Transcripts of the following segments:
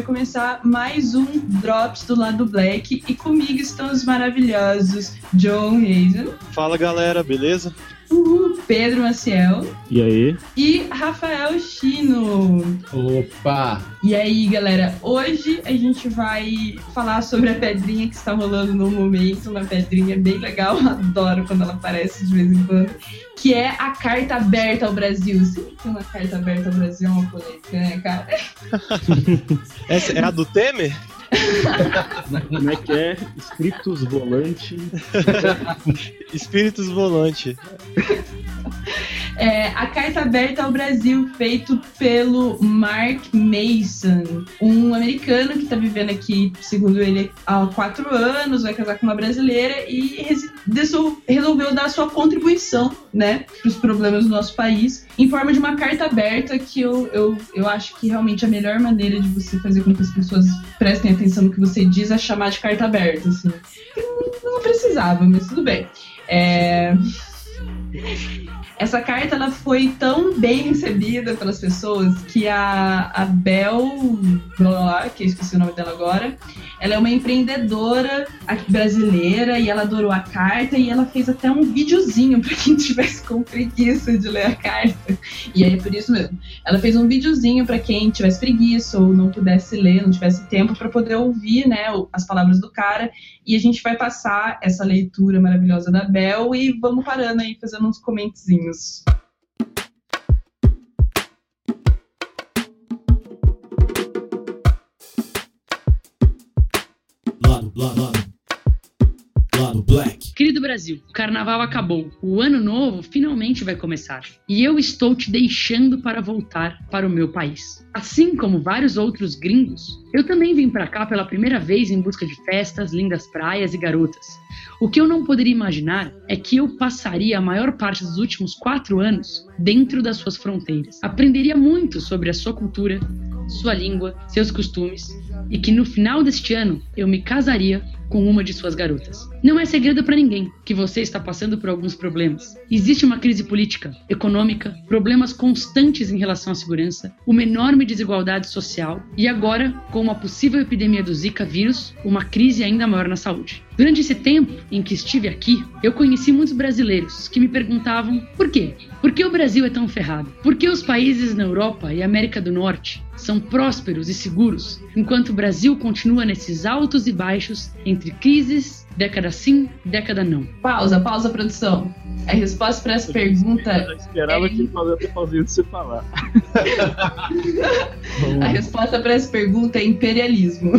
Vai começar mais um Drops do lado Black. E comigo estão os maravilhosos John Hazen, Fala galera, beleza? Uhul, Pedro Maciel E aí? e Rafael Chino. Opa! E aí, galera, hoje a gente vai falar sobre a pedrinha que está rolando no momento, uma pedrinha bem legal, adoro quando ela aparece de vez em quando, que é a carta aberta ao Brasil. Sempre que uma carta aberta ao Brasil é uma polêmica, né, cara? Essa é a do Temer? Como é que é? Escritos volante. Espíritos Volante. É, a carta aberta ao Brasil, feito pelo Mark Mason, um americano que está vivendo aqui, segundo ele, há quatro anos, vai casar com uma brasileira e resolveu dar sua contribuição, né, para os problemas do nosso país, em forma de uma carta aberta que eu, eu, eu acho que realmente a melhor maneira de você fazer com que as pessoas prestem atenção no que você diz é chamar de carta aberta, assim. Não precisava, mas tudo bem. É... Essa carta ela foi tão bem recebida pelas pessoas que a, a Bel, que eu esqueci o nome dela agora, ela é uma empreendedora brasileira e ela adorou a carta e ela fez até um videozinho para quem tivesse com preguiça de ler a carta. E aí é por isso mesmo. Ela fez um videozinho para quem tivesse preguiça ou não pudesse ler, não tivesse tempo para poder ouvir, né, as palavras do cara. E a gente vai passar essa leitura maravilhosa da Bel e vamos parando aí fazendo uns comentezinhos. Black. Querido Brasil, o carnaval acabou. O ano novo finalmente vai começar. E eu estou te deixando para voltar para o meu país. Assim como vários outros gringos, eu também vim para cá pela primeira vez em busca de festas, lindas praias e garotas. O que eu não poderia imaginar é que eu passaria a maior parte dos últimos quatro anos dentro das suas fronteiras. Aprenderia muito sobre a sua cultura, sua língua, seus costumes e que no final deste ano eu me casaria com uma de suas garotas. Não é segredo para ninguém que você está passando por alguns problemas. Existe uma crise política, econômica, problemas constantes em relação à segurança, uma enorme desigualdade social e agora, com uma possível epidemia do Zika vírus, uma crise ainda maior na saúde. Durante esse tempo em que estive aqui, eu conheci muitos brasileiros que me perguntavam por quê? Por que o Brasil é tão ferrado? Por que os países na Europa e América do Norte são prósperos e seguros, enquanto o Brasil continua nesses altos e baixos entre crises, década sim, década não? Pausa, pausa, produção. A resposta para essa pergunta, Eu esperava que ele falasse pauzinho de você falar. a resposta para essa pergunta é imperialismo.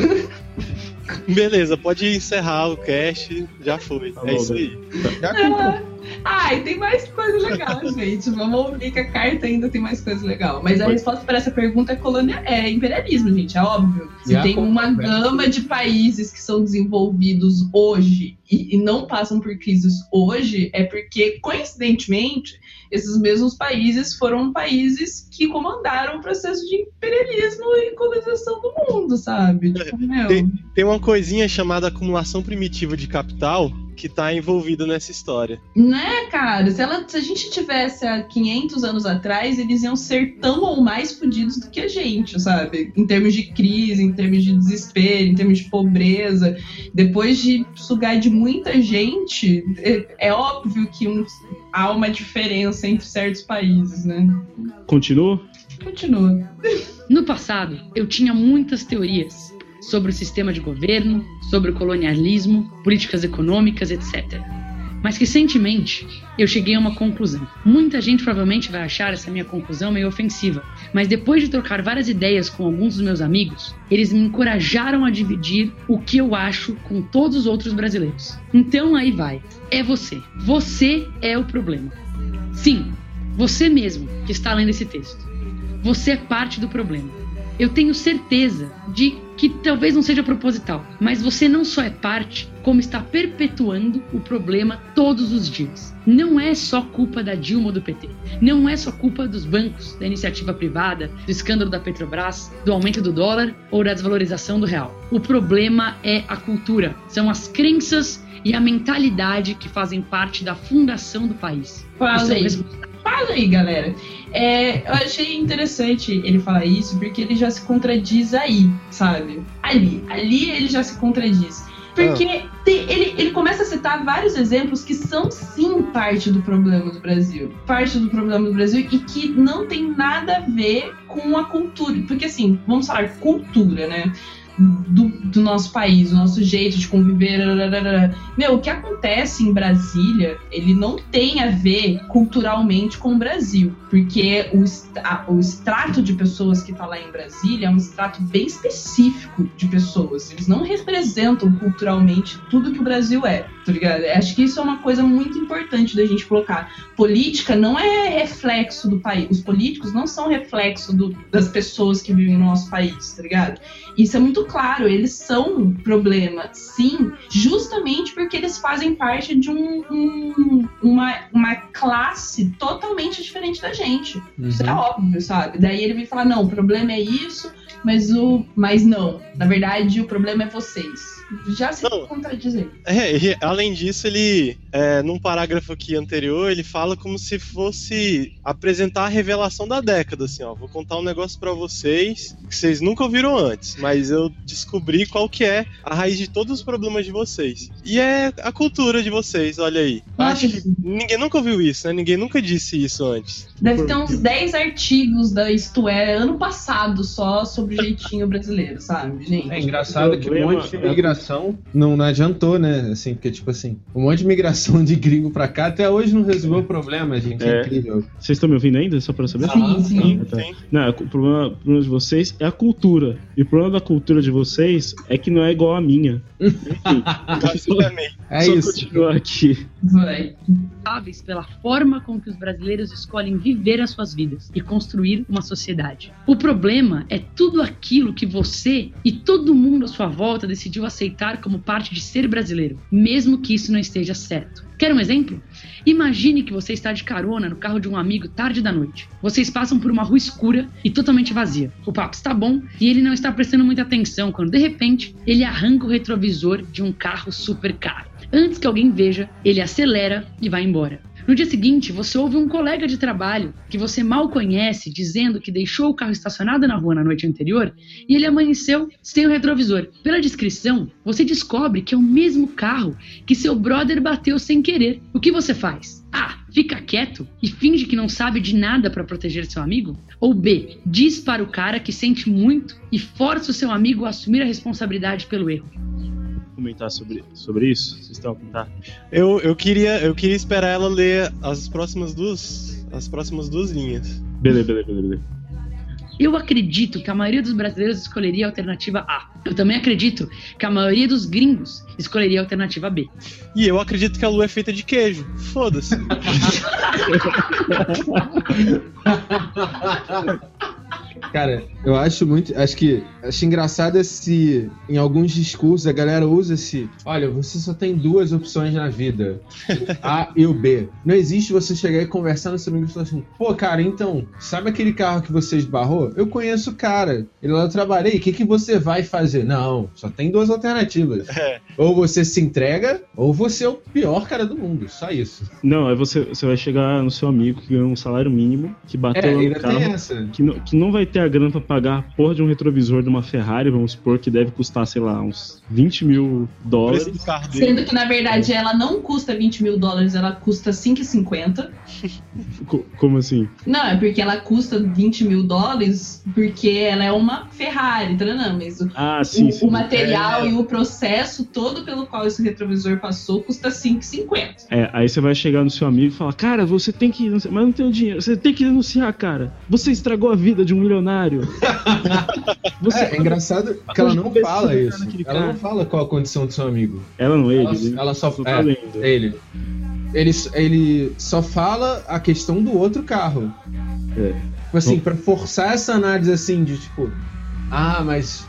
Beleza, pode encerrar o cast, já foi. Tá é bom, isso aí. Ah, Ai, tem mais coisa legal, gente. Vamos ouvir que a carta ainda tem mais coisa legal. Mas a resposta para essa pergunta é colônia, é imperialismo, gente, é óbvio. Se tem uma gama de países que são desenvolvidos hoje e, e não passam por crises hoje, é porque, coincidentemente, esses mesmos países foram países que comandaram o processo de imperialismo e colonização do mundo, sabe? Tipo, meu. Tem- Tem uma coisinha chamada acumulação primitiva de capital que tá envolvida nessa história. Né, cara? Se, ela, se a gente tivesse há 500 anos atrás, eles iam ser tão ou mais fodidos do que a gente, sabe? Em termos de crise, em termos de desespero, em termos de pobreza. Depois de sugar de muita gente, é, é óbvio que um- há uma diferença entre certos países, né? Continua? Continua. No passado, eu tinha muitas teorias sobre o sistema de governo, sobre o colonialismo, políticas econômicas, etc. Mas recentemente eu cheguei a uma conclusão. Muita gente provavelmente vai achar essa minha conclusão meio ofensiva, mas depois de trocar várias ideias com alguns dos meus amigos, eles me encorajaram a dividir o que eu acho com todos os outros brasileiros. Então aí vai. É você. Você é o problema. Sim, você mesmo que está lendo esse texto. Você é parte do problema. Eu tenho certeza de que talvez não seja proposital, mas você não só é parte, como está perpetuando o problema todos os dias. Não é só culpa da Dilma ou do PT. Não é só culpa dos bancos, da iniciativa privada, do escândalo da Petrobras, do aumento do dólar ou da desvalorização do real. O problema é a cultura. São as crenças e a mentalidade que fazem parte da fundação do país. E Fala são aí. responsáveis Fala aí, galera. É, eu achei interessante ele falar isso, porque ele já se contradiz aí, sabe? Ali. Ali ele já se contradiz. Porque te- ele, ele começa a citar vários exemplos que são sim parte do problema do Brasil. Parte do problema do Brasil e que não tem nada a ver com a cultura. Porque assim, vamos falar cultura, né? Do, do nosso país, o nosso jeito de conviver. Meu, o que acontece em Brasília, ele não tem a ver culturalmente com o Brasil, porque o, o extrato de pessoas que tá lá em Brasília é um extrato bem específico de pessoas. Eles não representam culturalmente tudo que o Brasil é, tá ligado? Acho que isso é uma coisa muito importante da gente colocar. Política não é reflexo do país. Os políticos não são reflexo do- das pessoas que vivem no nosso país, tá ligado? Isso é muito claro, eles são um problema, sim, justamente porque eles fazem parte de um- um- uma, uma classe totalmente diferente da gente. Isso é óbvio, sabe? Daí ele vem falar, não, o problema é isso, mas o. Mas não. Na verdade, o problema é vocês. Já se Não. contradiz aí. É, e além disso, ele, é, num parágrafo aqui anterior, ele fala como se fosse apresentar a revelação da década, assim, ó. Vou contar um negócio pra vocês que vocês nunca ouviram antes, mas eu descobri qual que é a raiz de todos os problemas de vocês. E é a cultura de vocês, olha aí. Nossa, Acho que ninguém nunca ouviu isso, né? Ninguém nunca disse isso antes. Deve ter uns 10 artigos da Isto É ano passado só sobre o jeitinho brasileiro, sabe, gente? É engraçado que um monte de é migração não, não adiantou, né? Assim, porque, tipo assim, um monte de migração de gringo pra cá até hoje não resolveu o problema, gente. É, É. incrível. Vocês estão me ouvindo ainda? Só pra saber? Sim, sim. Ah, tá. Sim. Não, o problema, o problema de vocês é a cultura. E o problema da cultura de vocês é que não é igual à minha. Enfim, Basicamente. É só isso. continuar aqui. Vai. pela forma com que os brasileiros escolhem viver as suas vidas e construir uma sociedade. O problema é tudo aquilo que você e todo mundo à sua volta decidiu aceitar como parte de ser brasileiro, mesmo que isso não esteja certo. Quer um exemplo? Imagine que você está de carona no carro de um amigo tarde da noite. Vocês passam por uma rua escura e totalmente vazia. O papo está bom e ele não está prestando muita atenção quando de repente ele arranca o retrovisor de um carro super caro. Antes que alguém veja, ele acelera e vai embora. No dia seguinte, você ouve um colega de trabalho que você mal conhece dizendo que deixou o carro estacionado na rua na noite anterior e ele amanheceu sem o retrovisor. Pela descrição, você descobre que é o mesmo carro que seu brother bateu sem querer. O que você faz? A. Fica quieto e finge que não sabe de nada para proteger seu amigo? Ou B. Diz para o cara que sente muito e força o seu amigo a assumir a responsabilidade pelo erro? Comentar sobre, sobre isso? Vocês estão a comentar? Eu, eu, queria, eu queria esperar ela ler as próximas duas, as próximas duas linhas. Beleza, beleza, beleza. beleza. Eu acredito que a maioria dos brasileiros escolheria a alternativa A. Eu também acredito que a maioria dos gringos escolheria a alternativa B. E eu acredito que a lua é feita de queijo. Foda-se. Cara, eu acho muito. Acho que. Acho engraçado esse. Em alguns discursos a galera usa esse. Olha, você só tem duas opções na vida: A e o B. Não existe você chegar e conversar no seu amigo e falar assim: pô, cara, então, sabe aquele carro que você esbarrou? Eu conheço o cara. Ele lá eu trabalhei. O que, que você vai fazer? Não, só tem duas alternativas. É. Ou você se entrega, ou você é o pior cara do mundo. Só isso. Não, aí você, você vai chegar no seu amigo que ganhou um salário mínimo, que bateu É, lá no carro, essa. que não, que não vai ter a grana pra pagar a porra de um retrovisor de uma Ferrari, vamos supor, que deve custar, sei lá, uns 20 mil dólares. preço do carro dele. Sendo que, na verdade, ela não custa 20 mil dólares, ela custa 5,50. Co- Como assim? Não, é porque ela custa 20 mil dólares porque ela é uma Ferrari, tá? não, mas o, Ah, sim, o- sim. o material É. e o processo todo pelo qual esse retrovisor passou custa 5,50. É, aí você vai chegar no seu amigo e falar, cara, você tem que. Mas não tem o dinheiro, você tem que denunciar, cara. Você estragou a vida de um milionário. Você É, é engraçado que ela não fala isso. Ela não cara. fala qual a condição do seu amigo. Ela não, ele. Ela, ele ela só só tá é, ele. Ele, ele só fala a questão do outro carro. É. Tipo assim, pra forçar essa análise assim de tipo, ah, mas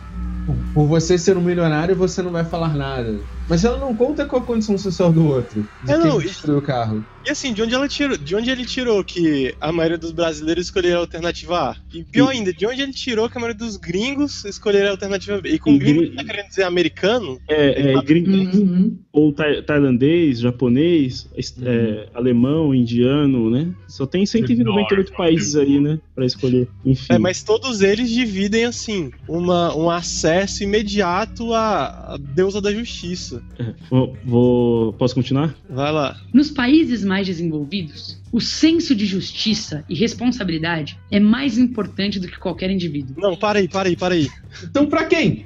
por, você ser um milionário você não vai falar nada. Mas ela não conta com a condição social do outro. De É, quem não, destruiu o carro. E assim, de onde, ela tirou, de onde ele tirou que a maioria dos brasileiros escolheria a alternativa A? E pior ainda, de onde ele tirou que a maioria dos gringos escolheria a alternativa B? E com E gringo, gri- tá querendo dizer americano? É, é gringo, Uhum. ou tai- tailandês, japonês, es- é, alemão, indiano, né? Só tem 198 países aí, né? Pra escolher. Enfim. É, mas todos eles dividem, assim, uma, um acesso imediato à, à deusa da justiça. Vou, vou- Posso continuar? Vai lá. Nos países mais desenvolvidos, o senso de justiça e responsabilidade é mais importante do que qualquer indivíduo. Não, para aí, para aí, para aí. Então pra quem?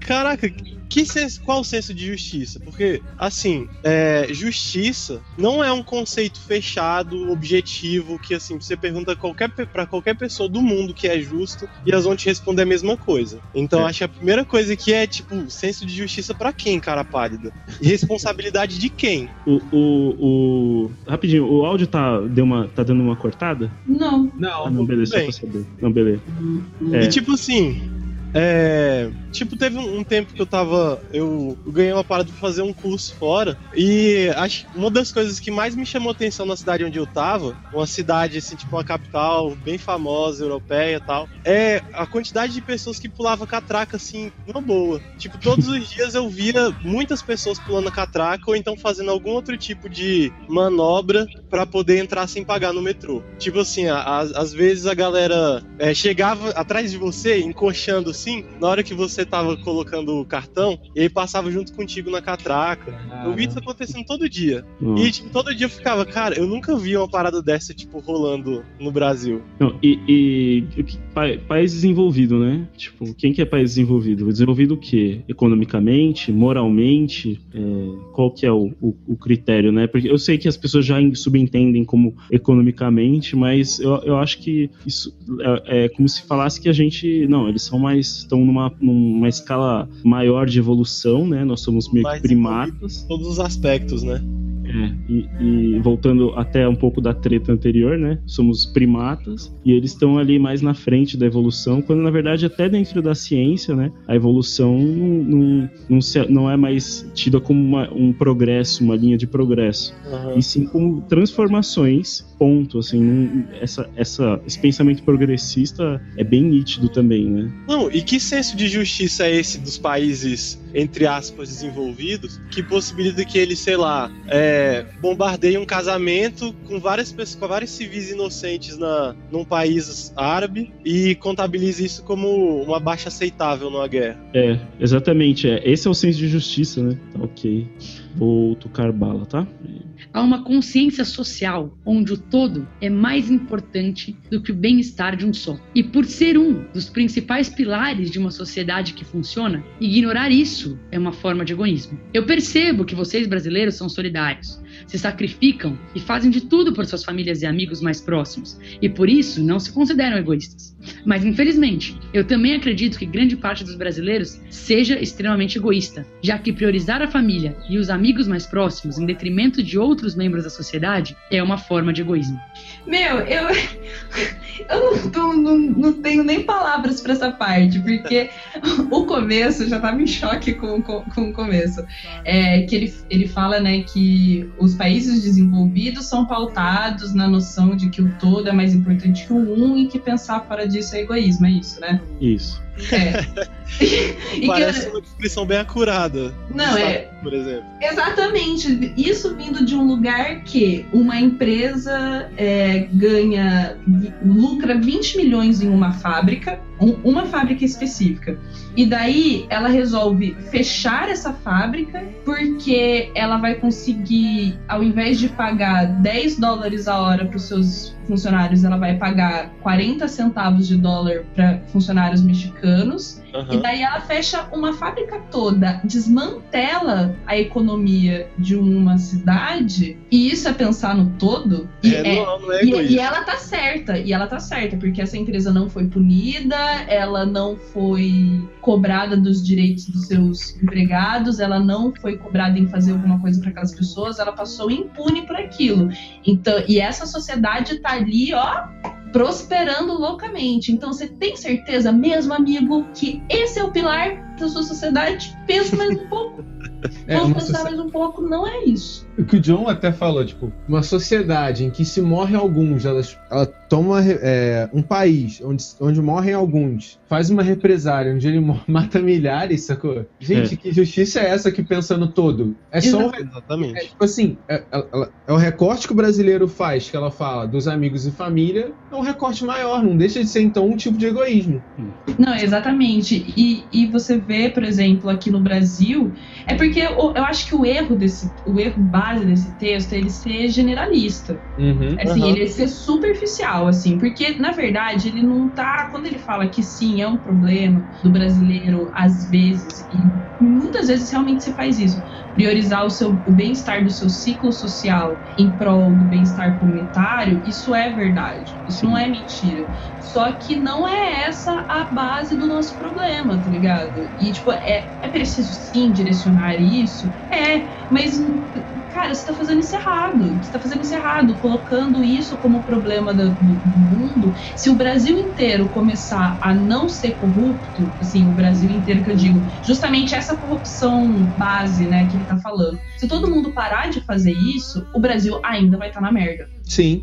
Caraca, que senso, qual o senso de justiça? Porque, assim, é, justiça não é um conceito fechado, objetivo, que assim, você pergunta qualquer, pra qualquer pessoa do mundo que é justo e elas vão te responder a mesma coisa. Então, É. acho que a primeira coisa que é, tipo, senso de justiça pra quem, cara pálida? E responsabilidade de quem? O, o, o- Rapidinho, o áudio tá, deu uma, tá dando uma cortada? Não. Não. Ah, não, beleza, só bem. pra saber. Não, beleza. É. E tipo assim, é, tipo, teve um, tempo que eu tava. Eu, ganhei uma parada pra fazer um curso fora. E acho que uma das coisas que mais me chamou atenção na cidade onde eu tava, uma cidade assim, tipo uma capital bem famosa, europeia e tal, é a quantidade de pessoas que pulavam catraca assim, numa boa. Tipo, todos os dias eu via muitas pessoas pulando catraca ou então fazendo algum outro tipo de manobra pra poder entrar sem pagar no metrô. Tipo assim, às vezes a galera é, chegava atrás de você, encoxando assim, na hora que você tava colocando o cartão, e aí passava junto contigo na catraca. Eu vi isso acontecendo todo dia. Ó. E tipo, todo dia eu ficava, cara, eu nunca vi uma parada dessa, tipo, rolando no Brasil. Não, e, e o que- pa- país desenvolvido, né? Tipo, quem que é país desenvolvido? Desenvolvido o quê? Economicamente, moralmente? É, qual que é o, o- o critério, né? Porque eu sei que as pessoas já en- subentendem como economicamente, mas eu, eu acho que isso é, é como se falasse que a gente. Não, eles são mais. Estão numa, numa escala maior de evolução, né? Nós somos meio que primatas. Todos os aspectos, né? É, e, e voltando até um pouco da treta anterior, né? Somos primatas e eles estão ali mais na frente da evolução, quando na verdade até dentro da ciência, né? A evolução não, não, não, é mais tida como uma- um progresso, uma linha de progresso, Aham. e sim como transformações, ponto. Assim, não- essa, essa, esse pensamento progressista é bem nítido também, né? Não, e que senso de justiça é esse dos países, entre aspas, desenvolvidos, que possibilita que eles, sei lá, é, bombardeiem um casamento com várias pessoas, com vários civis inocentes na, num país árabe e contabilize isso como uma baixa aceitável numa guerra? É, exatamente. É. Esse é o senso de justiça, né? Tá ok. Vou tocar bala, tá? Há uma consciência social onde o todo é mais importante do que o bem-estar de um só. E por ser um dos principais pilares de uma sociedade que funciona, ignorar isso é uma forma de egoísmo. Eu percebo que vocês brasileiros são solidários, se sacrificam e fazem de tudo por suas famílias e amigos mais próximos, e por isso não se consideram egoístas. Mas infelizmente, eu também acredito que grande parte dos brasileiros seja extremamente egoísta, já que priorizar a família e os amigos mais próximos em detrimento de outros membros da sociedade é uma forma de egoísmo. Meu, eu, eu não, tô- não, não tenho nem palavras pra essa parte, porque o começo já tava em choque com, com, com o começo. É, que ele, ele fala né, que os países desenvolvidos são pautados na noção de que o todo é mais importante que o um e que pensar fora disso é egoísmo, é isso, né? Isso. É. e que, Parece uma descrição bem acurada. Não, é- Por exemplo. Exatamente. Isso vindo de um lugar que uma empresa é, ganha, lucra 20 milhões em uma fábrica, um- uma fábrica específica. E daí ela resolve fechar essa fábrica porque ela vai conseguir, ao invés de pagar 10 dólares a hora para os seus funcionários, ela vai pagar 40 centavos de dólar para funcionários mexicanos. E Aham. daí ela fecha uma fábrica toda, desmantela a economia de uma cidade, e isso é pensar no todo. E, É, é- não, não é e- egoísta. e ela tá certa, e ela tá certa, porque essa empresa não foi punida, ela não foi cobrada dos direitos dos seus empregados, ela não foi cobrada em fazer alguma coisa para aquelas pessoas, ela passou impune por aquilo. Então, e essa sociedade tá ali, ó, prosperando loucamente. Então você tem certeza, mesmo amigo, que esse é o pilar da sua sociedade? Pensa mais um pouco. É, Vamos pensar socie- mais um pouco, não é isso. O que o John até falou, tipo, uma sociedade em que se morrem alguns, ela, ela toma é, um país onde, onde morrem alguns, faz uma represária onde ele mata milhares, sacou? Gente, É. que justiça é essa que pensa no todo? É só um, é, Exatamente. tipo assim, é, ela- ela- é o recorte que o brasileiro faz, que ela fala dos amigos e família, é um recorte maior, não deixa de ser então um tipo de egoísmo. Não, exatamente. E, e você vê, por exemplo, aqui no Brasil, é porque eu, eu acho que o erro desse, o erro base desse texto é ele ser generalista. Uhum. Assim, Aham. ele ser superficial, assim, porque na verdade ele não tá. Quando ele fala que sim, é um problema do brasileiro, às vezes, e muitas vezes realmente se faz isso, priorizar o seu o bem-estar do seu ciclo social em prol do bem-estar comunitário, isso é verdade. Isso não é mentira. Só que não é essa a base do nosso problema, tá ligado? E, tipo, é, é preciso sim direcionar isso? É, mas, cara, você tá fazendo isso errado. Você tá fazendo isso errado, colocando isso como problema do, do- do mundo. Se o Brasil inteiro começar a não ser corrupto, assim, o Brasil inteiro que eu digo, justamente essa corrupção base, né, que ele tá falando. Se todo mundo parar de fazer isso, o Brasil ainda vai estar na merda. Sim.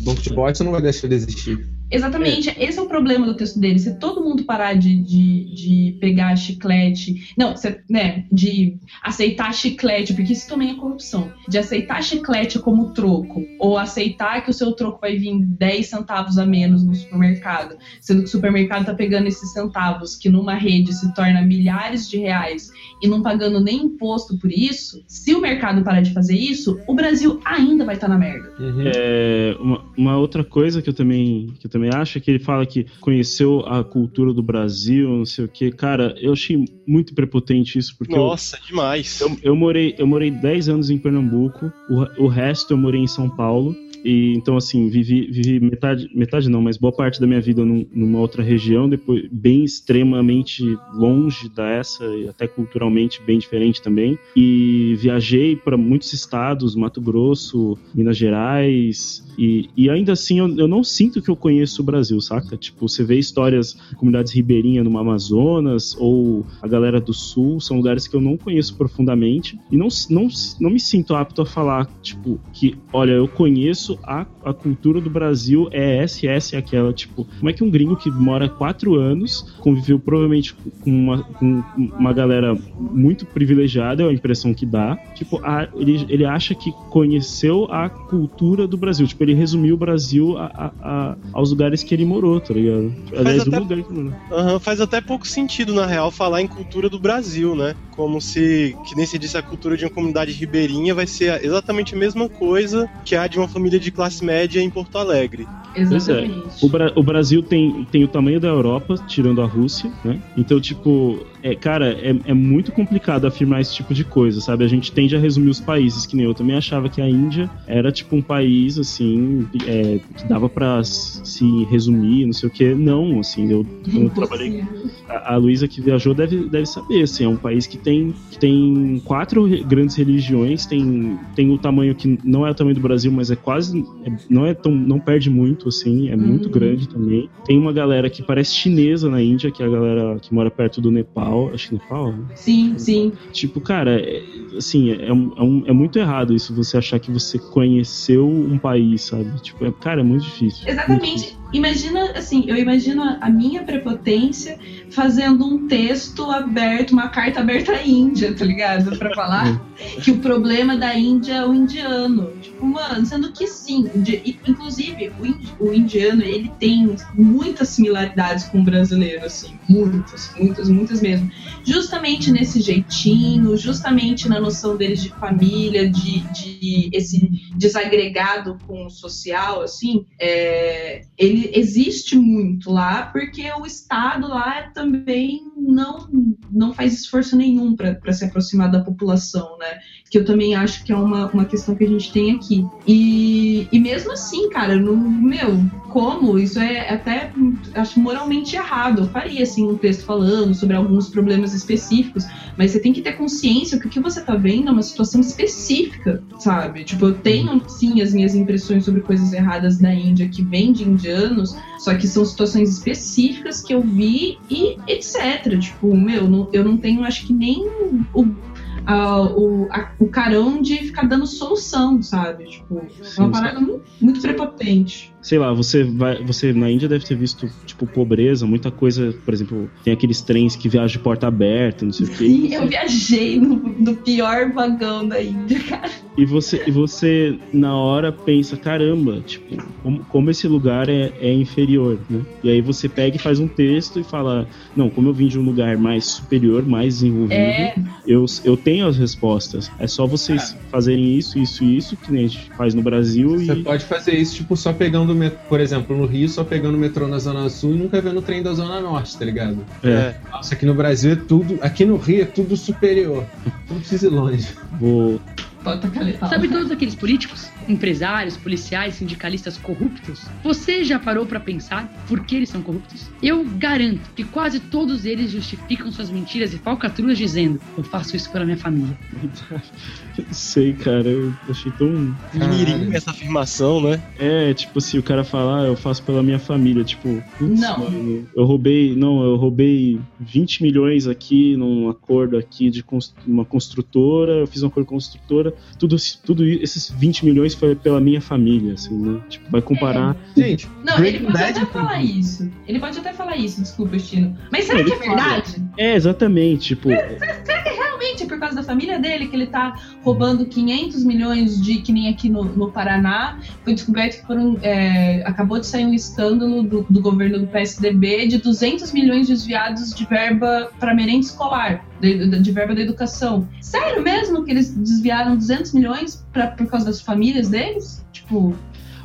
Banco de bosta não vai deixar de existir. Exatamente, esse é o problema do texto dele. Se todo mundo parar de, de, de pegar chiclete. Não, se- né? De aceitar chiclete, porque isso também é corrupção. De aceitar chiclete como troco. Ou aceitar que o seu troco vai vir 10 centavos a menos no supermercado. Sendo que o supermercado tá pegando esses centavos, que numa rede se torna milhares de reais, e não pagando nem imposto por isso. Se o mercado parar de fazer isso, o Brasil ainda vai estar na merda. Uhum. É, uma, uma outra coisa que eu também que eu também acho é que ele fala que conheceu a cultura do Brasil, não sei o que. Cara, eu achei muito prepotente isso, porque eu, Nossa, demais. eu, eu morei eu morei 10 anos em Pernambuco, o, o resto eu morei em São Paulo. E então, assim, vivi, vivi metade, metade não, mas boa parte da minha vida num- numa outra região, depois bem extremamente longe dessa, e até culturalmente bem diferente também. E viajei para muitos estados, Mato Grosso, Minas Gerais, e, e ainda assim eu, eu não sinto que eu conheço o Brasil, saca? Tipo, você vê histórias de comunidades ribeirinhas no Amazonas, ou a galera do Sul, são lugares que eu não conheço profundamente, e não, não, não me sinto apto a falar, tipo, que, olha, eu conheço a, a cultura do Brasil, é essa, e essa e aquela, tipo, como é que um gringo que mora quatro anos, conviveu provavelmente com uma, com uma galera muito privilegiada, é a impressão que dá, tipo, a- ele, ele acha que conheceu a cultura do Brasil, tipo, ele resumiu o Brasil a- a- aos lugares que ele morou, tá ligado? Aliás, até- o lugar que morou. Faz até pouco sentido, na real, falar em cultura do Brasil, né? Como se, que nem se disse, a cultura de uma comunidade ribeirinha vai ser exatamente a mesma coisa que a de uma família de classe média em Porto Alegre. é. Exatamente. O, Bra- o Brasil tem, tem o tamanho da Europa, tirando a Rússia, né? Então, tipo, É, cara, é, é muito complicado afirmar esse tipo de coisa, sabe? A gente tende a resumir os países, que nem eu também achava que a Índia era tipo um país, assim, é, que dava pra s- se resumir, não sei o que. Não, assim, eu, eu trabalhei a, a Luísa que viajou deve, deve saber, assim, é um país que tem, que tem quatro grandes religiões, tem, tem o tamanho que não é o tamanho do Brasil, mas é quase, é- não é tão, não perde muito, assim, é muito Uhum. grande também. Tem uma galera que parece chinesa na Índia, que é a galera que mora perto do Nepal, acho que Nepal, né? Sim, sim. Tipo, cara, é- assim, é, um- é um- é muito errado isso, você achar que você conheceu um país, sabe? Tipo, é, cara, é muito difícil. Muito Exatamente. Imagina, assim, eu imagino a minha prepotência fazendo um texto aberto, uma carta aberta à Índia, tá ligado? Pra falar que o problema da Índia é o indiano. Tipo, mano, sendo que sim. Inclusive, o indiano, ele tem muitas similaridades com o brasileiro, assim. Muitas, muitas, muitas mesmo. Justamente nesse jeitinho, justamente na noção deles de família, de, de esse desagregado com o social, assim, é, ele existe muito lá, porque o Estado lá também não, não faz esforço nenhum para se aproximar da população, né? Que eu também acho que é uma, uma questão que a gente tem aqui. E, e mesmo assim, cara, no, meu, como? Isso é até, acho moralmente errado. Eu faria, assim, um texto falando sobre alguns problemas específicos, mas você tem que ter consciência que o que você tá vendo é uma situação específica, sabe? Tipo, eu tenho, sim, as minhas impressões sobre coisas erradas da Índia que vêm de indianos, só que são situações específicas que eu vi e etc. Tipo, meu, eu não tenho, acho que nem o, a- o, a- o carão de ficar dando solução, sabe? Tipo, é Sim, uma parada muito, muito prepotente. Sei lá, você vai, você na Índia deve ter visto tipo pobreza, muita coisa, por exemplo, tem aqueles trens que viajam de porta aberta, não sei o Sim, que. eu viajei no, no pior vagão da Índia, cara. E você, e você na hora pensa, caramba, tipo, como, como esse lugar é, é inferior, né? E aí você pega e faz um texto e fala, não, como eu vim de um lugar mais superior, mais desenvolvido, É, eu, eu tenho as respostas. É só vocês fazerem isso, isso e isso, que nem a gente faz no Brasil Você e pode fazer isso, tipo, só pegando, o met- por exemplo, no Rio, só pegando o metrô na Zona Sul e nunca vendo o trem da Zona Norte, tá ligado? é, Nossa, aqui no Brasil é tudo. Aqui no Rio é tudo superior. Não precisa ir longe. vou bota a caneta. Sabe todos aqueles políticos, empresários, policiais, sindicalistas corruptos? Você já parou pra pensar por que eles são corruptos? Eu garanto que quase todos eles justificam suas mentiras e falcatruas dizendo: Eu faço isso pela minha família. Não sei, cara, eu achei tão. Mirim essa afirmação, né? É, tipo assim, o cara fala, ah, eu faço pela minha família, tipo, Não. mano, eu roubei, não, eu roubei 20 milhões aqui num acordo aqui de uma construtora, eu fiz um acordo com a construtora, tudo, tudo esses 20 milhões foi pela minha família, assim, né? Tipo, vai comparar. Gente, Não, Breaking ele pode Bad até foi falar isso. Ele pode até falar isso, desculpa, Estino. Mas será que é verdade? É, exatamente, tipo, Será que realmente é por causa da família dele que ele tá roubando 500 milhões de, que nem aqui no, no Paraná? Foi descoberto que foram, é, acabou de sair um escândalo do, do governo do PSDB de 200 milhões desviados de verba para merenda escolar, de, verba da educação. Sério mesmo que eles desviaram 200 milhões pra, por causa das famílias deles? Tipo,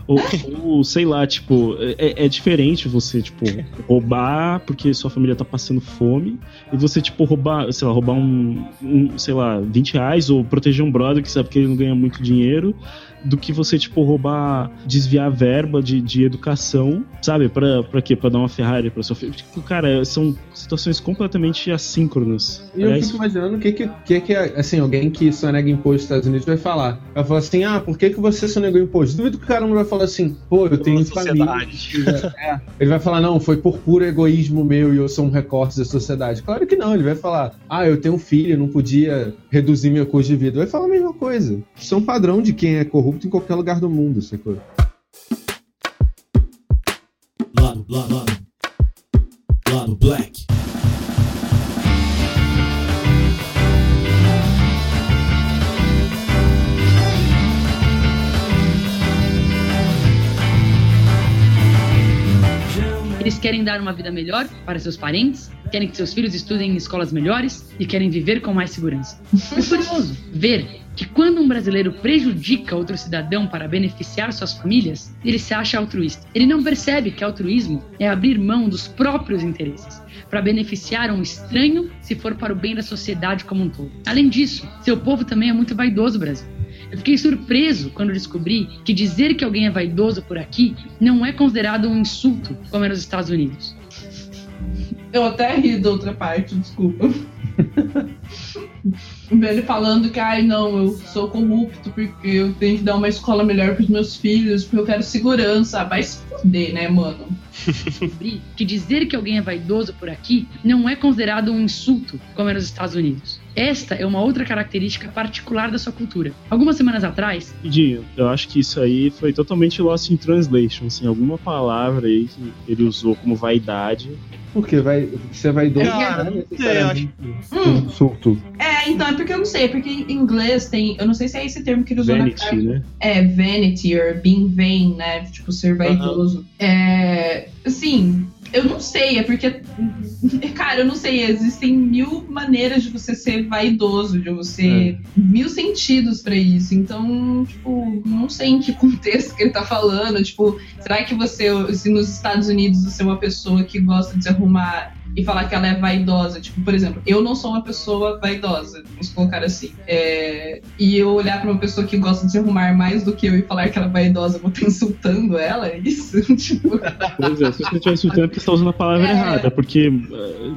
ou, ou, sei lá, tipo, é, é diferente você, tipo, roubar porque sua família tá passando fome e você, tipo, roubar, sei lá, roubar um, um, sei lá, 20 reais ou proteger um brother que sabe que ele não ganha muito dinheiro do que você, tipo, roubar, desviar verba de, de educação, sabe? Pra, pra quê? Pra dar uma Ferrari pra sua filha. Tipo, cara, são situações completamente assíncronas. E eu Aliás, fico imaginando o que que, que que, assim, alguém que sonega imposto nos Estados Unidos vai falar. Vai falar assim, ah, por que, que você sonegou imposto? Duvido que o cara não vai falar assim, pô, eu tenho família. sociedade. É. Ele vai falar, não, foi por puro egoísmo meu e eu sou um recorte da sociedade. Claro que não, ele vai falar, ah, eu tenho um filho, não podia reduzir meu custo de vida. Vai falar a mesma coisa. Isso é um padrão de quem é corrupto em qualquer lugar do mundo, sacou? Lado, lado, lado. Lado Black. Eles querem dar uma vida melhor para seus parentes, querem que seus filhos estudem em escolas melhores e querem viver com mais segurança. É curioso ver que quando um brasileiro prejudica outro cidadão para beneficiar suas famílias, ele se acha altruísta. Ele não percebe que altruísmo é abrir mão dos próprios interesses para beneficiar um estranho se for para o bem da sociedade como um todo. Além disso, seu povo também é muito vaidoso, Brasil. Eu fiquei surpreso quando descobri que dizer que alguém é vaidoso por aqui não é considerado um insulto, como é nos Estados Unidos. Eu até ri da outra parte, desculpa. Ele falando que, ai não, eu sou corrupto porque eu tenho que dar uma escola melhor pros meus filhos, porque eu quero segurança. Vai se fuder, né, mano? Que dizer que alguém é vaidoso por aqui não é considerado um insulto, como é nos Estados Unidos. Esta é uma outra característica particular da sua cultura. Algumas semanas atrás, Dinho, eu acho que isso aí foi totalmente lost in translation, assim, alguma palavra aí que ele usou como vaidade. Porque vai, você vai doar, Cara, né, não sei, necessariamente um Hum, surto. é, então é porque eu não sei, porque em inglês tem. Eu não sei se é esse termo que ele usou na Vanity, né? É, vanity or being vain, né? Tipo, ser vaidoso. É. Assim, eu não sei, é porque. Cara, eu não sei, existem mil maneiras de você ser vaidoso, de você. mil sentidos pra isso. Então, tipo, não sei em que contexto que ele tá falando. Tipo, será que você, se nos Estados Unidos você é uma pessoa que gosta de se arrumar e falar que ela é vaidosa. Tipo, por exemplo, eu não sou uma pessoa vaidosa, vamos colocar assim. É, e eu olhar pra uma pessoa que gosta de se arrumar mais do que eu e falar que ela é vaidosa, eu vou estar insultando ela? É isso? tipo, Pois é, se você estiver insultando é porque você tá usando a palavra É. errada, porque.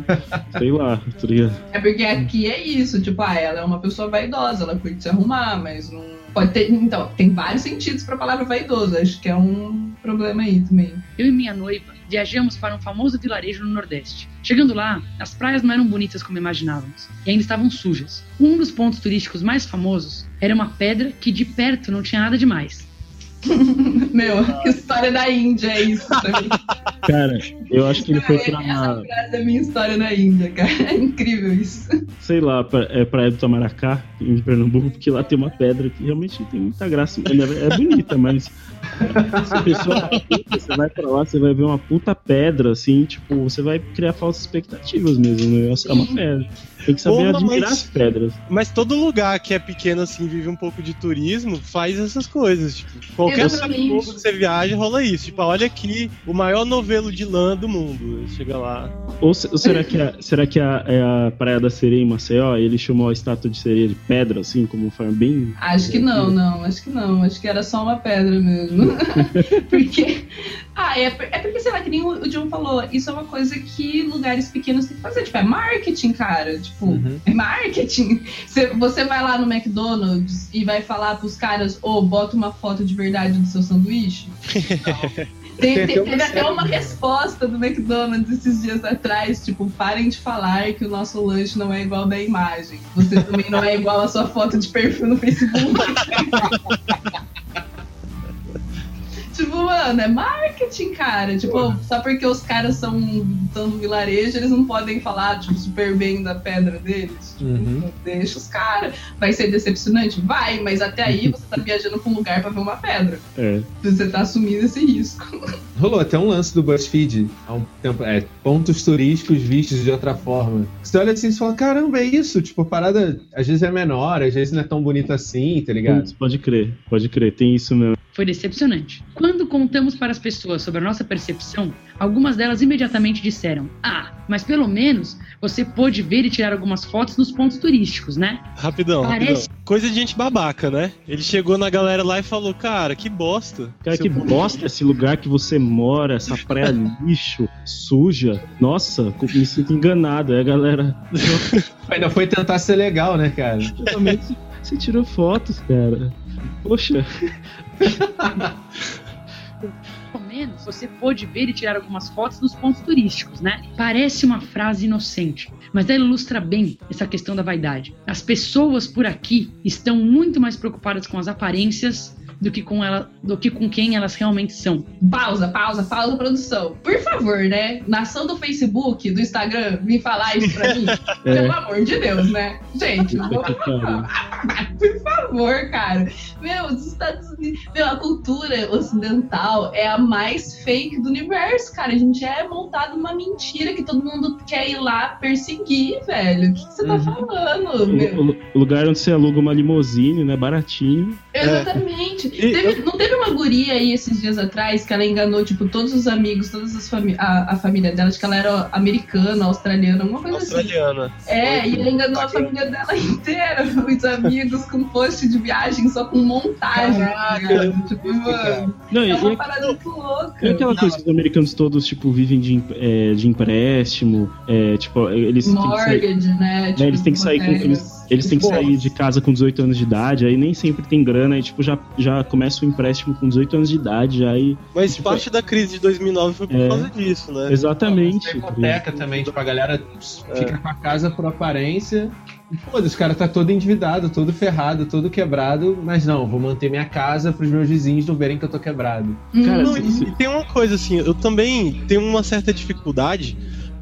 é, sei lá, tá ligado? é porque aqui é isso, tipo, ah, ela é uma pessoa vaidosa, ela curte se arrumar, mas não. Pode ter. Então, tem vários sentidos pra palavra vaidoso. Acho que é um problema aí também. eu e minha noiva viajamos para um famoso vilarejo no Nordeste. Chegando lá, as praias não eram bonitas como imaginávamos e ainda estavam sujas. Um dos pontos turísticos mais famosos era uma pedra que de perto não tinha nada demais. Meu, que história da Índia é isso pra mim. Cara, eu acho que ele foi Essa pra. frase é a minha história na Índia, cara. É incrível isso. sei lá, pra, é Praia do Tamaracá, em Pernambuco, porque lá tem uma pedra que realmente tem muita graça. É, é bonita, mas se a pessoa você vai pra lá, você vai ver uma puta pedra, assim, tipo, você vai criar falsas expectativas mesmo. Negócio é uma pedra. Tem que saber Porra, admirar mas- as pedras. Mas todo lugar que é pequeno assim, vive um pouco de turismo, faz essas coisas. Tipo, qualquer lugar que você viaja, rola isso. Tipo, olha aqui o maior novelo de lã do mundo. Chega lá. Ou, se- ou será que, a, será que a, é a Praia da Sereia em Maceió? Ele chamou a estátua de sereia de pedra, assim, como forma bem. Acho que não, não, acho que não. Acho que era só uma pedra mesmo. porque. Ah, é, é porque, sei lá, que nem o o John falou, isso é uma coisa que lugares pequenos têm que fazer. Tipo, é marketing, cara. Tipo, Uhum. é marketing. Você, você vai lá no McDonald's e vai falar pros caras, ô, bota uma foto de verdade do seu sanduíche. Tem, Tem teve até série. uma resposta do McDonald's esses dias atrás, tipo, parem de falar que o nosso lanche não é igual da imagem. Você também não é igual a sua foto de perfil no Facebook. tipo, mano, é marketing, cara. Tipo, só porque os caras são tão vilarejo, eles não podem falar, tipo, super bem da pedra deles. Tipo, Uhum. Deixa os caras. Vai ser decepcionante? Vai, mas até aí você tá viajando pra um lugar pra ver uma pedra. É. Você tá assumindo esse risco. Rolou até um lance do BuzzFeed há um tempo. É, pontos turísticos vistos de outra forma. Você olha assim e fala: caramba, é isso? Tipo, a parada às vezes é menor, às vezes não é tão bonita assim, tá ligado? Putz, pode crer, pode crer, tem isso mesmo. Foi decepcionante. Quando contamos para as pessoas sobre a nossa percepção, algumas delas imediatamente disseram: Ah, mas pelo menos você pôde ver e tirar algumas fotos nos pontos turísticos, né? Rapidão, Parece- rapidão. Coisa de gente babaca, né? Ele chegou na galera lá e falou: Cara, que bosta. Cara, que bosta esse lugar que você mora, essa praia lixo, suja. Nossa, me sinto enganado. É, galera. Ainda foi tentar ser legal, né, cara? Você tirou fotos, cara. Poxa, Pelo menos você pôde ver e tirar algumas fotos dos pontos turísticos, né? Parece uma frase inocente, mas ela ilustra bem essa questão da vaidade. As pessoas por aqui estão muito mais preocupadas com as aparências do que com ela, do que com quem elas realmente são. Pausa, pausa, pausa, produção. Por favor, né? Nação do Facebook, do Instagram, vim falar isso pra mim. É. Pelo amor de Deus, né? Gente, por favor. cara. Meu, os Estados Unidos. Meu, a cultura ocidental é a mais fake do universo, cara. A gente é montado uma mentira que todo mundo quer ir lá perseguir, velho. O que, que você tá Uhum. falando, meu? O, o lugar onde você aluga uma limousine, né? Baratinho. Exatamente. E Teve- Não teve uma guria aí esses dias atrás que ela enganou, tipo, todos os amigos, todas as fami a, a família dela, de que ela era americana, australiana, alguma coisa assim. Australiana. É, e ela enganou a família dela inteira, os amigos com post de viagem só com montagem. tá ligado? Tipo, mano, Não, é uma parada muito louca. e aquela coisa que os americanos todos, tipo, vivem de, é, de empréstimo, é, tipo, eles têm que sair, Mortgage, né? Tipo, eles têm que sair com- hipotecas. Eles têm que Pô. sair de casa com 18 anos de idade, aí nem sempre tem grana, aí, tipo, já, já começa o empréstimo com 18 anos de idade, aí... Mas Tipo, parte da crise de 2009 foi por É. causa disso, né? Exatamente. Tem hipoteca também, tipo, a galera fica com a casa por aparência. E foda-se, o cara tá todo endividado, todo ferrado, todo quebrado, mas não, vou manter minha casa pros meus vizinhos não verem que eu tô quebrado. Cara, Não, e, e tem uma coisa assim, eu também tenho uma certa dificuldade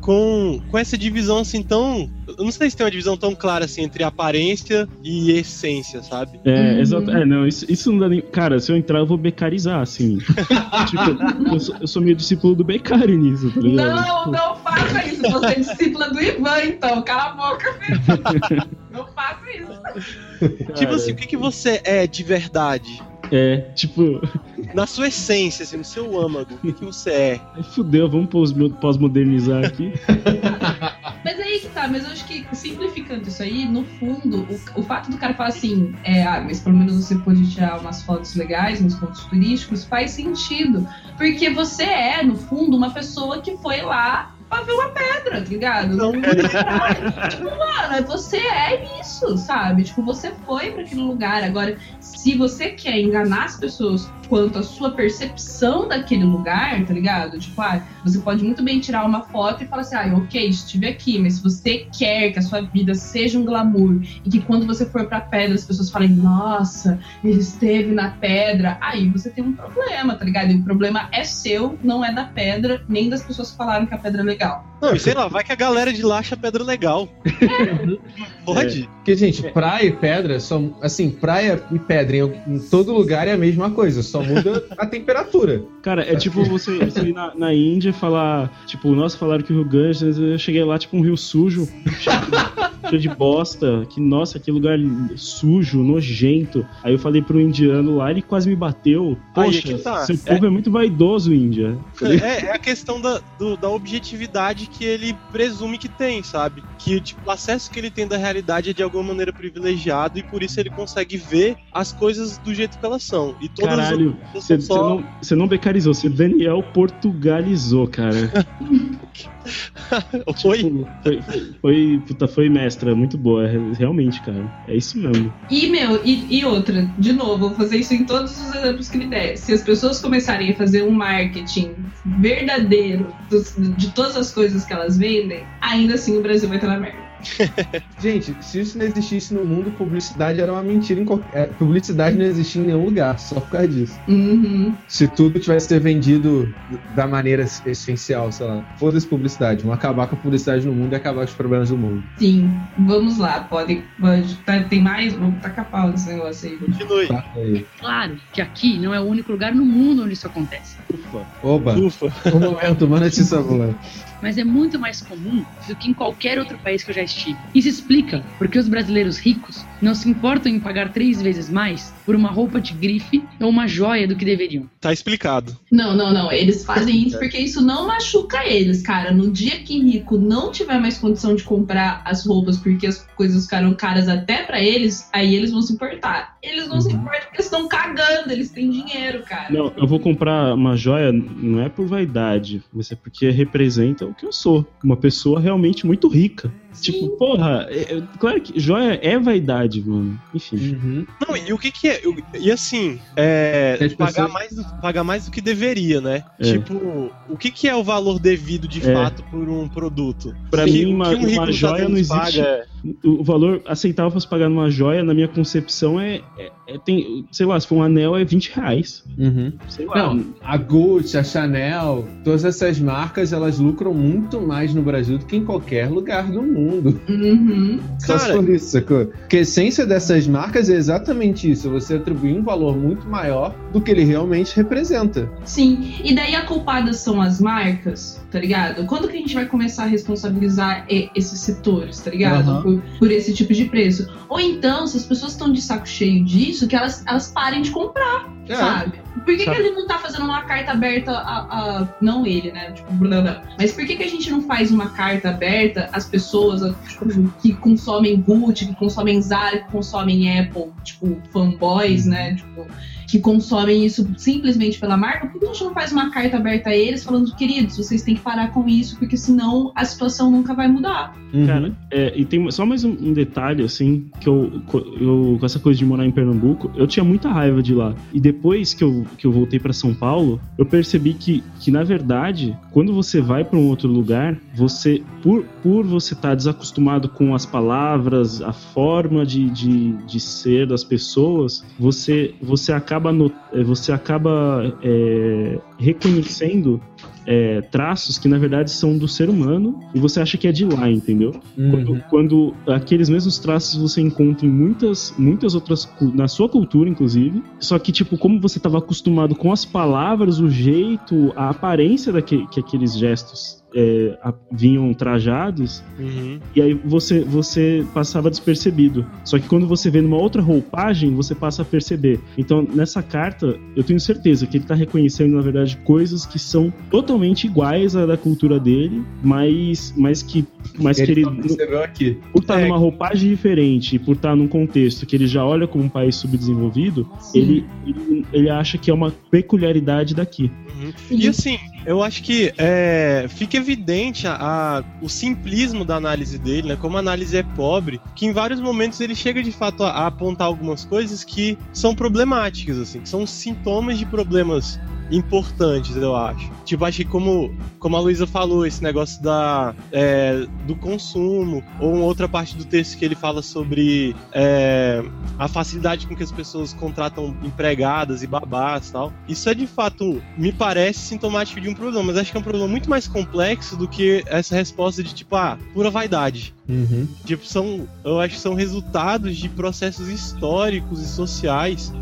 com, com essa divisão assim tão. Eu não sei se tem uma divisão tão clara assim entre aparência e essência, sabe? É, Uhum. exato. É, não, isso, isso não dá nem. Cara, se eu entrar, eu vou becarizar, assim. tipo, eu sou, eu sou meio discípulo do becari nisso, tá ligado? Não, não faça isso. Você é discípula do Ivan, então. Cala a boca, filho. Não faça isso. Tipo assim, o que, que você é de verdade? É, tipo, Na sua essência, assim, no seu âmago, o que, você é? ai, fudeu, vamos pós- pós-modernizar aqui. Mas aí que tá, mas eu acho que simplificando isso aí, no fundo, o, o fato do cara falar assim, é, ah, mas pelo menos você pode tirar umas fotos legais nos pontos turísticos, faz sentido. Porque você é, no fundo, uma pessoa que foi lá pra ver uma pedra, tá ligado? Não, tipo, mano, você é isso, sabe? Tipo, você foi pra aquele lugar. Agora, se você quer enganar as pessoas quanto à sua percepção daquele lugar, tá ligado? Tipo, ah, você pode muito bem tirar uma foto e falar assim, ah, ok, estive aqui, mas se você quer que a sua vida seja um glamour e que quando você for pra pedra as pessoas falem, nossa, ele esteve na pedra, aí você tem um problema, tá ligado? E o problema é seu, não é da pedra, nem das pessoas que falaram que a pedra é legal. Não, e sei lá, vai que a galera de lá acha pedra legal. Pode? Porque, gente, praia e pedra são. Assim, praia e pedra em, em todo lugar é a mesma coisa, só muda a temperatura. Cara, é tipo você, você ir na, na Índia e falar, tipo, nossa, falaram que o Rio Ganges, eu cheguei lá, tipo, um rio sujo, cheio de- cheio de bosta, que, nossa, que lugar sujo, nojento. Aí eu falei pro indiano lá, ele quase me bateu. Aí é Poxa, que tá. seu povo é, muito vaidoso, Índia. É, é a questão da, do- da objetividade que ele presume que tem, sabe? Que tipo, o acesso que ele tem da realidade é de alguma maneira privilegiado e por isso ele consegue ver as coisas do jeito que elas são. E todas Caralho, você só. não, você não becarizou, você Daniel portugalizou, cara. Oi? Tipo, foi, foi, foi, puta, foi mestra, muito boa, é- realmente, cara. É isso mesmo. E, meu, e, e outra, de novo, vou fazer isso em todos os exemplos que me der. Se as pessoas começarem a fazer um marketing verdadeiro dos- de todas as coisas que elas vendem, ainda assim o Brasil vai estar na merda. Gente, se isso não existisse no mundo, publicidade era uma mentira. Em qualquer... Publicidade não existia em nenhum lugar, só por causa disso. Uhum. Se tudo tivesse ser vendido da maneira essencial, sei lá. Foda-se publicidade. Vamos acabar com a publicidade no mundo e acabar com os problemas do mundo. Sim, vamos lá, pode. pode tá- tem mais? Vamos tacar pau nesse negócio aí. Continue. Tá aí. Claro que aqui não é o único lugar no mundo onde isso acontece. Ufa. Oba, Ufa. um momento, uma notícia boa. Mas é muito mais comum do que em qualquer outro país que eu já estive. Isso explica porque os brasileiros ricos não se importam em pagar três vezes mais por uma roupa de grife ou uma joia do que deveriam. Tá explicado. Não, não, não. Eles fazem isso porque isso não machuca eles, cara. No dia que rico não tiver mais condição de comprar as roupas porque as coisas ficaram caras até pra eles, aí eles vão se importar. Eles não se importam porque eles estão cagando, eles têm dinheiro, cara. Não, eu vou comprar uma joia, não é por vaidade, mas é porque representa o que eu sou. Uma pessoa realmente muito rica. Sim. Tipo, porra, é- é- claro que joia é vaidade, mano. Enfim. Uhum. Não, e o que que é? eu- E assim, é, pagar, pessoas- mais do, pagar mais do que deveria, né? É. Tipo, o que que é o valor devido de É. fato por um produto? Pra Que- mim, uma, um uma nos joia não existe. paga o valor aceitável pra se pagar numa joia, na minha concepção, é, é- é- tem, sei lá, se for um anel é 20 reais. Uhum. Sei lá. Não, a Gucci, a Chanel, todas essas marcas, elas lucram muito mais no Brasil do que em qualquer lugar do mundo. Uhum. Só Cara- for isso, sacou? Porque a essência dessas marcas é exatamente isso. Você atribuir um valor muito maior do que ele realmente representa. Sim, e daí a culpada são as marcas, tá ligado? Quando que a gente vai começar a responsabilizar esses setores, tá ligado? Aham. Por, por esse tipo de preço. Ou então, se as pessoas estão de saco cheio disso, que elas, elas parem de comprar, É. sabe? Por que, Sabe. que ele não tá fazendo uma carta aberta a. a- não ele, né? Tipo, blá, blá. Mas por que, que a gente não faz uma carta aberta às pessoas a- tipo, que consomem Gucci, que consomem Zara, que consomem Apple, tipo, fanboys, né? Tipo, que consomem isso simplesmente pela marca, por que a gente não faz uma carta aberta a eles falando, queridos, vocês têm que parar com isso, porque senão a situação nunca vai mudar. Uhum. Cara, é, e tem só mais um, um detalhe, assim, que eu, eu, com essa coisa de morar em Pernambuco, eu tinha muita raiva de lá. E depois que eu, que eu voltei pra São Paulo, eu percebi que, que, na verdade, quando você vai pra um outro lugar, você, por, por você estar desacostumado com as palavras, a forma de, de, de ser das pessoas, você, você acaba, no, eh, você acaba é, reconhecendo é, traços que na verdade são do ser humano e você acha que é de lá, entendeu? Uhum. Quando, quando aqueles mesmos traços você encontra em muitas, muitas outras na sua cultura, inclusive. Só que tipo, como você estava acostumado com as palavras, o jeito, a aparência daque, que aqueles gestos é, a- vinham trajados, Uhum. e aí você, você passava despercebido. Só que quando você vê numa outra roupagem, você passa a perceber. Então, nessa carta, eu tenho certeza que ele tá reconhecendo, na verdade, coisas que são totalmente iguais à da cultura dele, mas, mas que, mas que ele ele, só percebeu aqui. por estar É. numa roupagem diferente, e por estar num contexto que ele já olha como um país subdesenvolvido, ele, ele, ele acha que é uma peculiaridade daqui. Uhum. E assim, eu acho que é, fica evidente a, a- o simplismo da análise dele, né? Como a análise é pobre, que em vários momentos ele chega de fato a, a apontar algumas coisas que são problemáticas, assim, que são sintomas de problemas importantes, eu acho. Tipo, acho que como, como a Luísa falou, esse negócio da, é, do consumo, ou uma outra parte do texto que ele fala sobre é, a facilidade com que as pessoas contratam empregadas e babás e tal. Isso é de fato, me parece sintomático de um problema, mas acho que é um problema muito mais complexo do que essa resposta de tipo, ah, pura vaidade. Uhum. Tipo, são, eu acho que são resultados de processos históricos e sociais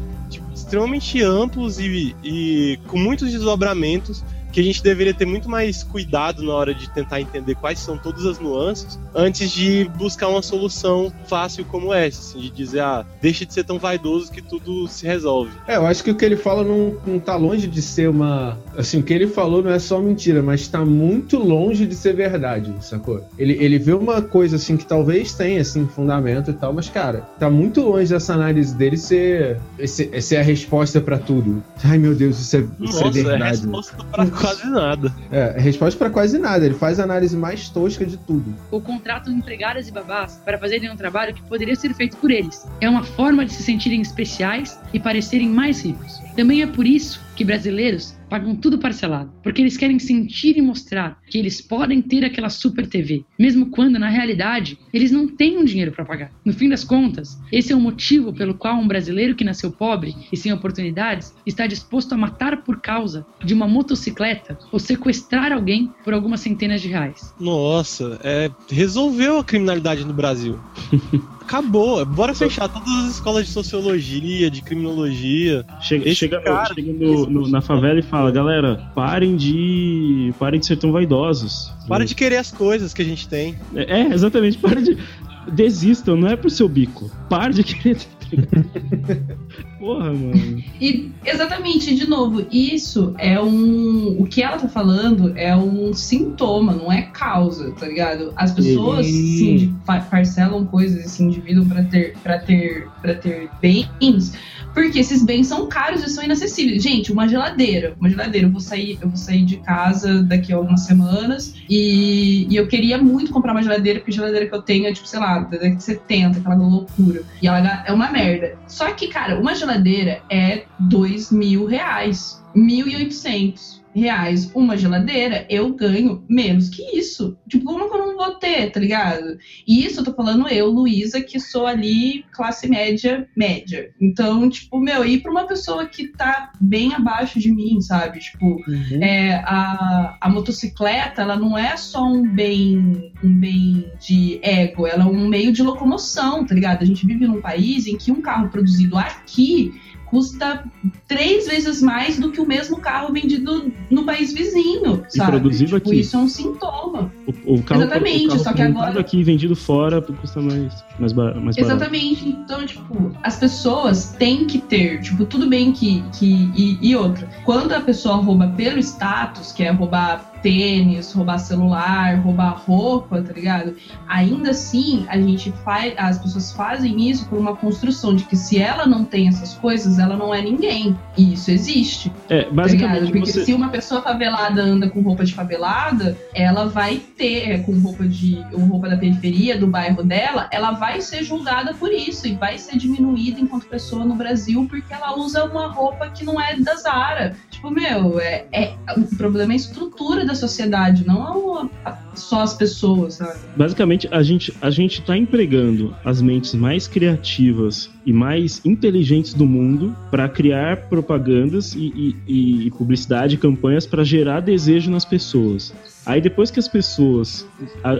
extremamente amplos e, e com muitos desdobramentos que a gente deveria ter muito mais cuidado na hora de tentar entender quais são todas as nuances antes de buscar uma solução fácil como essa, assim, de dizer, ah, deixa de ser tão vaidoso que tudo se resolve. É, eu acho que o que ele fala não, não tá longe de ser uma. Assim, o que ele falou não é só mentira, mas tá muito longe de ser verdade, sacou? Ele, ele vê uma coisa assim que talvez tenha assim, fundamento e tal, mas, cara, tá muito longe dessa análise dele ser, esse- ser a resposta pra tudo. Ai meu Deus, isso é, isso Nossa, é é verdade. resposta pra quase nada. É, resposta pra quase nada. Ele faz a análise mais tosca de tudo. ou contratam empregadas e babás para fazerem um trabalho que poderia ser feito por eles. É uma forma de se sentirem especiais e parecerem mais ricos. Também é por isso que brasileiros pagam tudo parcelado, porque eles querem sentir e mostrar que eles podem ter aquela super TV, mesmo quando na realidade eles não têm um dinheiro para pagar. No fim das contas, esse é o motivo pelo qual um brasileiro que nasceu pobre e sem oportunidades está disposto a matar por causa de uma motocicleta ou sequestrar alguém por algumas centenas de reais. Nossa, é, resolveu a criminalidade no Brasil. Acabou. Bora fechar todas as escolas de sociologia, de criminologia. Chega, chega, cara- chega no- no- na favela e fala, galera, parem de. parem de ser tão vaidosos. Para de querer as coisas que a gente tem. É, é, exatamente, para de. Desistam, não é pro seu bico. Para de querer. Porra, mano. E exatamente, de novo, isso é um. O que ela tá falando é um sintoma, não é causa, tá ligado? As pessoas Sim. parcelam coisas e se endividam pra ter, pra ter, pra ter bens, porque esses bens são caros e são inacessíveis. Gente, uma geladeira. Uma geladeira, eu vou sair, eu vou sair de casa daqui a algumas semanas e, e eu queria muito comprar uma geladeira, porque a geladeira que eu tenho é, tipo, sei lá, da década de 70, aquela loucura. E ela é uma merda. Só que, cara, uma geladeira é dois mil reais. 1.800 reais uma geladeira, eu ganho menos que isso. Tipo, como que eu não vou ter, tá ligado? E isso eu tô falando eu, Luísa, que sou ali classe média, média. Então, tipo, meu, ir pra uma pessoa que tá bem abaixo de mim, sabe? Tipo, Uhum. é, a, a motocicleta, ela não é só um bem, um bem de ego, ela é um meio de locomoção, tá ligado? A gente vive num país em que um carro produzido aqui custa três vezes mais do que o mesmo carro vendido no país vizinho, E sabe? produzido tipo, aqui. Isso é um sintoma. O, o carro, Exatamente, o carro só que agora- aqui vendido fora custa mais, mais, ba- mais barato. Exatamente. Então, tipo, as pessoas têm que ter, tipo, tudo bem que. que e, e outra, quando a pessoa rouba pelo status, que é roubar tênis, roubar celular, roubar roupa, tá ligado? Ainda assim, a gente faz. As pessoas fazem isso por uma construção de que se ela não tem essas coisas, ela não é ninguém. E isso existe. É, Tá basicamente Porque você... se uma pessoa favelada anda com roupa de favelada, ela vai ter, é, com roupa de ou roupa da periferia, do bairro dela, ela vai ser julgada por isso e vai ser diminuída enquanto pessoa no Brasil porque ela usa uma roupa que não é da Zara. Tipo, meu, é, é- o problema é a estrutura da sociedade, não só as pessoas, sabe? Basicamente, a gente, a gente tá empregando as mentes mais criativas e mais inteligentes do mundo para criar propagandas e, e- e publicidade, campanhas para gerar desejo nas pessoas. Aí depois que as pessoas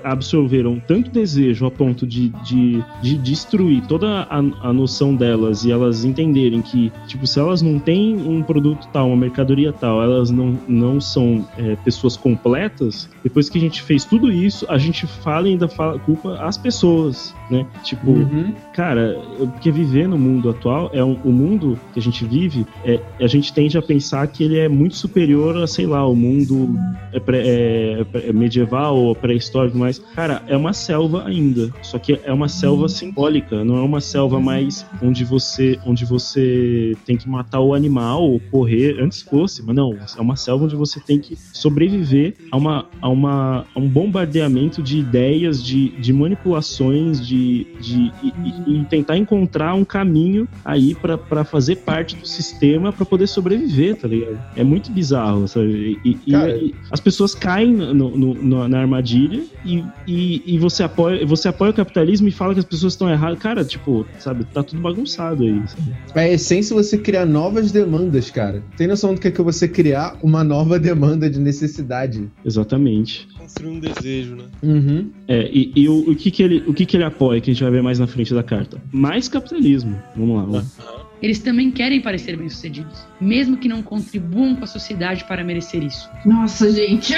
absorveram tanto desejo a ponto de, de, de destruir toda a, a noção delas e elas entenderem que, tipo, se elas não têm um produto tal, uma mercadoria tal, elas não, não são é, pessoas completas, depois que a gente fez tudo isso, a gente fala e ainda fala culpa às pessoas, né? Tipo, Uhum. Cara, porque viver no mundo atual é um, o mundo que a gente vive, é, a gente tende a pensar que ele é muito superior a, sei lá, o mundo é é- é medieval ou pré-histórico, mas, cara, é uma selva ainda. Só que é uma selva simbólica, não é uma selva mais onde você, onde você tem que matar o animal ou correr. Antes fosse, mas não, é uma selva onde você tem que sobreviver a, uma, a, uma, a um bombardeamento de ideias, de, de manipulações, de, de e, e- tentar encontrar um caminho aí pra- pra fazer parte do sistema pra poder sobreviver, tá ligado? É muito bizarro, sabe? E, e- e as pessoas caem no- no- na armadilha e, e, e você, apoia, você apoia o capitalismo e fala que as pessoas estão erradas. Cara, tipo, sabe, tá tudo bagunçado aí. sabe? É a essência você criar novas demandas, cara. Tem noção do que é que você criar uma nova demanda de necessidade? Exatamente. Construir um desejo, né? Uhum. É, e, e o, o que que ele, o que que ele apoia, que a gente vai ver mais na frente da carta? Mais capitalismo. Vamos lá. Vamos. Eles também querem parecer bem-sucedidos, mesmo que não contribuam com a sociedade para merecer isso. Nossa, gente.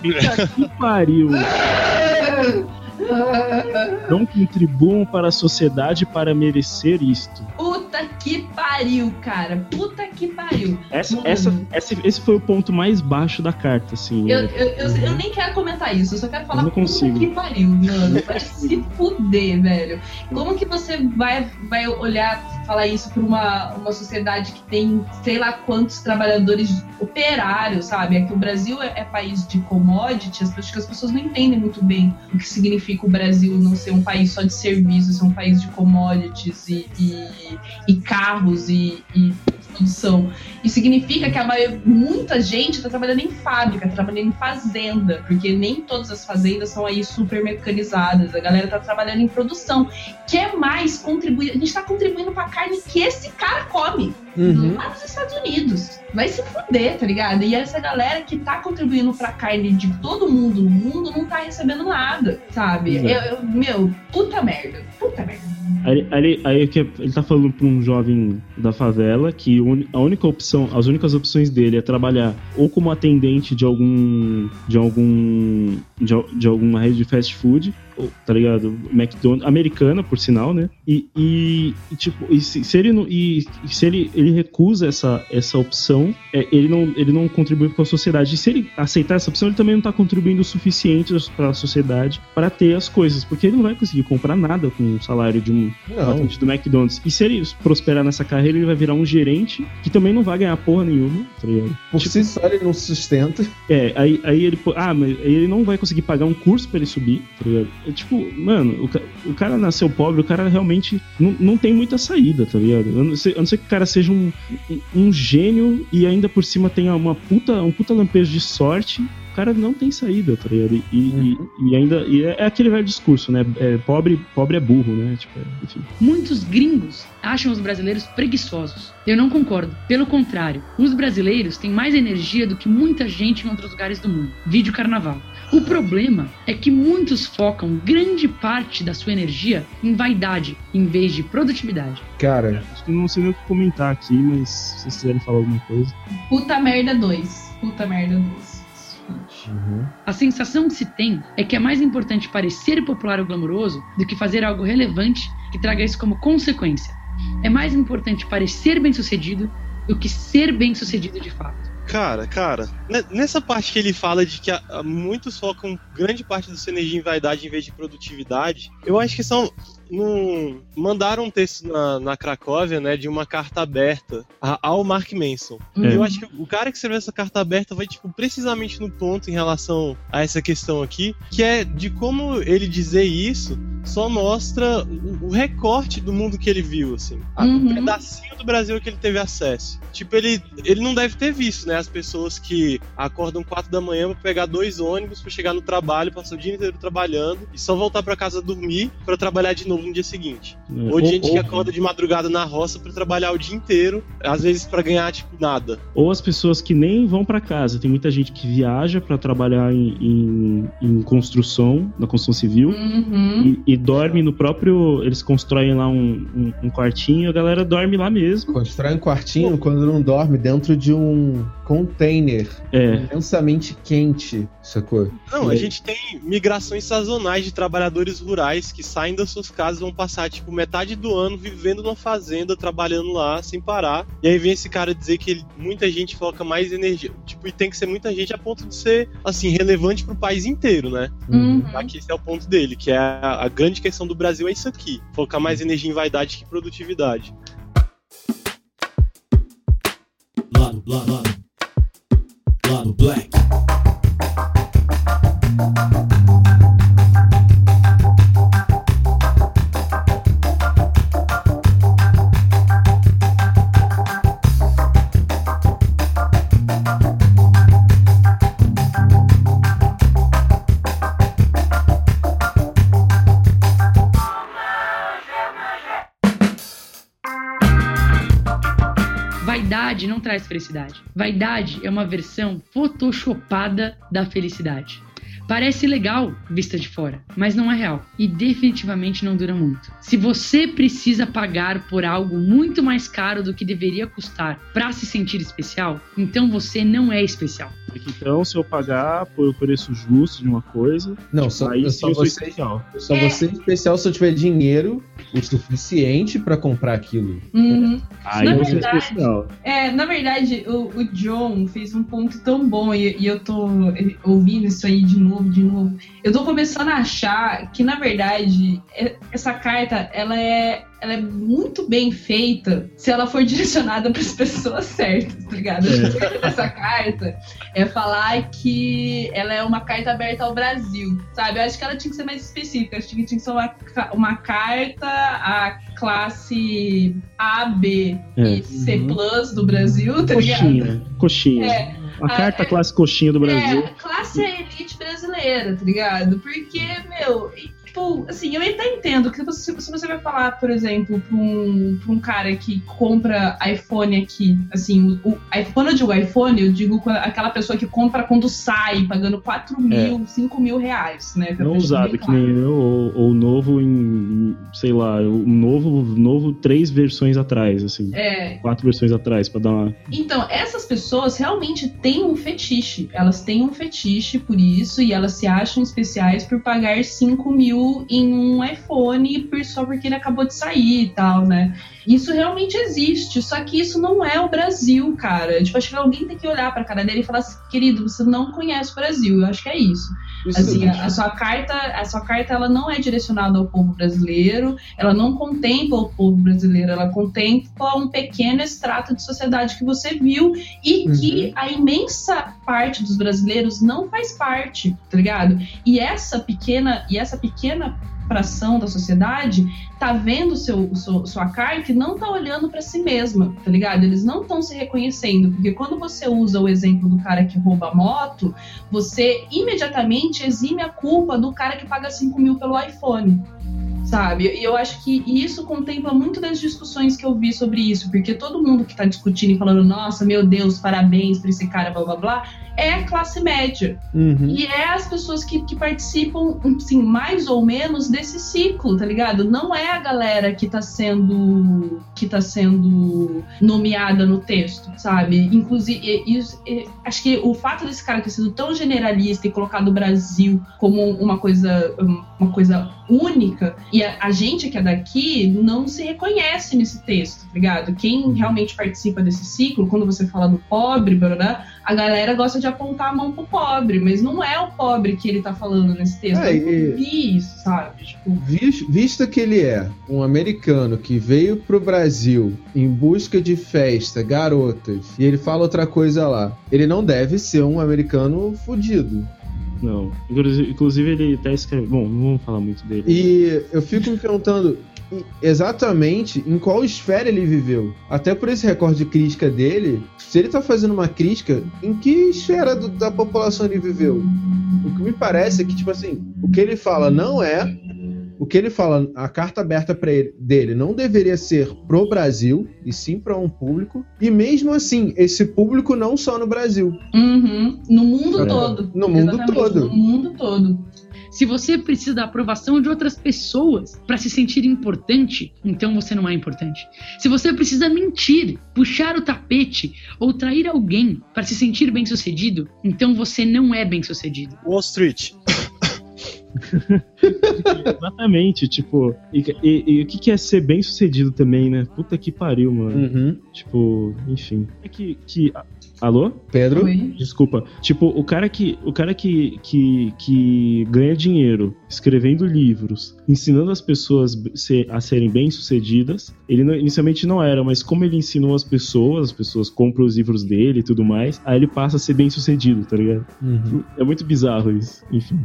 Que pariu! Não contribuam para a sociedade para merecer isto. Puta que pariu, cara. Puta que pariu. Essa, Mano. essa, esse, esse foi o ponto mais baixo da carta, assim. Eu, né? eu, eu, eu nem quero comentar isso, eu só quero falar Eu não consigo. puta que pariu, mano. Vai se fuder, velho. Como que você vai, vai olhar, falar isso pra uma, uma sociedade que tem sei lá quantos trabalhadores operários, sabe? É que o Brasil é, é país de commodities, acho que as pessoas não entendem muito bem o que significa o Brasil não ser um país só de serviços, ser um país de commodities e, e, e carros e, e produção. Isso significa que a maioria, muita gente está trabalhando em fábrica, tá trabalhando em fazenda, porque nem todas as fazendas são aí super mecanizadas. A galera tá trabalhando em produção. Quer mais contribuir? A gente tá contribuindo pra carne que esse cara come Uhum. lá nos Estados Unidos. Vai se fuder, tá ligado? E essa galera que tá contribuindo pra carne de todo mundo no mundo não tá recebendo nada, sabe? Eu, eu- meu, puta merda. Puta merda. Aí, aí, aí ele tá falando pra um jovem da favela que a única opção, as únicas opções dele é trabalhar ou como atendente de algum de algum de, de alguma rede de fast food, tá ligado? McDonald's, americana por sinal, né? E, e- e, tipo, e se, se ele não e, se ele, ele recusa essa, essa opção, é, ele não ele não contribui com a sociedade. E se ele aceitar essa opção, ele também não tá contribuindo o suficiente para a sociedade para ter as coisas, porque ele não vai conseguir comprar nada com o salário de um atendente do McDonald's. E se ele prosperar nessa carreira, ele vai virar um gerente que também não vai ganhar porra nenhuma, tá ligado? Por si só ele não se sustenta. É, aí, aí ele. Ah, mas aí ele não vai conseguir pagar um curso pra ele subir, tá ligado? É tipo, mano, o, o cara nasceu pobre, o cara realmente não, não tem muita saída, tá ligado? A não ser, a não ser que o cara seja um, um, um gênio e ainda por cima tenha uma puta, um puta lampejo de sorte. O cara não tem saída, tá ligado? E, e- e ainda. E é, é aquele velho discurso, né? É, pobre, pobre é burro, né? Tipo, é, enfim. Muitos gringos acham os brasileiros preguiçosos. Eu não concordo. Pelo contrário, os brasileiros têm mais energia do que muita gente em outros lugares do mundo. Vídeo carnaval. O problema é que muitos focam grande parte da sua energia em vaidade, em vez de produtividade. Cara, Acho que não sei nem o que comentar aqui, mas se vocês quiserem falar alguma coisa. Puta merda 2. Puta merda 2. Uhum. A sensação que se tem é que é mais importante parecer popular ou glamouroso do que fazer algo relevante que traga isso como consequência. É mais importante parecer bem-sucedido do que ser bem-sucedido de fato. Cara, cara, ne- nessa parte que ele fala de que muitos focam grande parte da sua energia em vaidade em vez de produtividade, eu acho que são. Num, mandaram um texto na, na Cracóvia, né, de uma carta aberta a- ao Mark Manson. É. Eu acho que o cara que escreveu essa carta aberta vai, tipo, precisamente no ponto em relação a essa questão aqui, que é de como ele dizer isso só mostra o, recorte do mundo que ele viu, assim. A- Uhum. Um pedacinho do Brasil que ele teve acesso. Tipo, ele, ele não deve ter visto, né? As pessoas que acordam 4 da manhã pra pegar dois ônibus pra chegar no trabalho, passar o dia inteiro trabalhando e só voltar pra casa dormir pra trabalhar de novo no dia seguinte. É, Ou de gente que acorda de madrugada na roça pra trabalhar o dia inteiro, às vezes pra ganhar, tipo, nada. ou as pessoas que nem vão pra casa. Tem muita gente que viaja pra trabalhar em, em, em construção, na construção civil. Uhum. E, e dorme no próprio. Eles constroem lá um, um, um quartinho, a galera dorme lá mesmo. Constrói um quartinho quando não dorme dentro de um container É. imensamente quente, sacou? Não, E a aí? gente tem migrações sazonais de trabalhadores rurais que saem das suas casas e vão passar, tipo, metade do ano vivendo numa fazenda, trabalhando lá, sem parar. E aí vem esse cara dizer que ele- muita gente foca mais energia. Tipo, e tem que ser muita gente a ponto de ser, assim, relevante pro país inteiro, né? Uhum. Aqui esse é o ponto dele, que é a, a grande questão do Brasil é isso aqui. Focar mais energia em vaidade que produtividade. Lado, lado, lado. Lado Black. Vaidade não traz felicidade. Vaidade é uma versão photoshopada da felicidade. Parece legal vista de fora, mas não é real e definitivamente não dura muito. Se você precisa pagar por algo muito mais caro do que deveria custar para se sentir especial, então você não é especial. Então, se eu pagar por o preço justo de uma coisa, Não, só, aí só você, especial. só É. você especial se eu tiver dinheiro o suficiente pra comprar aquilo. Uhum. Aí Na eu sou verdade, especial. É, na verdade, o, o John fez um ponto tão bom e, e eu tô ouvindo isso aí de novo, de novo. Eu tô começando a achar que, na verdade, é- essa carta, ela é, ela é muito bem feita se ela for direcionada para as pessoas certas, tá ligado? É. A ideia dessa carta é falar que ela é uma carta aberta ao Brasil, sabe? Eu acho que ela tinha que ser mais específica. Eu acho que tinha que ser uma, uma carta à classe A, B É. e C plus do Brasil, tá ligado? Coxinha. Coxinha. É, a ah, carta é- classe coxinha do Brasil. é, classe elite brasileira, tá ligado? Porque, meu, e, tipo, assim, eu até entendo que você- se você vai falar, por exemplo, pra um, pra um cara que compra iPhone aqui, assim, o, o, quando eu digo iPhone, eu digo aquela pessoa que compra quando sai, pagando 4 mil, 5 mil reais, né? É. Não usado, que nem eu, ou, ou novo em, em, sei lá, o novo, novo três versões atrás, assim. É, Quatro versões atrás, pra dar uma. Então, essas pessoas realmente têm um fetiche. Elas têm um fetiche por isso e elas se acham especiais por pagar 5 mil em um iPhone só porque ele acabou de sair e tal, né? Isso realmente existe, só que isso não é o Brasil, cara. Tipo, acho que alguém tem que olhar pra cara dele e falar assim, querido, você não conhece o Brasil. Eu acho que é isso. Isso Assim, é a, a sua carta, a sua carta ela não é direcionada ao povo brasileiro brasileiro, ela não contempla o povo brasileiro, ela contempla um pequeno extrato de sociedade que você viu e Uhum. que a imensa parte dos brasileiros não faz parte, tá ligado? E essa pequena e essa pequena fração da sociedade tá vendo seu, seu- sua carta e não tá olhando pra si mesma, tá ligado? Eles não estão se reconhecendo, porque quando você usa o exemplo do cara que rouba a moto, você imediatamente exime a culpa do cara que paga 5 mil pelo iPhone. Sabe? E eu acho que isso contempla muito das discussões que eu vi sobre isso, porque todo mundo que tá discutindo e falando, nossa, meu Deus, parabéns pra esse cara, blá blá blá, é a classe média. Uhum. E é as pessoas que, que participam, assim, mais ou menos desse ciclo, tá ligado? Não é a galera que tá sendo que tá sendo nomeada no texto, sabe? Inclusive, e- isso- e- acho que o fato desse cara ter sido tão generalista e colocado o Brasil como uma coisa, uma coisa única, e a, a gente que é daqui não se reconhece nesse texto, tá ligado? Quem realmente participa desse ciclo, quando você fala do pobre, blá, blá, a galera gosta de apontar a mão pro pobre, mas não é o pobre que ele tá falando nesse texto. É, eu e- vi isso, sabe? Tipo, Vis- Visto que ele é um americano que veio pro Brasil em busca de festa, garotas, e ele fala outra coisa lá, ele não deve ser um americano fudido. Não. Inclusive, ele até escreve. Bom, não vamos falar muito dele. E eu fico me perguntando exatamente em qual esfera ele viveu. Até por esse recorde de crítica dele, se ele tá fazendo uma crítica, em que esfera do- da população ele viveu? O que me parece é que, tipo assim, o que ele fala não é. O que ele fala, a carta aberta para ele dele não deveria ser pro Brasil, e sim para um público. E mesmo assim, esse público não só no Brasil. uhum, no mundo É. todo. No mundo Exatamente, todo. No mundo todo. Se você precisa da aprovação de outras pessoas para se sentir importante, então você não é importante. Se você precisa mentir, puxar o tapete ou trair alguém para se sentir bem-sucedido, então você não é bem-sucedido. Wall Street. Exatamente, tipo. E, e- e o que que é ser bem sucedido também, né? Puta que pariu, mano. Uhum. Tipo, enfim. É que. que a- Alô? Pedro? Oi? Desculpa. Tipo, o cara que o cara que, que, que ganha dinheiro escrevendo livros, ensinando as pessoas a serem bem-sucedidas, ele não- inicialmente não era, mas como ele ensinou as pessoas, as pessoas compram os livros dele e tudo mais, aí ele passa a ser bem-sucedido, tá ligado? Uhum. É muito bizarro isso. Enfim.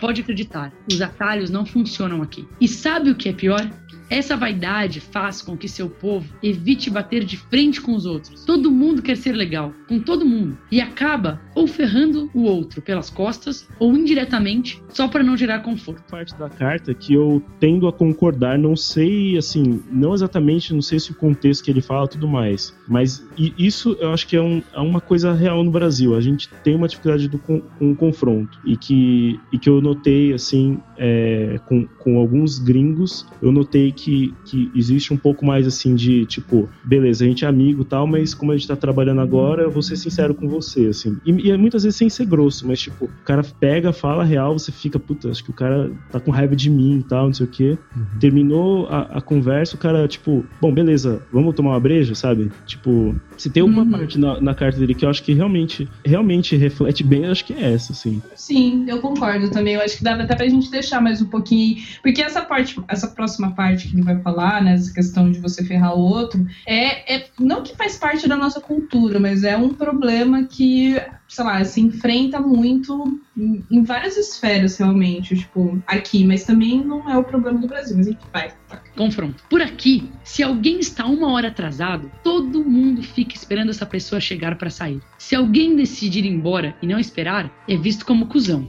Pode acreditar, os atalhos não funcionam aqui. E sabe o que é pior? Essa vaidade faz com que seu povo evite bater de frente com os outros. Todo mundo quer ser legal, com todo mundo, e acaba ou ferrando o outro pelas costas ou indiretamente, só para não gerar conforto. parte da carta que eu tendo a concordar, não sei, assim, não exatamente, não sei se o contexto que ele fala tudo mais, mas isso eu acho que é, um- é uma coisa real no Brasil. A gente tem uma dificuldade do, com o confronto e que, e que eu notei, assim, é, com, com alguns gringos, eu notei que, que existe um pouco mais, assim, de tipo, beleza, a gente é amigo e tal, mas como a gente tá trabalhando agora, eu vou ser sincero com você, assim. E, e é muitas vezes sem ser grosso, mas tipo, o cara pega, fala real, você fica, puta, acho que o cara tá com raiva de mim e tal, não sei o quê. Terminou a, a conversa, o cara, tipo, bom, beleza, vamos tomar uma breja, sabe? Tipo, se tem alguma Uhum. parte na, na carta dele que eu acho que realmente, realmente reflete bem, eu acho que é essa, assim. Sim, eu concordo também. Eu acho que dá até pra gente deixar mais um pouquinho. Porque essa parte, essa próxima parte que ele vai falar, né? Essa questão de você ferrar o outro, é, é não que faz parte da nossa cultura, mas é um problema que, sei lá, se enfrenta muito em, várias esferas, realmente, tipo, aqui, mas também não é o problema do Brasil, mas gente vai. Confronto. Por aqui, se alguém está uma hora atrasado, todo mundo fica esperando essa pessoa chegar para sair. Se alguém decidir ir embora e não esperar, é visto como cuzão.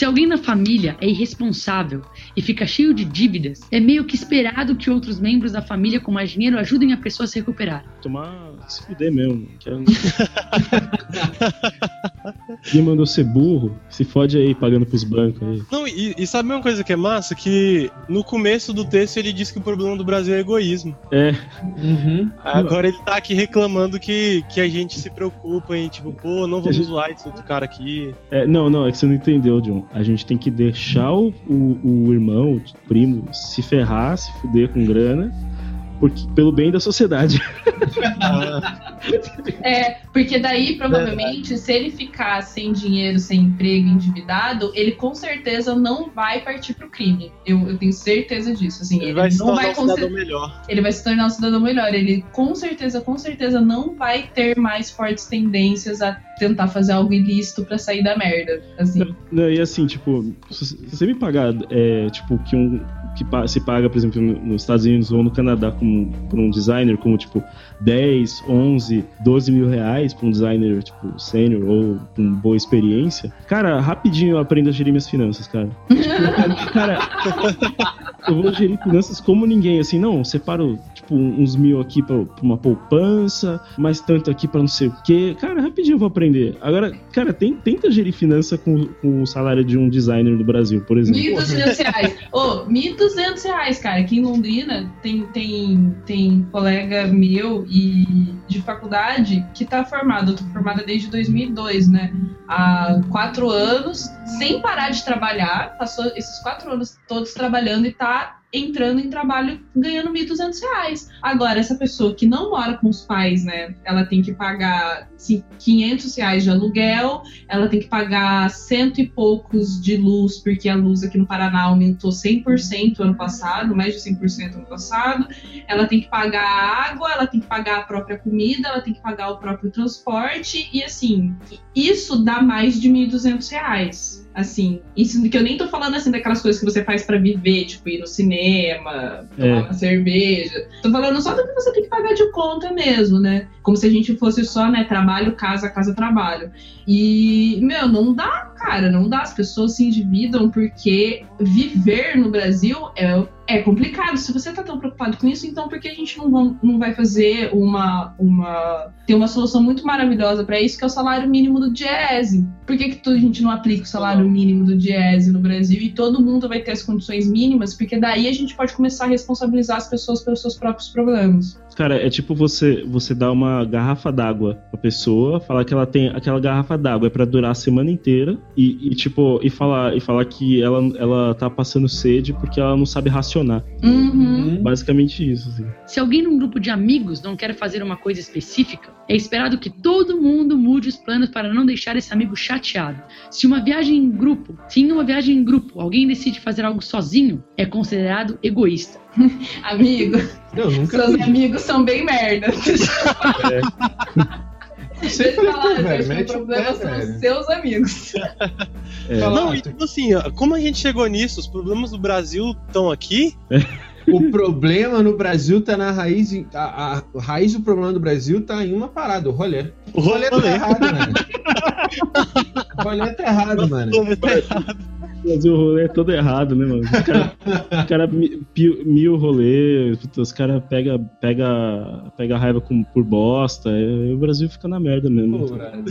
Se alguém na família é irresponsável e fica cheio de dívidas, é meio que esperado que outros membros da família com mais dinheiro ajudem a pessoa a se recuperar. Tomar, se fuder mesmo. Quero... Quem mandou ser burro, se fode aí pagando pros bancos aí. Não, e, e sabe uma coisa que é massa? Que no começo do texto ele diz que o problema do Brasil é egoísmo. É, Uhum. Agora ele tá aqui reclamando que, que a gente se preocupa em, tipo, pô, não vamos gente- zoar esse outro cara aqui. É, não, não, é que você não entendeu, John. A gente tem que deixar o, o, o irmão, o primo, se ferrar, se fuder com grana, porque, pelo bem da sociedade. É, porque daí, provavelmente, se ele ficar sem dinheiro, sem emprego, endividado, ele com certeza não vai partir pro crime. Eu, eu tenho certeza disso. Assim, Ele vai se não tornar vai um cidadão melhor. ele vai se tornar um cidadão melhor. Ele com certeza, com certeza não vai ter mais fortes tendências a tentar fazer algo ilícito pra sair da merda. Assim. Não, e assim, tipo, se se você me pagar, é, tipo, que um que se paga, por exemplo, no- nos Estados Unidos ou no Canadá como, por um designer, como, tipo, 10, 11, 12 mil reais pra um designer, tipo, sênior ou com boa experiência, cara, rapidinho eu aprendo a gerir minhas finanças, cara. Tipo, cara, eu vou gerir finanças como ninguém, assim, não, separo, tipo, uns mil aqui pra uma poupança, mais tanto aqui pra não sei o quê. Cara, rapidinho eu vou aprender. Agora, cara, tem, tenta gerir finança com, com o salário de um designer do Brasil, por exemplo. 1.200 reais. Ô, 1.200 reais, cara. Aqui em Londrina tem, tem, tem colega meu e de faculdade que tá formado. Eu tô formada desde 2002, né? Há quatro anos, sem parar de trabalhar. Passou esses quatro anos todos trabalhando e tá entrando em trabalho ganhando 1.200 reais. Agora, essa pessoa que não mora com os pais, né? Ela tem que pagar assim, 500 reais de aluguel, ela tem que pagar cento e poucos de luz, porque a luz aqui no Paraná aumentou 100% ano passado, mais de 100% ano passado. Ela tem que pagar a água, ela tem que pagar a própria comida, ela tem que pagar o próprio transporte, e assim, isso dá mais de 1.200 reais. Assim, isso que eu nem tô falando assim daquelas coisas que você faz pra viver, tipo ir no cinema, tomar É. uma cerveja. Tô falando só do que você tem que pagar de conta mesmo, né? Como se a gente fosse só, né, trabalho, casa, casa, trabalho. E, meu, não dá, cara, não dá. As pessoas se endividam porque viver no Brasil é, é complicado. Se você tá tão preocupado com isso, então por que a gente não, não vai fazer uma, uma. Tem uma solução muito maravilhosa pra isso, que é o salário mínimo do Diese. Por que, que a gente não aplica o salário mínimo do Diese no Brasil e todo mundo vai ter as condições mínimas? Porque daí a gente pode começar a responsabilizar as pessoas pelos seus próprios problemas. Cara, é tipo você você dar uma garrafa d'água pra pessoa, falar que ela tem aquela garrafa d'água é pra durar a semana inteira e, e, tipo e falar e falar que ela ela tá passando sede porque ela não sabe racionar. Uhum. Basicamente isso, assim. Se alguém num grupo de amigos não quer fazer uma coisa específica, é esperado que todo mundo mude os planos para não deixar esse amigo chateado. Se uma viagem em grupo, se em uma viagem em grupo alguém decide fazer algo sozinho, é considerado egoísta. Amigo, Eu nunca seus fiz. amigos são bem merda. Sempre velho. o Mete o problema pé, são velho. os seus amigos. É, Não, ah, e tipo assim, como a gente chegou nisso? Os problemas do Brasil estão aqui? O problema no Brasil tá na raiz. A, a raiz do problema do Brasil tá em uma parada, o rolê. O O rolê tá rolê. errado, mano. O rolê tá errado, Mas o rolê é todo errado, né, mano? Os caras cara mil rolê, os caras pega, pega, pega raiva com, por bosta, e o Brasil fica na merda mesmo. Pô, brother.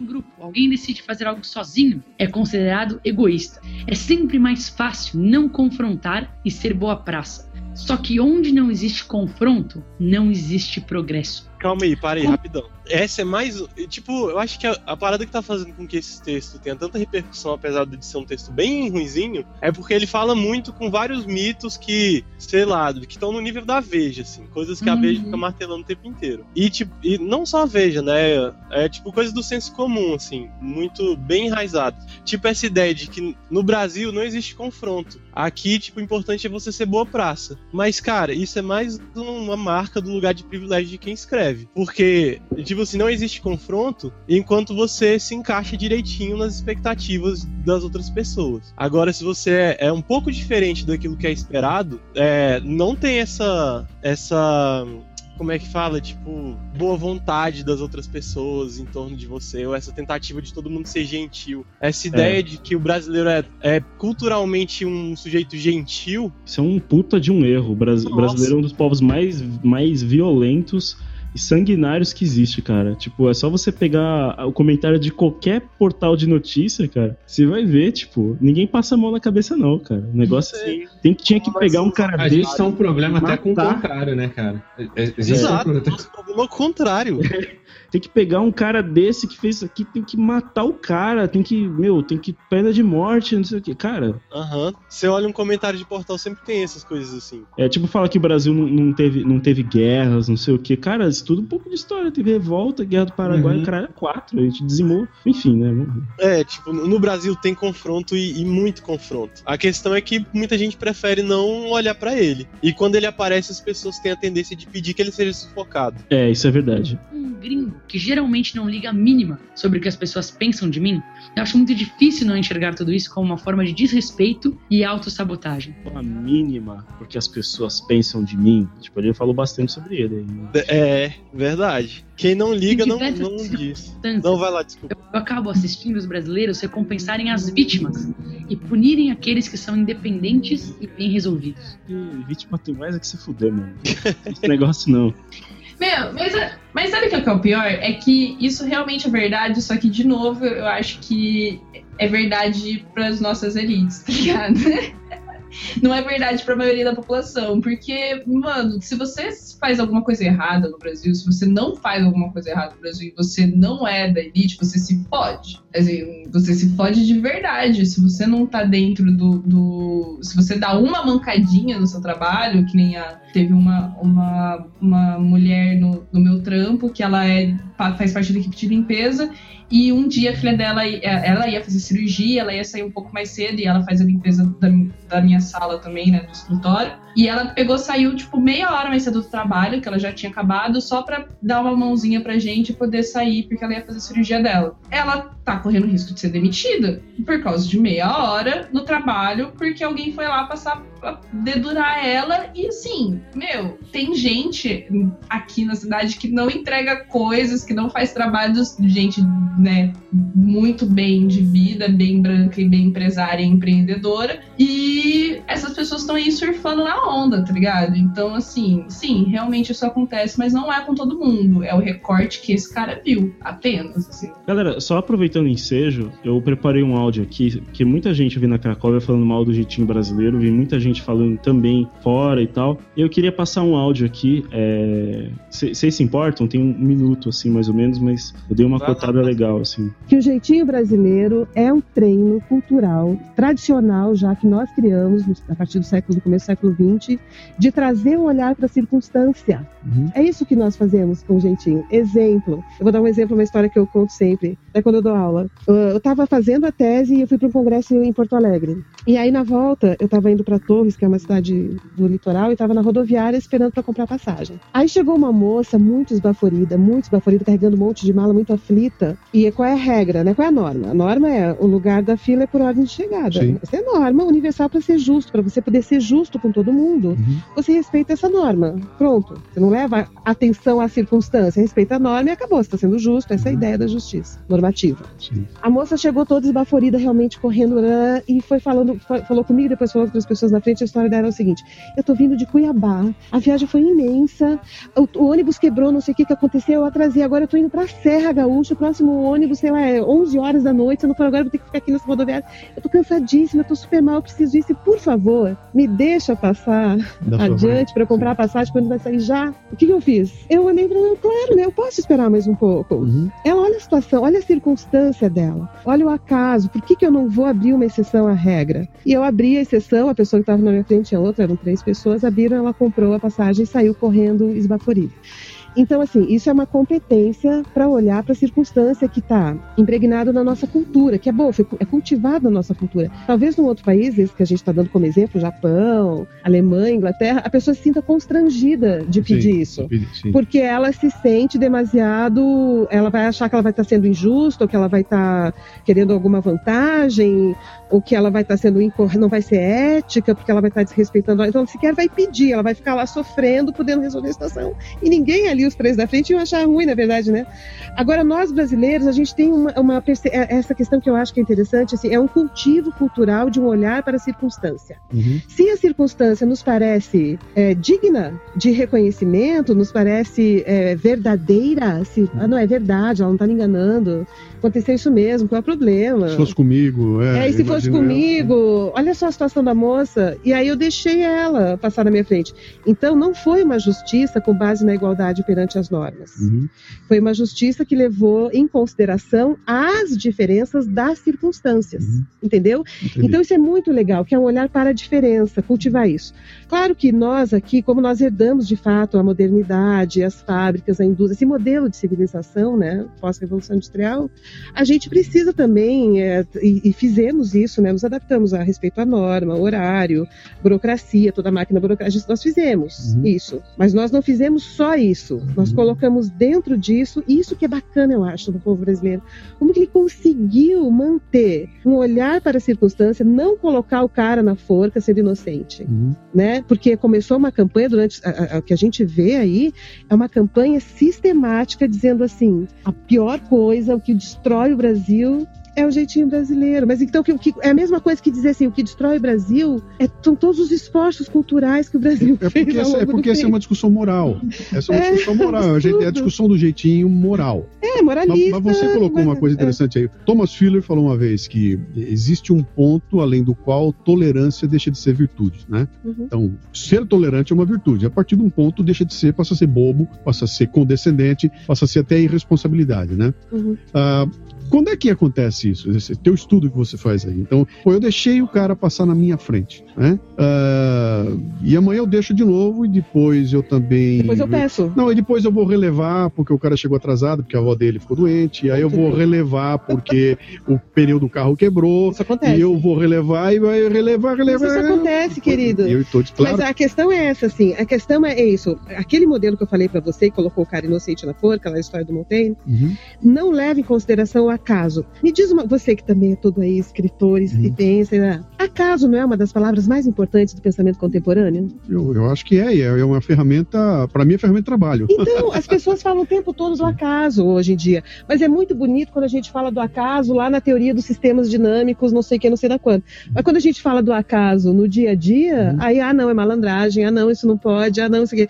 Em grupo, alguém decide fazer algo sozinho, é considerado egoísta. É sempre mais fácil não confrontar e ser boa praça. Só que onde não existe confronto, não existe progresso. Calma aí, para aí, rapidão. Essa é mais. Tipo, eu acho que a, a parada que tá fazendo com que esse texto tenha tanta repercussão, apesar de ser um texto bem ruinzinho, é porque ele fala muito com vários mitos que, sei lá, que estão no nível da Veja, assim. Coisas que a Uhum. Veja fica martelando o tempo inteiro. E, tipo, e não só a Veja, né? É tipo coisas do senso comum, assim. Muito bem enraizado. Tipo, essa ideia de que no Brasil não existe confronto. Aqui, tipo, o importante é você ser boa praça. Mas, cara, isso é mais uma marca do lugar de privilégio de quem escreve. Porque, tipo assim, não existe confronto enquanto você se encaixa direitinho nas expectativas das outras pessoas. Agora, se você é, é um pouco diferente daquilo que é esperado, é, não tem essa. essa como é que fala? Tipo, boa vontade das outras pessoas em torno de você, ou essa tentativa de todo mundo ser gentil. Essa ideia de que o brasileiro é, é culturalmente um sujeito gentil, Isso é um puta de um erro. O Bras- Nossa. brasileiro é um dos povos mais, mais violentos sanguinários que existe, cara. Tipo, é só você pegar o comentário de qualquer portal de notícia, cara. Você vai ver, tipo, ninguém passa a mão na cabeça, não, cara. O negócio é. assim, Tem, tinha que pegar um cara A desse. gente tem um problema até com o contrário, né, cara? É- é- um Exato. problema- Nosso problema Ao contrário. Tem que pegar um cara desse que fez isso aqui, tem que matar o cara, tem que, meu, tem que pena de morte, não sei o que. Cara, Aham. Você olha um comentário de portal, sempre tem essas coisas assim. é tipo falar que o Brasil não, não teve, não teve guerras, não sei o que. Cara, estuda um pouco de história. Teve revolta, guerra do Paraguai, Uhum. caralho, é quatro. A gente dizimou. Enfim, né? É, tipo, no Brasil tem confronto e, e muito confronto. A questão é que muita gente prefere não olhar pra ele. E quando ele aparece, as pessoas têm a tendência de pedir que ele seja sufocado. É, isso é verdade. um gringo que geralmente não liga a mínima sobre o que as pessoas pensam de mim, eu acho muito difícil não enxergar tudo isso como uma forma de desrespeito e autossabotagem. A mínima, porque as pessoas pensam de mim. Tipo, ele falou bastante sobre ele. aí, né? É, verdade. Quem não liga não, não diz. Não vai lá, desculpa. Eu acabo assistindo os brasileiros recompensarem as vítimas e punirem aqueles que são independentes e bem resolvidos. E vítima tem mais é que se fuder, mano. Esse negócio não. Meu, mas, mas sabe o que é, que é o pior? É que isso realmente é verdade, só que, de novo, eu acho que é verdade para as nossas elites, tá ligado? Não é verdade para a maioria da população, porque, mano, se você faz alguma coisa errada no Brasil, se você não faz alguma coisa errada no Brasil e você não é da elite, você se fode. Assim, você se fode de verdade. Se você não tá dentro do, do. Se você dá uma mancadinha no seu trabalho, que nem a. Teve uma, uma, uma mulher no, no meu trampo que ela é, faz parte da equipe de limpeza. E um dia a filha dela, ela ia fazer cirurgia, ela ia sair um pouco mais cedo e ela faz a limpeza da, da minha sala também, né, do escritório. E ela pegou, saiu, tipo, meia hora mais cedo do trabalho, que ela já tinha acabado, só pra dar uma mãozinha pra gente poder sair, porque ela ia fazer a cirurgia dela. Ela tá correndo risco de ser demitida por causa de meia hora no trabalho, porque alguém foi lá passar dedurar ela. E assim, meu, tem gente aqui na cidade que não entrega coisas, que não faz trabalhos, gente, né, muito bem de vida, bem branca e bem empresária e empreendedora. E essas pessoas estão aí surfando na onda, tá ligado? Então, assim, sim, realmente isso acontece, mas não é com todo mundo. É o recorte que esse cara viu, apenas, assim. Galera, só aproveitando o ensejo, eu preparei um áudio aqui, que muita gente vi na Cracóvia falando mal do jeitinho brasileiro, vi muita gente falando também fora e tal. Eu queria passar um áudio aqui. Vocês se importam? Tem um minuto, assim, mais ou menos, mas eu dei uma Vai lá, cotada vai. legal, assim. que o jeitinho brasileiro é um treino cultural tradicional já que nós criamos a partir do século do começo do século XX de trazer um olhar para a circunstância. Uhum. É isso que nós fazemos com o jeitinho. Exemplo, eu vou dar um exemplo, uma história que eu conto sempre, é quando eu dou aula. Eu estava fazendo a tese e eu fui para um congresso em Porto Alegre. E aí na volta eu estava indo para Torres, que é uma cidade do litoral, e estava na rodoviária esperando para comprar passagem. Aí chegou uma moça muito esbaforida, muito esbaforida, carregando um monte de mala, muito aflita. E qual é a regra, né? Qual é a norma? A norma é o lugar da fila é por ordem de chegada. Sim. Essa é norma universal para ser justo, para você poder ser justo com todo mundo. Uhum. Você respeita essa norma. Pronto. Você não leva atenção à circunstância, respeita a norma e acabou. Você está sendo justo. Essa é a ideia da justiça normativa. Sim. A moça chegou toda esbaforida, realmente correndo, e foi falando, fa- falou comigo, depois falou com outras pessoas na frente. A história dela é o seguinte: eu tô vindo de Cuiabá, a viagem foi imensa, o, o ônibus quebrou, não sei o que, que aconteceu, eu atrasei. Agora eu tô indo pra Serra Gaúcha, o próximo ônibus, sei lá, é 11 horas da noite. Se eu não for agora, eu vou ter que ficar aqui nessa rodoviária. Eu tô cansadíssima, eu tô super mal, eu preciso disso. E, por favor, me deixa passar Dá pra- adiante para comprar a passagem quando vai sair já. O que, que eu fiz? Eu olhei para ela, claro, né? Eu posso esperar mais um pouco. Uhum. Ela olha a situação, olha a circunstância dela, olha o acaso, por que, que eu não vou abrir uma exceção à regra? E eu abri a exceção, a pessoa que estava na minha frente a outra, eram três pessoas, abriram, ela comprou a passagem e saiu correndo esbaforida. Então, assim, isso é uma competência para olhar para a circunstância que está impregnado na nossa cultura, que é boa, é cultivado na nossa cultura. Talvez num outro país, esse que a gente está dando como exemplo, Japão, Alemanha, Inglaterra, a pessoa se sinta constrangida de pedir Sim, isso. Sim. Porque ela se sente demasiado. Ela vai achar que ela vai estar sendo injusta, ou que ela vai estar querendo alguma vantagem, ou que ela vai estar sendo incorreta, não vai ser ética, porque ela vai estar desrespeitando. Então, ela sequer vai pedir, ela vai ficar lá sofrendo, podendo resolver a situação. E ninguém ali, os três da frente, iam achar ruim, na verdade, né? Agora, nós brasileiros, a gente tem uma, uma é- essa questão que eu acho que é interessante, assim, é um cultivo cultural de um olhar para a circunstância. Uhum. Se a circunstância nos parece é, digna de reconhecimento, nos parece é, verdadeira, se, ah, não é verdade, ela não está me enganando, aconteceu isso mesmo, qual é o problema? Se fosse comigo, é. É, e se fosse comigo, olha só a situação da moça, e aí eu deixei ela passar na minha frente. Então não foi uma justiça com base na igualdade perante as normas. Uhum. Foi uma justiça que levou em consideração as diferenças das circunstâncias, entendeu? Entendi. Então isso é muito legal, que é um olhar para a diferença, cultivar isso. Claro que nós aqui, como nós herdamos de fato a modernidade, as fábricas, a indústria, esse modelo de civilização, né, pós-revolução industrial, a gente precisa também, é, e, e fizemos isso, né, nos adaptamos a respeito à norma, horário, burocracia, toda a máquina burocrática, nós fizemos Uhum. isso. Mas nós não fizemos só isso, nós colocamos dentro disso, e isso que é bacana, eu acho, do povo brasileiro, como que ele conseguiu manter um olhar para a circunstância, não colocar o cara na forca sendo inocente, Uhum. né? Porque começou uma campanha durante a que a gente vê aí é uma campanha sistemática dizendo assim, a pior coisa, o que destrói o Brasil é o jeitinho brasileiro. Mas então que, que- é a mesma coisa que dizer assim, o que destrói o Brasil é, são todos os esforços culturais que o Brasil É fez porque, ao essa, é porque essa é uma discussão moral. Essa é uma É, discussão moral. A, gente, é a discussão do jeitinho moral. É, Mas, moralista. mas você colocou uma mas- coisa interessante aí. Thomas Filler falou uma vez que existe um ponto além do qual tolerância deixa de ser virtude, né? Uhum. Então, ser tolerante é uma virtude. A partir de um ponto deixa de ser, passa a ser bobo, passa a ser condescendente, passa a ser até irresponsabilidade, né? Uhum. Ah, quando é que acontece isso? Esse teu estudo que você faz aí. Então, pô, eu deixei o cara passar na minha frente, né? Ah, e amanhã eu deixo de novo e depois eu também. Depois eu peço. Não, e depois eu vou relevar porque o cara chegou atrasado, porque a avó dele ficou doente, e aí eu vou relevar porque o pneu do carro quebrou, Isso acontece. e eu vou relevar e vai relevar, relevar. isso acontece, querido. Eu estou claro. Mas a questão é essa, assim. A questão é isso. Aquele modelo que eu falei pra você, que colocou o cara inocente na forca, lá a história do Montaigne, Uhum. não leva em consideração o acaso. Me diz uma, você que também é todo aí escritor e- Uhum. pensa, né? acaso não é uma das palavras mais importantes do pensamento contemporâneo? Eu, eu acho que é, é é uma ferramenta, para mim é ferramenta de trabalho. Então, as pessoas falam o tempo todo do acaso hoje em dia. Mas é muito bonito quando a gente fala do acaso lá na teoria dos sistemas dinâmicos, não sei o que, não sei da quando. Mas quando a gente fala do acaso no dia a dia, Uhum. aí, ah, não, é malandragem, ah, não, isso não pode, ah, não, isso aqui.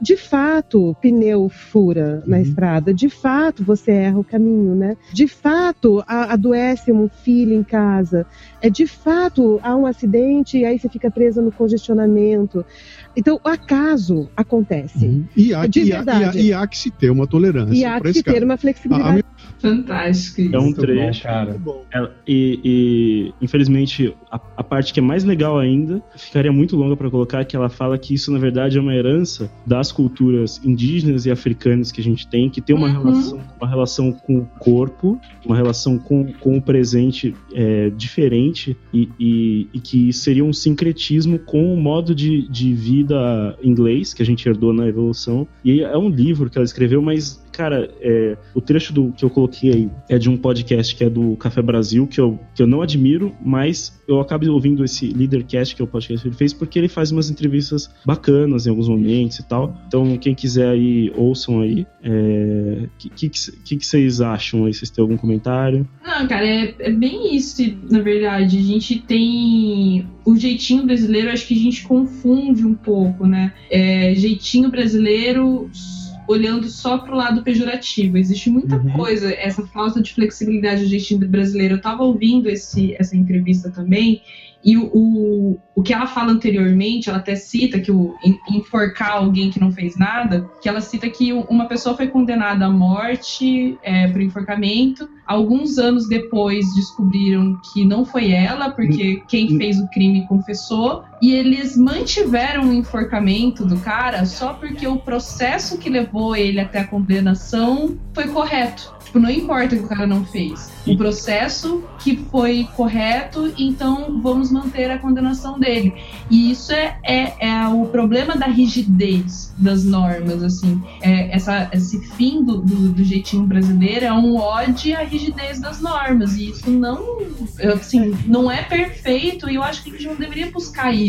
De fato, pneu fura na Uhum. estrada, de fato você erra o caminho, né? De fato, a- adoece um filho em casa. É de fato há um acidente e aí você fica presa no congestionamento. Então, o acaso acontece. Uhum. E, há, e, há, e, há, e há que se ter uma tolerância. E há que cara. ter uma A- a flexibilidade. minha- Fantástico isso. É um Muito bom, trecho. cara. É, e, e, infelizmente, a, a parte que é mais legal ainda, ficaria muito longa para colocar, que ela fala que isso, na verdade, é uma herança das culturas indígenas e africanas que a gente tem, que tem uma, Uhum. relação, uma relação com o corpo, uma relação com, com o presente é, diferente, e, e, e que seria um sincretismo com o modo de, de vida inglês que a gente herdou na evolução. E é um livro que ela escreveu, mas cara, é, o trecho do, que eu coloquei aí é de um podcast que é do Café Brasil, que eu, que eu não admiro, mas eu acabo ouvindo esse Leadercast, que é o podcast que ele fez, porque ele faz umas entrevistas bacanas em alguns momentos e tal. Então, quem quiser aí, ouçam aí. O que, que, que, que vocês acham aí? Vocês têm algum comentário? Não, cara, é, é bem isso, na verdade. A gente tem o jeitinho brasileiro, acho que a gente confunde um pouco, né? É, jeitinho brasileiro olhando só pro lado pejorativo. Existe muita Uhum. coisa, essa falta de flexibilidade do jeitinho brasileiro. Eu tava ouvindo esse, essa entrevista também, e o, o, o que ela fala anteriormente, ela até cita que o en- enforcar alguém que não fez nada, que ela cita que uma pessoa foi condenada à morte é, por enforcamento. Alguns anos depois descobriram que não foi ela, porque quem fez o crime confessou. E eles mantiveram o enforcamento do cara só porque o processo que levou ele até a condenação foi correto. Tipo, não importa o que o cara não fez. O processo que foi correto, então vamos manter a condenação dele. E isso é, é, é o problema da rigidez das normas, assim. É essa, esse fim do, do, do jeitinho brasileiro é um ode à rigidez das normas. E isso não, assim, não é perfeito e eu acho que a gente não deveria buscar isso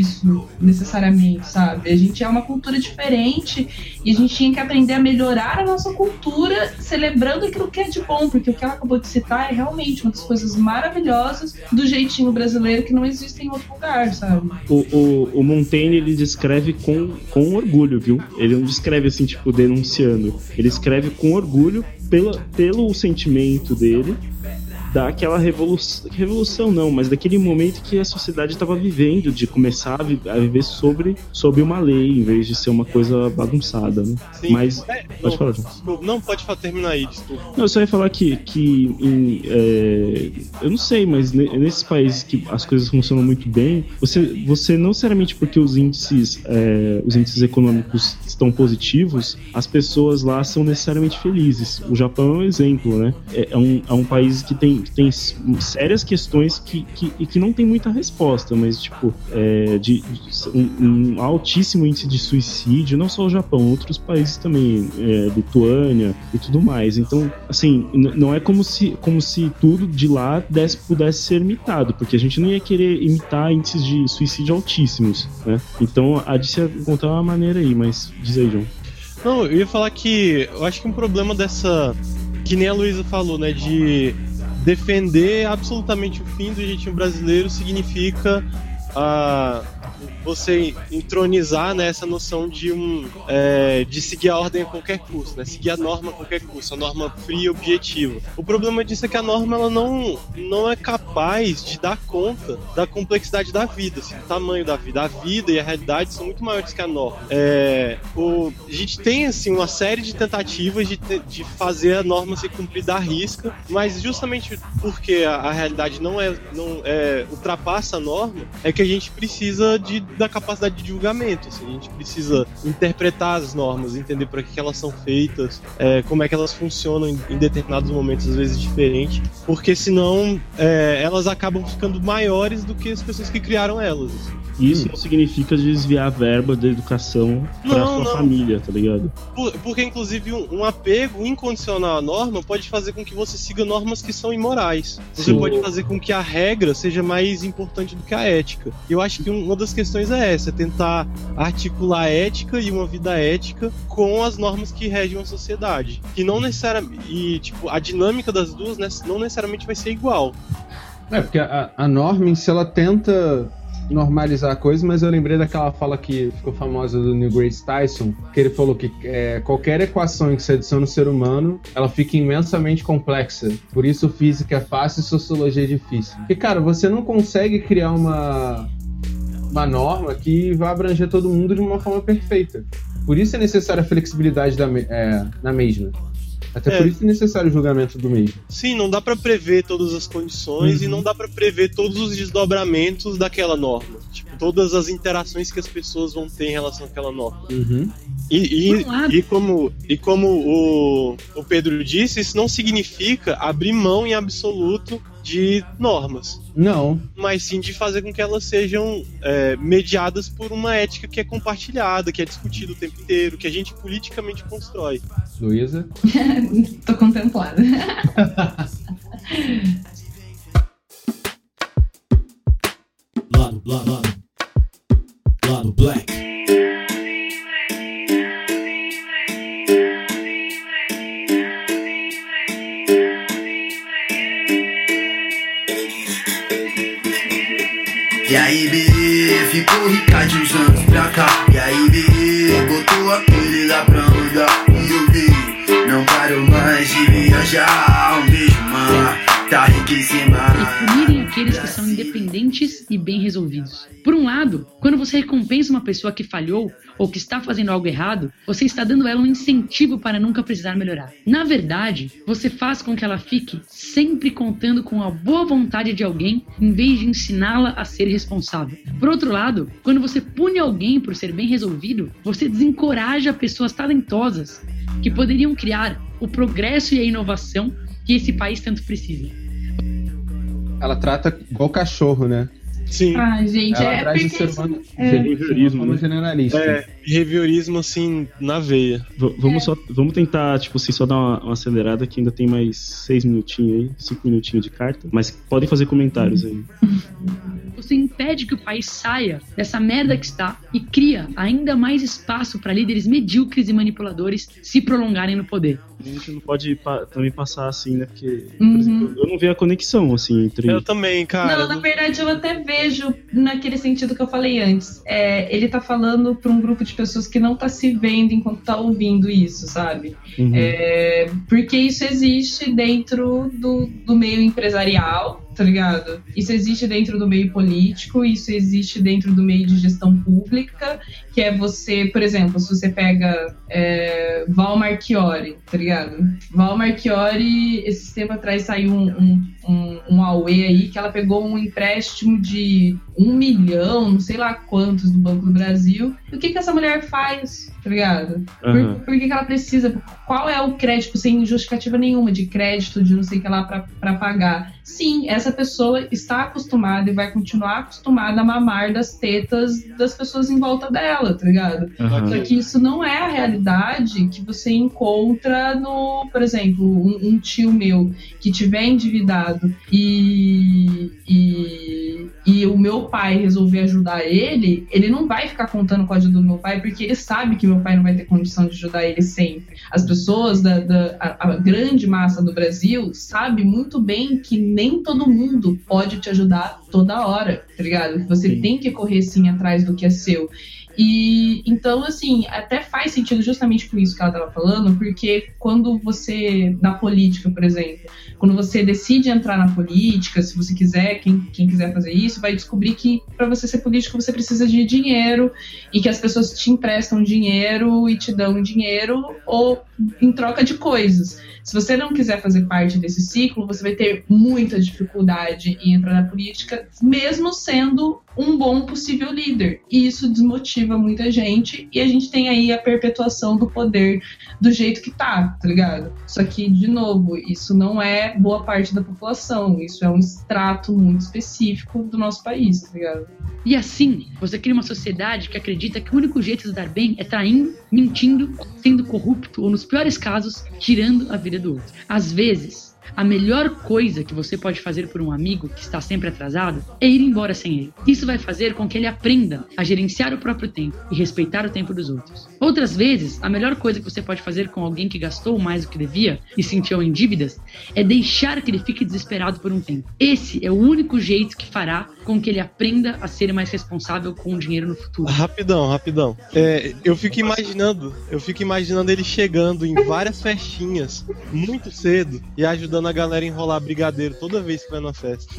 necessariamente, sabe? A gente é uma cultura diferente e a gente tinha que aprender a melhorar a nossa cultura celebrando aquilo que é de bom, porque o que ela acabou de citar é realmente uma das coisas maravilhosas do jeitinho brasileiro que não existe em outro lugar, sabe? O, o, o Montaigne, ele descreve com, com orgulho, viu? Ele não descreve assim, tipo, denunciando. Ele escreve com orgulho pela, pelo sentimento dele daquela revolução, revolução não, mas daquele momento que a sociedade estava vivendo, de começar a, vi- a viver sobre, sobre uma lei, em vez de ser uma coisa bagunçada, né? Sim. Mas, É, pode ô, falar, desculpa, Não, pode terminar aí, desculpa. Não, eu só ia falar que, que em, é, eu não sei, mas ne- nesses países que as coisas funcionam muito bem, você, você não necessariamente porque os índices, é, os índices econômicos estão positivos, as pessoas lá são necessariamente felizes. O Japão é um exemplo, né? É, é um, é um país que tem, que tem sérias questões que, que, e que não tem muita resposta, mas tipo, é, de, de- um, um altíssimo índice de suicídio, não só o Japão, outros países também, é, Lituânia e tudo mais. Então, assim, não é como se, como se tudo de lá desse, pudesse ser imitado, porque a gente não ia querer imitar índices de suicídio altíssimos, né? Então, há de se encontrar uma maneira aí, mas diz aí, João. Não, eu ia falar que eu acho que um problema dessa. Que nem a Luísa falou, né? De defender absolutamente o fim do jeitinho brasileiro significa ah, você entronizar né, essa noção de um é, de seguir a ordem a qualquer custo, né? Seguir a norma a qualquer custo, a norma fria e objetiva. O problema disso é que a norma ela não, não é capaz de dar conta da complexidade da vida, assim, do tamanho da vida. A vida e a realidade são muito maiores que a norma. É, o, a gente tem assim uma série de tentativas de, de fazer a norma ser cumprida à risca, mas justamente porque a, a realidade não é não é, ultrapassa a norma, é que a gente precisa de, da capacidade de julgamento. assim, a gente precisa interpretar as normas, entender para que, que elas são feitas, é, como é que elas funcionam em, em determinados momentos, às vezes diferente, porque senão é, elas acabam ficando maiores do que as pessoas que criaram elas. assim. E isso não significa desviar a verba da educação pra Não, sua não. família, tá ligado? Por- Porque, inclusive, um, um apego incondicional à norma pode fazer com que você siga normas que são imorais. Você Sim. pode fazer com que a regra seja mais importante do que a ética. E eu acho que um- uma das questões é essa: é tentar articular a ética e uma vida ética com as normas que regem a sociedade. Que não necessariamente. E, tipo, a dinâmica das duas né, não necessariamente vai ser igual. É, porque a, a norma em si, ela tenta normalizar a coisa, mas eu lembrei daquela fala que ficou famosa do Neil Grace Tyson, que ele falou que é, qualquer equação que se adiciona no ser humano, ela fica imensamente complexa. Por isso física é fácil e sociologia é difícil. Porque, cara, você não consegue criar uma, uma norma que vai abranger todo mundo de uma forma perfeita. Por isso é necessária a flexibilidade da, é, na mesma. Até É. por isso é necessário o julgamento do mesmo. Sim, não dá pra prever todas as condições Uhum. e não dá pra prever todos os desdobramentos daquela norma. Tipo, todas as interações que as pessoas vão ter em relação àquela norma. Uhum. E, e, e como, e como o, o Pedro disse, isso não significa abrir mão em absoluto de normas, Não, mas sim de fazer com que elas sejam é, mediadas por uma ética que é compartilhada, que é discutida o tempo inteiro, que a gente politicamente constrói. Luísa. Tô contemplada. Lado, lado, lado. Lado Black. E aí, bebê, ficou rica de uns anos pra cá. E aí, bebê, botou aquele lá pra andar. E eu vi, não paro mais de viajar. Um beijo, mar, e punirem aqueles que são independentes e bem resolvidos. Por um lado, quando você recompensa uma pessoa que falhou ou que está fazendo algo errado, você está dando ela um incentivo para nunca precisar melhorar. Na verdade, você faz com que ela fique sempre contando com a boa vontade de alguém em vez de ensiná-la a ser responsável. Por outro lado, quando você pune alguém por ser bem resolvido, você desencoraja pessoas talentosas que poderiam criar o progresso e a inovação que esse país tanto precisa. Ela trata igual cachorro, né? Sim, Ai, gente, Ela é traz o porque... ser humano é. forma né? generalista. é behaviorismo assim na veia. V- vamos, só, vamos tentar, tipo assim, só dar uma, uma acelerada que ainda tem mais seis minutinhos aí, cinco minutinhos de carta. Mas podem fazer comentários aí. você impede que o país saia dessa merda que está e cria ainda mais espaço para líderes medíocres e manipuladores se prolongarem no poder. A gente não pode pa- também passar assim, né? Porque, Uhum. por exemplo, eu não vejo a conexão, assim, entre. Eu também, cara. Não, na verdade eu até vejo naquele sentido que eu falei antes. É, ele tá falando para um grupo de pessoas que não tá se vendo enquanto tá ouvindo isso, sabe? Uhum. É, porque isso existe dentro do, do meio empresarial, tá ligado? Isso existe dentro do meio político, isso existe dentro do meio de gestão pública, que é você, por exemplo, se você pega é, Val Marchiori, tá ligado? Val Marchiori, esse tempo atrás saiu um, um, um, um Aue aí que ela pegou um empréstimo de um milhão, não sei lá quantos do Banco do Brasil. E o que, que essa mulher faz, tá ligado? Por, Aham. por que, que ela precisa? Qual é o crédito sem justificativa nenhuma de crédito, de não sei o que lá pra, pra pagar? Sim, essa pessoa está acostumada e vai continuar acostumada a mamar das tetas das pessoas em volta dela, tá ligado? Aham. Só que isso não é a realidade que você encontra no, por exemplo, um, um tio meu que tiver endividado e, e, e o meu pai resolver ajudar ele, ele não vai ficar contando com a ajuda do meu pai, porque ele sabe que meu pai não vai ter condição de ajudar ele sempre. As pessoas da, da a, a grande massa do Brasil sabe muito bem que nem todo mundo pode te ajudar toda hora, tá ligado? Que Você Sim. tem que correr sim atrás do que é seu. E então, assim, até faz sentido justamente com isso que ela estava falando, porque quando você, na política, por exemplo, quando você decide entrar na política, se você quiser, quem, quem quiser fazer isso, vai descobrir que para você ser político você precisa de dinheiro e que as pessoas te emprestam dinheiro e te dão dinheiro ou em troca de coisas. Se você não quiser fazer parte desse ciclo, você vai ter muita dificuldade em entrar na política, mesmo sendo um bom possível líder. E isso desmotiva muita gente e a gente tem aí a perpetuação do poder do jeito que tá, tá ligado? Só que, de novo, isso não é boa parte da população, isso é um extrato muito específico do nosso país, tá ligado? E assim, você cria uma sociedade que acredita que o único jeito de se dar bem é traindo, mentindo, sendo corrupto ou, nos piores casos, tirando a vida do outro. Às vezes, a melhor coisa que você pode fazer por um amigo que está sempre atrasado é ir embora sem ele. Isso vai fazer com que ele aprenda a gerenciar o próprio tempo e respeitar o tempo dos outros. Outras vezes, a melhor coisa que você pode fazer com alguém que gastou mais do que devia e sentiu em dívidas é deixar que ele fique desesperado por um tempo. Esse é o único jeito que fará com que ele aprenda a ser mais responsável com o dinheiro no futuro. Rapidão, rapidão. É, eu fico imaginando, eu fico imaginando ele chegando em várias festinhas muito cedo e ajudando a galera a enrolar brigadeiro toda vez que vai na festa.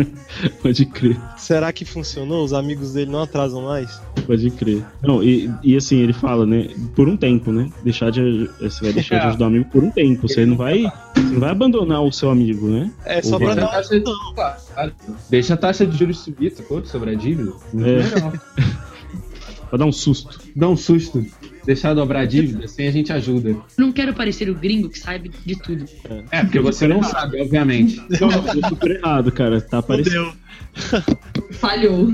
Pode crer, Será que funcionou? Os amigos dele não atrasam mais? pode crer. Não, e, e assim, ele fala, né? Por um tempo, né? Deixar de. Você vai deixar de ajudar o amigo por um tempo. Você não vai. Você não vai abandonar o seu amigo, né? É só pra dar Deixa a taxa de-. Deixa a taxa de juros subir, sacou? Sobre a dívida. Muito É. Pra dar um susto. Dá um susto. Deixar dobrar a dívida, assim a gente ajuda. Não quero parecer o gringo que sabe de tudo. É, porque você não sabe, obviamente. Não, eu super errado, cara. Tá parecendo. Falhou.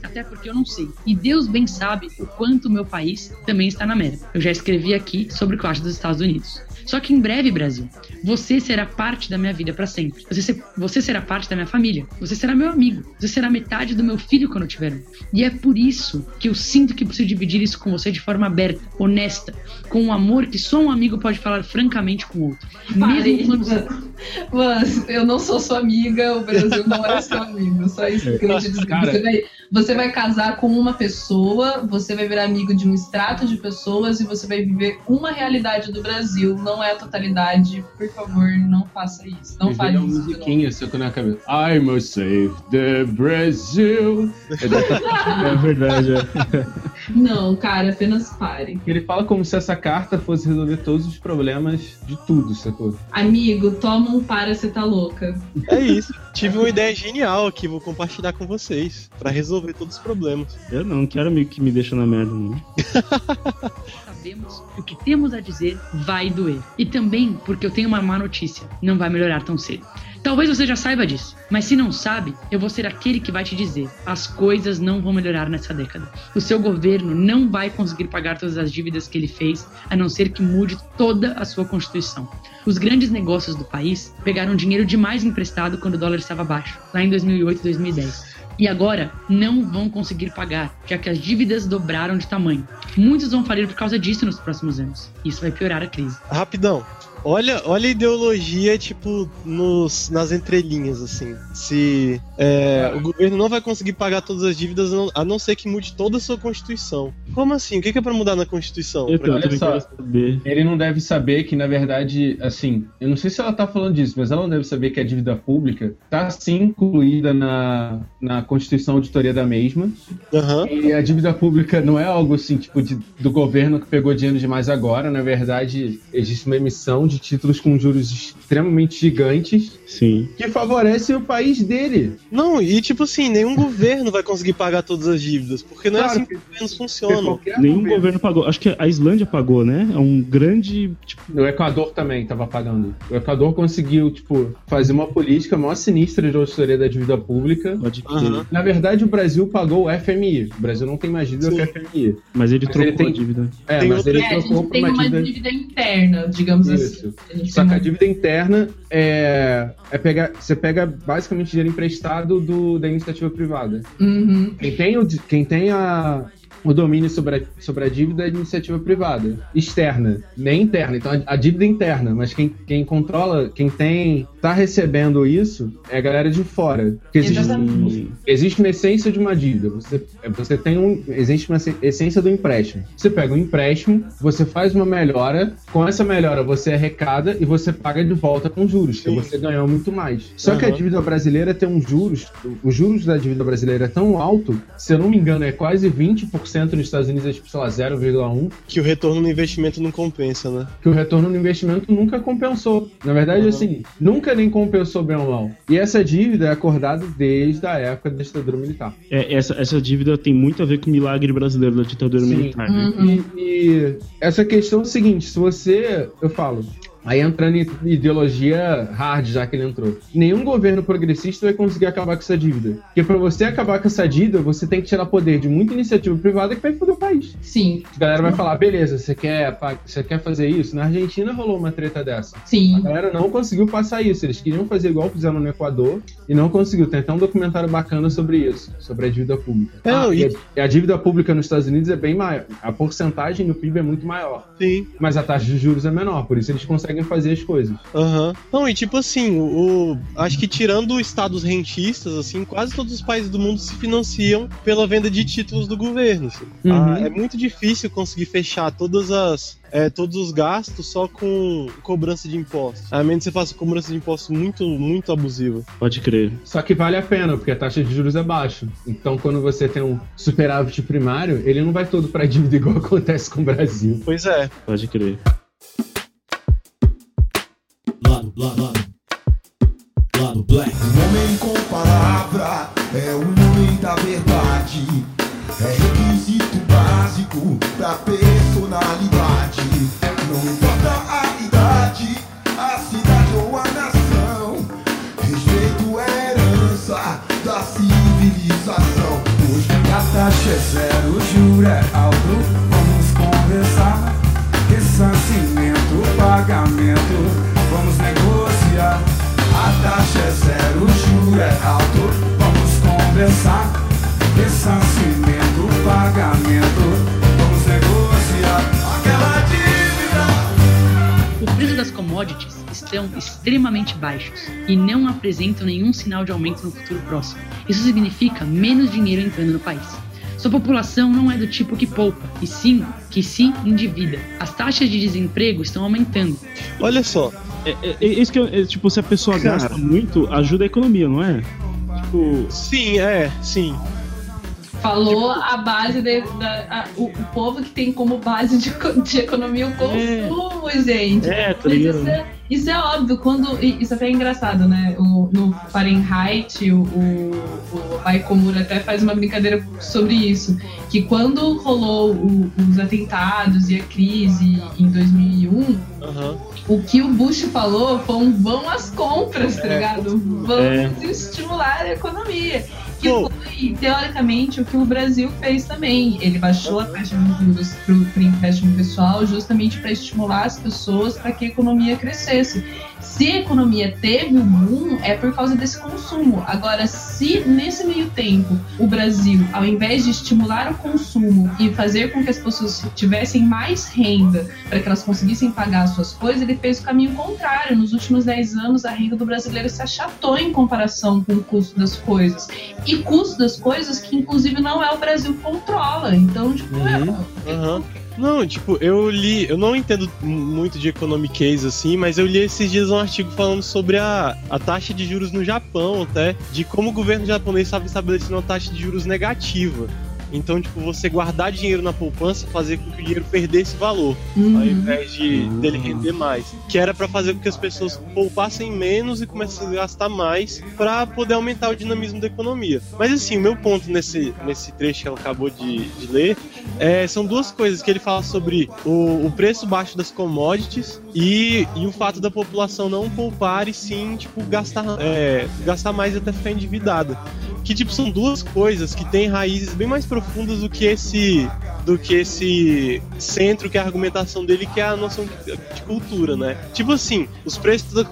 Até porque eu não sei. E Deus bem sabe o quanto o meu país também está na merda. Eu já escrevi aqui sobre o que eu acho dos Estados Unidos. Só que em breve, Brasil, você será parte da minha vida para sempre. Você, se- você será parte da minha família. Você será meu amigo. Você será metade do meu filho quando eu tiver um. E é por isso que eu sinto que preciso dividir isso com você de forma aberta, honesta, com um amor que só um amigo pode falar francamente com o outro. Parei, Mesmo quando. Mano, eu não sou sua amiga, o Brasil não é seu amigo. Só isso que eu te. Cara. Você vai, você vai casar com uma pessoa, você vai virar amigo de um extrato de pessoas e você vai viver uma realidade do Brasil. Não é a totalidade. Por favor, não faça isso. Não fale uma isso. de novo. musiquinha, sacou na cabeça. I must save the Brazil. É É verdade, é. Não, cara, apenas pare. Ele fala como se essa carta fosse resolver todos os problemas de tudo, sacou? Amigo, toma um para, você tá louca. É isso. Tive uma ideia genial aqui, vou compartilhar com vocês. Pra resolver todos os problemas. Eu não quero amigo que me deixa na merda, não. sabemos que o que temos a dizer vai doer. E também porque eu tenho uma má notícia: não vai melhorar tão cedo. Talvez você já saiba disso, mas se não sabe, eu vou ser aquele que vai te dizer: as coisas não vão melhorar nessa década. O seu governo não vai conseguir pagar todas as dívidas que ele fez, a não ser que mude toda a sua constituição. Os grandes negócios do país pegaram dinheiro demais emprestado quando o dólar estava baixo, lá em 2008 e 2010. E agora não vão conseguir pagar, já que as dívidas dobraram de tamanho. Muitos vão falir por causa disso nos próximos anos. Isso vai piorar a crise. Rapidão. Olha, olha a ideologia, tipo, nos, nas entrelinhas, assim. Se é, o governo não vai conseguir pagar todas as dívidas, a não- ser que mude toda a sua Constituição. Como assim? O que é pra mudar na Constituição? Também olha só. Ele não deve saber que, na verdade, assim, eu não sei se ela tá falando disso, mas ela não deve saber que a dívida pública tá sim incluída na, na Constituição Auditoria da mesma. Aham. E a dívida pública não é algo assim, tipo, de- do governo que pegou dinheiro demais agora. Na verdade, existe uma emissão de títulos com juros extremamente gigantes Sim. que favorecem o país dele. Não, e tipo assim, nenhum governo vai conseguir pagar todas as dívidas, porque não é Claro assim que os governos funcionam. Nenhum governo- governo pagou. Acho que a Islândia pagou, né? É um grande. Tipo, O Equador também estava pagando. O Equador conseguiu, tipo, fazer uma política maior sinistra de auditoria da dívida pública. pode. Na verdade, o Brasil pagou o FMI. O Brasil não tem mais dívida Sim. que o FMI. Mas ele Mas trocou ele tem- a dívida. É, Tem mas outra- ele É, a trocou gente tem uma dívida. dívida interna, digamos assim. Isso. A gente Só que a dívida interna é, é pegar. Você pega basicamente dinheiro emprestado do, da iniciativa privada. Uhum. Quem tem, o, quem tem a, o domínio sobre a, sobre a dívida é a iniciativa privada. Externa, nem interna. Então a, a dívida é interna, mas quem, quem controla, quem tem. Tá recebendo isso é a galera de fora. Porque existe, existe uma essência de uma dívida. Você, é, você tem um. Existe uma essência do empréstimo. Você pega um empréstimo, você faz uma melhora, com essa melhora você arrecada e você paga de volta com juros, que você ganhou muito mais. Só que a dívida brasileira tem uns juros, os juros da dívida brasileira é tão alto, se eu não me engano, é quase 20%, nos Estados Unidos é tipo, sei lá, 0,1%, Que o retorno no investimento não compensa, né? que o retorno no investimento nunca compensou. Na verdade, Uhum. assim, nunca nem compensou bem ou mal. E essa dívida é acordada desde a época da ditadura militar. É, essa, essa dívida tem muito a ver com o milagre brasileiro da ditadura Sim. militar. né? Uhum. E, e essa questão é o seguinte: se você. Eu falo. Aí entrando em ideologia hard, já que ele entrou. Nenhum governo progressista vai conseguir acabar com essa dívida. Porque pra você acabar com essa dívida, você tem que tirar poder de muita iniciativa privada que vai foder o país. Sim, A galera vai falar, beleza, você quer, você quer fazer isso? Na Argentina rolou uma treta dessa. A sim. galera não conseguiu passar isso. Eles queriam fazer igual fizeram no Equador e não conseguiu. Tem até um documentário bacana sobre isso, sobre a dívida pública. É, Ah, e- a, e a dívida pública nos Estados Unidos é bem maior. A porcentagem do PIB é muito maior. Sim. Mas a taxa de juros é menor, por isso eles conseguem fazer as coisas. Aham. Não, e tipo assim, o, o- acho que tirando estados rentistas, assim, quase todos os países do mundo se financiam pela venda de títulos do governo. assim. Uhum. Ah, é muito difícil conseguir fechar todas as. é, todos os gastos só com cobrança de impostos. A menos que você faça cobrança de impostos muito, muito abusiva. Pode crer. Só que vale a pena, porque a taxa de juros é baixa. Então, quando você tem um superávit primário, ele não vai todo pra dívida igual acontece com o Brasil. Pois é. Pode crer. Aumento no futuro próximo. Isso significa menos dinheiro entrando no país. Sua população não é do tipo que poupa, e sim que se endivida. As taxas de desemprego estão aumentando. Olha só, É, é- é isso que é, tipo, se a pessoa Cara. gasta muito, ajuda a economia, não é? Tipo, sim, é, sim. Falou a base de- da. a- o, o povo que tem como base de, de economia o consumo, gente. é, tá isso é, isso é óbvio, quando. Isso até é engraçado, né? O, no Fahrenheit, o, o, Moore até faz uma brincadeira sobre isso. Que quando rolou o- os atentados e a crise em 2001, Aham. o que o Bush falou foi um vão às compras, tá É. ligado? Vamos É. estimular a economia. Que foi, teoricamente, o que o Brasil fez também. Ele baixou a taxa de juros para o empréstimo pessoal justamente para estimular as pessoas para que a economia crescesse. Se a economia teve um boom, é por causa desse consumo. Agora, se nesse meio tempo o Brasil, ao invés de estimular o consumo e fazer com que as pessoas tivessem mais renda para que elas conseguissem pagar as suas coisas, ele fez o caminho contrário. Nos últimos 10 anos, a renda do brasileiro se achatou em comparação com o custo das coisas. E custo das coisas que, inclusive, não é o Brasil que controla. Então, tipo, é, Aham. Não, tipo, eu li, eu não entendo muito de economic case assim, mas eu li esses dias um artigo falando sobre a, a taxa de juros no Japão, até, de como o governo japonês estava estabelecendo uma taxa de juros negativa. Então, tipo, você guardar dinheiro na poupança fazer com que o dinheiro perdesse valor, Uhum. ao invés de dele render mais. Que era pra fazer com que as pessoas poupassem menos e começassem a gastar mais pra poder aumentar o dinamismo da economia. Mas assim, o meu ponto nesse, nesse trecho que ela acabou de, de ler é, são duas coisas que ele fala sobre o, o preço baixo das commodities e, e o fato da população não poupar e sim, tipo, gastar, é, gastar mais até ficar endividada. Que, tipo, são duas coisas que têm raízes bem mais profundas do que esse do que esse centro que é a argumentação dele, que é a noção de, cultura, né? Tipo assim, os preços das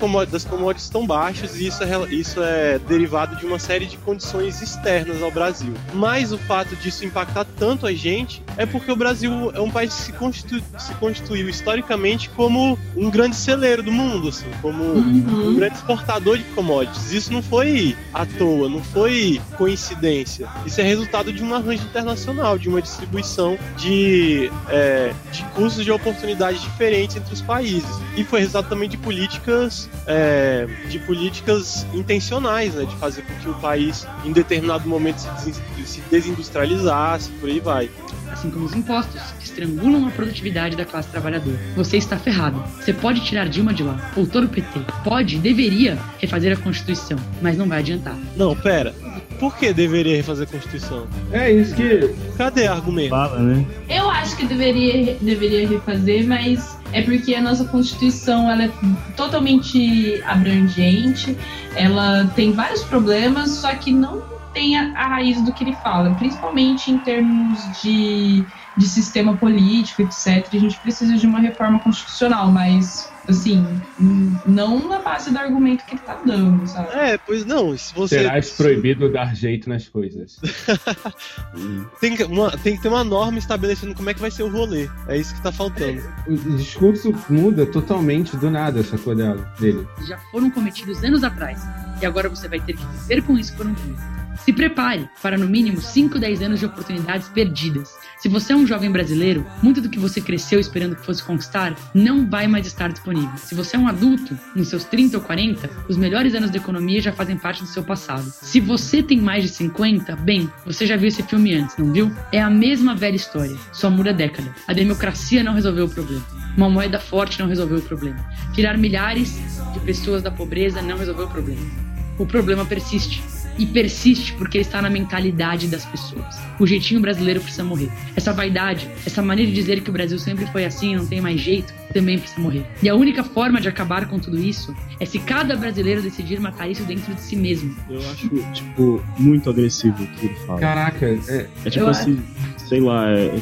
commodities estão baixos e isso é, isso é derivado de uma série de condições externas ao Brasil. Mas o fato disso impactar tanto a gente é porque o Brasil é um país que se, constitu- se constituiu historicamente como um grande celeiro do mundo, assim, como um grande exportador de commodities. Isso não foi à toa, não foi coincidência. Isso é resultado de um arranjo internacional, de uma distribuição de, é, de custos de oportunidades diferentes entre os países. E foi resultado também de políticas, é, de políticas intencionais, né, de fazer com que o país, em determinado momento, se desindustrializasse, por aí vai. Assim como os impostos, que estrangulam a produtividade da classe trabalhadora. Você está ferrado. Você pode tirar Dilma de lá, ou todo o PT. Pode, deveria refazer a Constituição, mas não vai adiantar. Não, pera. Por que deveria refazer a Constituição? É isso que. Cadê o argumento? Fala, né? Eu acho que deveria, deveria refazer, mas é porque a nossa Constituição ela é totalmente abrangente, ela tem vários problemas, só que não tem a, a raiz do que ele fala, principalmente em termos de, de sistema político, etc. A gente precisa de uma reforma constitucional, mas, assim, não na base do argumento que ele tá dando, sabe? É, pois não, se você. Serás proibido dar jeito nas coisas. Tem que, uma- tem que ter uma norma estabelecendo como é que vai ser o rolê. É isso que tá faltando. O discurso muda totalmente do nada, sacou dela, dele. Já foram cometidos anos atrás, e agora você vai ter que viver com isso por um tempo. Se prepare para no mínimo 5, 10 anos de oportunidades perdidas. Se você é um jovem brasileiro, muito do que você cresceu esperando que fosse conquistar não vai mais estar disponível. Se você é um adulto, nos seus 30 ou 40, os melhores anos da economia já fazem parte do seu passado. Se você tem mais de 50, bem, você já viu esse filme antes, não viu? É a mesma velha história, só muda a década. A democracia não resolveu o problema. Uma moeda forte não resolveu o problema. Tirar milhares de pessoas da pobreza não resolveu o problema. O problema persiste. E persiste porque ele está na mentalidade das pessoas. O jeitinho brasileiro precisa morrer. Essa vaidade, essa maneira de dizer que o Brasil sempre foi assim e não tem mais jeito, também precisa morrer. E a única forma de acabar com tudo isso é se cada brasileiro decidir matar isso dentro de si mesmo. Eu acho, tipo, muito agressivo o que ele fala. Caraca, é. É tipo Eu assim, sei lá, é,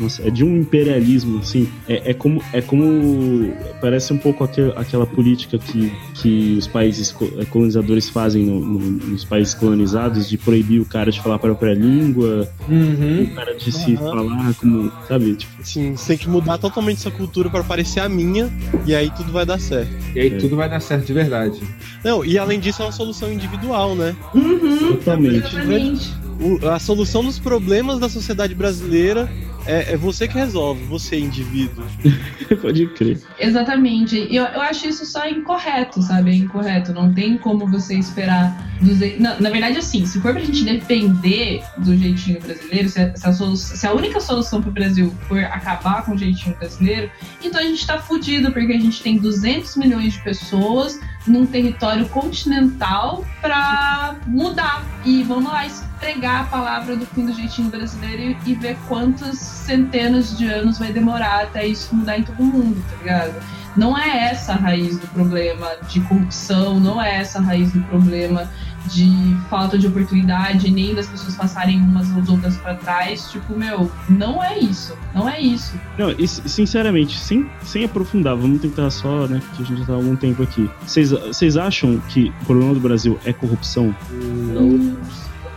nossa, é de um imperialismo, assim. É, é como. É como. Parece um pouco aquel- aquela política que, que os países eh, colonizadores fazem no- no- nos países colonizados de proibir o cara de falar a própria língua, Uhum. o cara de se falar como. Sabe? Tipo, Assim, você tem que mudar totalmente sua cultura para parecer a minha, e aí tudo vai dar certo. E aí tudo vai dar certo de verdade. Não, e além disso é uma solução individual, né? Uhum, totalmente. exatamente. A solução dos problemas da sociedade brasileira é, é você que resolve, você indivíduo. Pode crer. Exatamente. E eu, eu acho isso só incorreto, sabe? É incorreto. Não tem como você esperar. Dizer... Na, na verdade, assim, se for pra gente depender do jeitinho brasileiro, se a, se a solu- se a única solução pro Brasil for acabar com o jeitinho brasileiro, então a gente tá fudido, porque a gente tem 200 milhões de pessoas num território continental pra mudar. E vamos lá esfregar a palavra do fim do jeitinho brasileiro e, e ver quantas centenas de anos vai demorar até isso mudar em todo mundo, tá ligado? Não é essa a raiz do problema de corrupção, não é essa a raiz do problema de falta de oportunidade, nem das pessoas passarem umas às outras pra trás. Tipo, meu, não é isso. Não é isso. Não, e, sinceramente, sem, sem aprofundar, vamos tentar só, né? Porque a gente já tá há algum tempo aqui. Vocês- Vocês acham que o problema do Brasil é corrupção? Hum,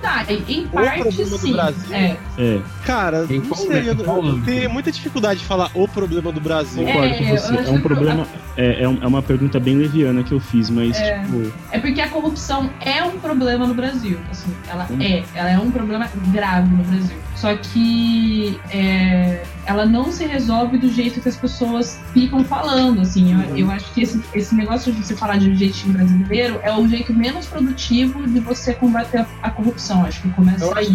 Tá, em- parte problema do sim. Brasil? É. É. Cara, Em não âmbito? tenho muita dificuldade de falar o problema do Brasil. Concordo com É, eu você. É acho um que- problema. É, é um- é uma pergunta bem leviana que eu fiz, mas, É. tipo. É porque a corrupção é um problema no Brasil. Assim, ela Hum. é. Ela é um problema grave no Brasil. Só que é, ela não se resolve do jeito que as pessoas ficam falando. Assim, eu, eu acho que esse, esse negócio de você falar de um jeitinho brasileiro é o jeito menos produtivo de você combater a, a corrupção. Acho que começa Eu aí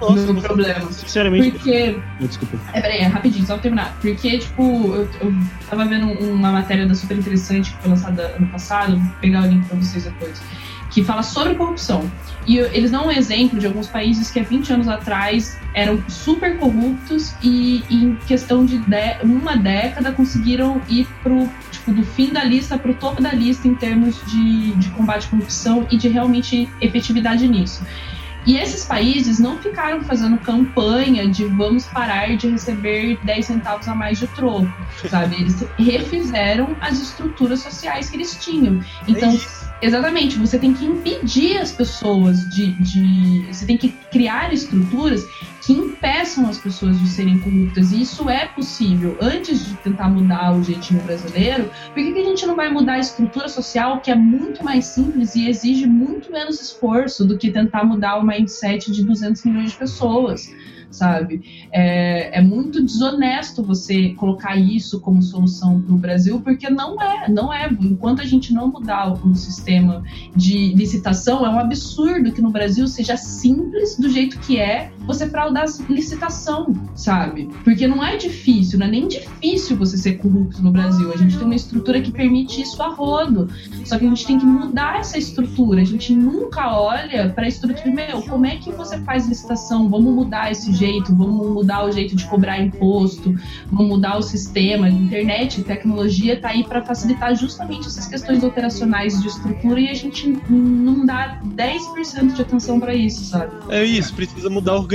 Nossa, no problema. Sinceramente. Porque Ah, Desculpa. é, peraí, é rapidinho, só pra terminar. Porque, tipo, eu, eu tava vendo uma matéria da super interessante que foi lançada ano passado, vou pegar o link pra vocês depois, que fala sobre corrupção. E eles dão um exemplo de alguns países que há 20 anos atrás eram super corruptos e, em questão de dé- uma década conseguiram ir pro, tipo, do fim da lista pro topo da lista em termos de, de combate à corrupção e de realmente efetividade nisso. E esses países não ficaram fazendo campanha de vamos parar de receber 10 centavos a mais de troco, sabe? Eles refizeram as estruturas sociais que eles tinham. Então, É. exatamente, você tem que impedir as pessoas de, de. Você tem que criar estruturas que impeçam as pessoas de serem corruptas. E isso é possível. Antes de tentar mudar o jeitinho brasileiro, por que, que a gente não vai mudar a estrutura social que é muito mais simples e exige muito menos esforço do que tentar mudar o mindset de 200 milhões de pessoas? Sabe? É, é muito desonesto você colocar isso como solução para o Brasil, porque não é, não é. Enquanto a gente não mudar o, o sistema de licitação, é um absurdo que no Brasil seja simples do jeito que é você fraudar licitação, sabe? Porque não é difícil, não é nem difícil você ser corrupto no Brasil. A gente tem uma estrutura que permite isso a rodo. Só que a gente tem que mudar essa estrutura. A gente nunca olha para a estrutura, meu, como é que você faz licitação? Vamos mudar esse jeito, vamos mudar o jeito de cobrar imposto, vamos mudar o sistema. Internet, tecnologia tá aí para facilitar justamente essas questões operacionais de estrutura e a gente não dá 10% de atenção para isso, sabe? É isso, precisa mudar organização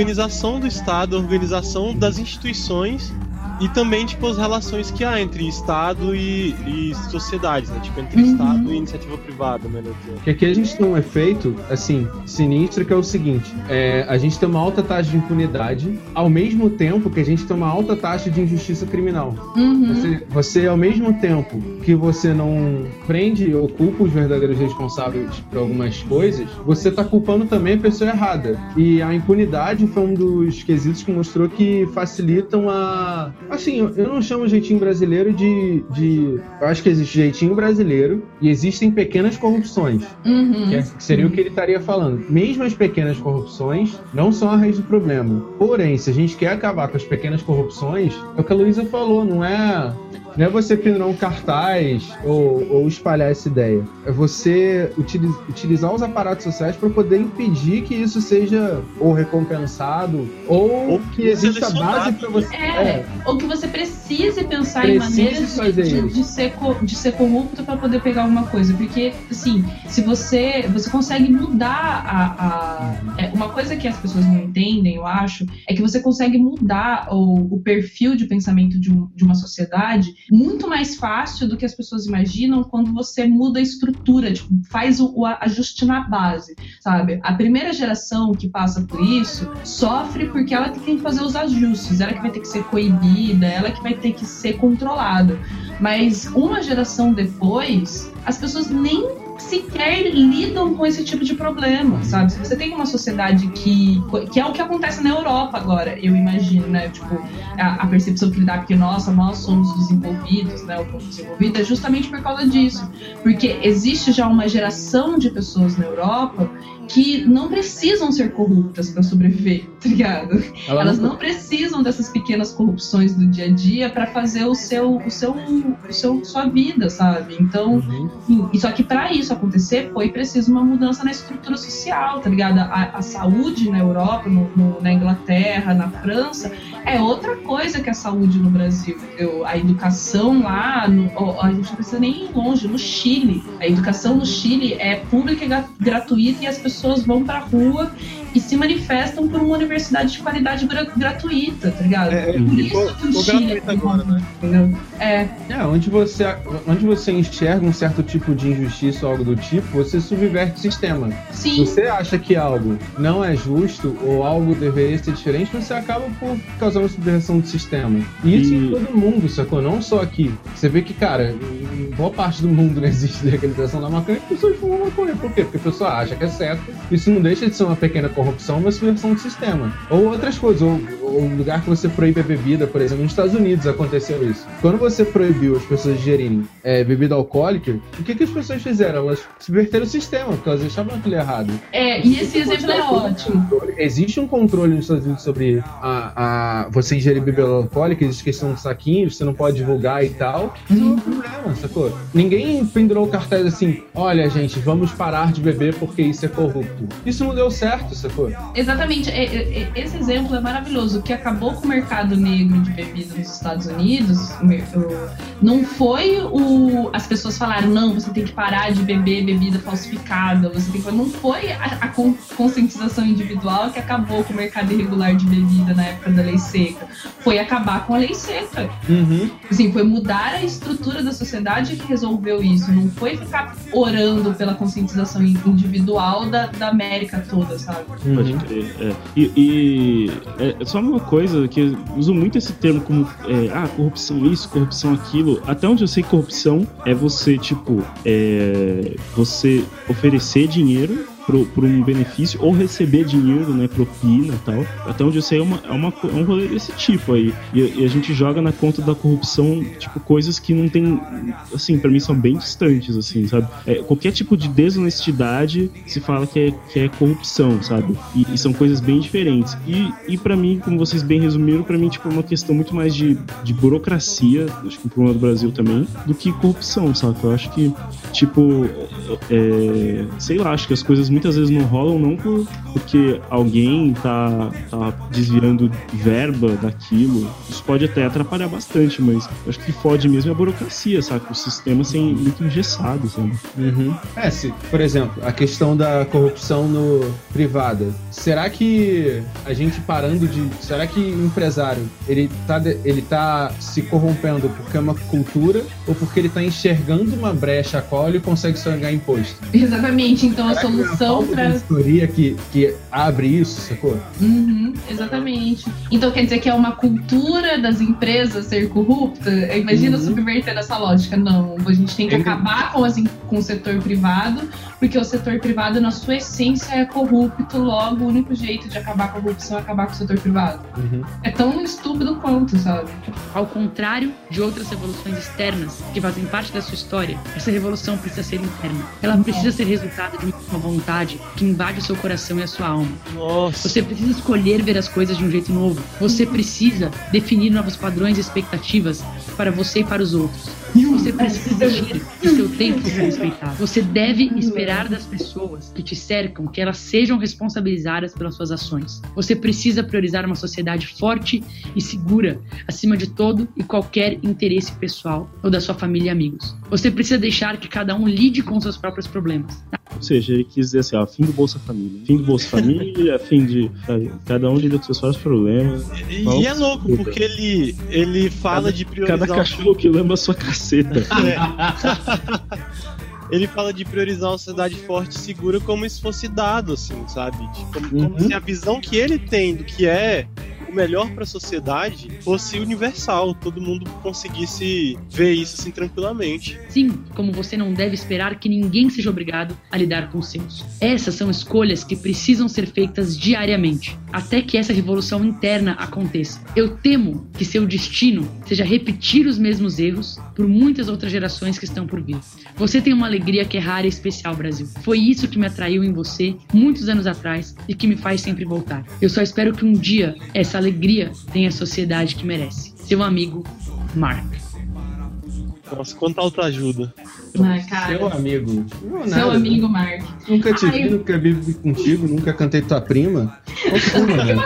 do Estado, a organização das instituições e também, tipo, as relações que há entre Estado e, e sociedades, né? Tipo, entre Uhum. Estado e iniciativa privada, melhor dizendo. Porque aqui a gente tem um efeito, assim, sinistro, que é o seguinte: é, a gente tem uma alta taxa de impunidade, ao mesmo tempo que a gente tem uma alta taxa de injustiça criminal. Uhum. Você, você, ao mesmo tempo que você não prende ou culpa os verdadeiros responsáveis por algumas coisas, você tá culpando também a pessoa errada. E a impunidade foi um dos quesitos que mostrou que facilitam a. Assim, eu eu não chamo o jeitinho brasileiro de. de eu acho que existe jeitinho brasileiro e existem pequenas corrupções. Uhum. Que, é- que seria o que ele estaria falando. Mesmo as pequenas corrupções não são a raiz do problema. Porém, se a gente quer acabar com as pequenas corrupções, é o que a Luísa falou, não é. Não é você pendurar um cartaz ou, ou espalhar essa ideia. É você utili- utilizar os aparatos sociais para poder impedir que isso seja ou recompensado ou, Ou que exista base para você. É, ou que você precise pensar Precise em maneiras de, de- de ser, co- de ser corrupto para poder pegar alguma coisa. Porque, assim, se você, você consegue mudar a. a- é, uma coisa que as pessoas não entendem, eu acho, é que você consegue mudar o, o perfil de pensamento de, um- de uma sociedade muito mais fácil do que as pessoas imaginam quando você muda a estrutura, tipo, faz o, o ajuste na base, sabe? A primeira geração que passa por isso sofre porque ela que tem que fazer os ajustes, ela que vai ter que ser coibida, ela que vai ter que ser controlada. Mas uma geração depois, as pessoas nem sequer lidam com esse tipo de problema, sabe? Se você tem uma sociedade que que é o que acontece na Europa agora, eu imagino, né? Tipo, a, a percepção que ele dá porque nossa, nós somos desenvolvidos, né? O povo desenvolvido é justamente por causa disso, porque existe já uma geração de pessoas na Europa que não precisam ser corruptas para sobreviver, tá ligado? Ela Elas não- não precisam dessas pequenas corrupções do dia a dia para fazer o seu, o seu, o seu, sua vida, sabe? Então, Uhum. só que para isso acontecer, foi preciso uma mudança na estrutura social, tá ligado? A, a saúde na Europa, no- no- na Inglaterra, na França, é outra coisa que a saúde no Brasil. entendeu? A educação lá, no- a gente não precisa nem ir longe, no Chile. A educação no Chile é pública e gra- gratuita e as pessoas vão pra rua e se manifestam por uma universidade de qualidade gra- gratuita, tá ligado? É, é, Por ficou- isso que o ficou Chile gratuito agora, né? entendeu? É, É, onde você, onde você enxerga um certo tipo de injustiça ou algo do tipo, você subverte o sistema. Se sim. você acha que algo não é justo ou algo deveria ser diferente, você acaba por causar uma subversão do sistema. E isso E- em todo mundo, sacou? Não só aqui. Você vê que, cara, em boa parte do mundo não existe legalização da maconha e as pessoas fumam maconha. Por quê? Porque a pessoa acha que é certo. Isso não deixa de ser uma pequena corrupção, uma subversão do sistema. Ou outras coisas. Ou, ou um lugar que você proíbe a bebida, por exemplo. Nos Estados Unidos aconteceu isso. Quando você proibiu as pessoas digerirem é, bebida alcoólica, o que, que as pessoas fizeram? Elas subverteram o sistema, porque elas achavam aquilo errado. É, e esse exemplo é ótimo. Existe um controle nos Estados Unidos sobre a, a, você ingerir bebida alcoólica, existe questão de saquinhos, você não pode divulgar e tal. Não é um problema, sacou? Ninguém pendurou cartaz assim, olha gente, vamos parar de beber porque isso é corrupto. Isso não deu certo, sacou? Exatamente, é- é- é- esse exemplo é maravilhoso. O que acabou com o mercado negro de bebida nos Estados Unidos não foi o. As pessoas falaram, não, você tem que parar de beber bebida falsificada, você tem que. Não foi a, a con- conscientização individual que acabou com o mercado irregular de bebida na época da lei seca. Foi acabar com a lei seca. Uhum. Assim, foi mudar a estrutura da sociedade que resolveu isso. Não foi ficar orando pela conscientização individual da, da América toda, sabe? Pode crer, é. E, e é só uma coisa que uso muito esse termo como é, ah, corrupção isso, corrupção aquilo. Até onde eu sei corrupção é você, tipo, é, você oferecer dinheiro por um benefício ou receber dinheiro, né, propina e tal. Até onde eu sei é, uma, é, uma, é um rolê desse tipo aí. E, e a gente joga na conta da corrupção, tipo, coisas que não tem, assim, pra mim são bem distantes, assim, sabe? É, qualquer tipo de desonestidade se fala que é, que é corrupção, sabe? E, e são coisas bem diferentes. E, e para mim, como vocês bem resumiram, pra mim, tipo, é uma questão muito mais de, de burocracia, acho que o problema do Brasil também, do que corrupção, sabe? Eu acho que, tipo, é, sei lá, acho que as coisas muitas vezes não rolam não por, porque alguém tá, tá desviando verba daquilo. Isso pode até atrapalhar bastante, mas acho que fode mesmo é a burocracia, sabe? O sistema sem muito engessado, sabe? Uhum. É, se, por exemplo, a questão da corrupção no privada. Será que a gente parando de. Será que o empresário ele tá, de- ele tá se corrompendo porque é uma cultura ou porque ele tá enxergando uma brecha a qual ele consegue só ganhar imposto? Exatamente, então Será é a solução falta de para auditoria que, que abre isso, sacou? Uhum, exatamente. Então quer dizer que é uma cultura das empresas ser corrupta? Imagina Uhum. subverter essa lógica. Não, a gente tem que acabar com, as, com o setor privado, porque o setor privado, na sua essência, é corrupto. Logo, o único jeito de acabar com a corrupção é acabar com o setor privado. Uhum. É tão estúpido quanto, sabe? Ao contrário de outras revoluções externas que fazem parte da sua história, essa revolução precisa ser interna. Ela precisa ser resultado de uma vontade que invade o seu coração e a sua alma. Nossa. Você precisa escolher ver as coisas de um jeito novo. Você precisa definir novos padrões e expectativas para você e para os outros. Você precisa exigir que seu tempo seja respeitado. Você deve esperar das pessoas que te cercam que elas sejam responsabilizadas pelas suas ações. Você precisa priorizar uma sociedade forte e segura, acima de todo e qualquer interesse pessoal ou da sua família e amigos. Você precisa deixar que cada um lide com seus próprios problemas. Ou seja, ele quis dizer assim, ó, fim do Bolsa Família. Fim do Bolsa Família, fim de. sabe, cada um lida com seus próprios problemas. E, e é louco, desculpa? porque ele, ele fala Cada- de priorizar. Cada cachorro que lamba a sua caceta. ele fala de priorizar uma sociedade forte e segura como se fosse dado, assim, sabe? De- como, como Uhum. se a visão que ele tem do que é o melhor para a sociedade fosse universal, todo mundo conseguisse ver isso assim tranquilamente. Sim, como você não deve esperar que ninguém seja obrigado a lidar com os seus. Essas são escolhas que precisam ser feitas diariamente, até que essa revolução interna aconteça. Eu temo que seu destino seja repetir os mesmos erros por muitas outras gerações que estão por vir. Você tem uma alegria que é rara e especial, Brasil. Foi isso que me atraiu em você muitos anos atrás e que me faz sempre voltar. Eu só espero que um dia essa alegria tenha a sociedade que merece. Seu amigo, Mark. Nossa, quanta autoajuda. Ah, cara. Seu amigo. Não, Seu nada. amigo, Mark. Nunca te Ai. vi, nunca vivi contigo, nunca cantei tua prima. Qual foi, mano?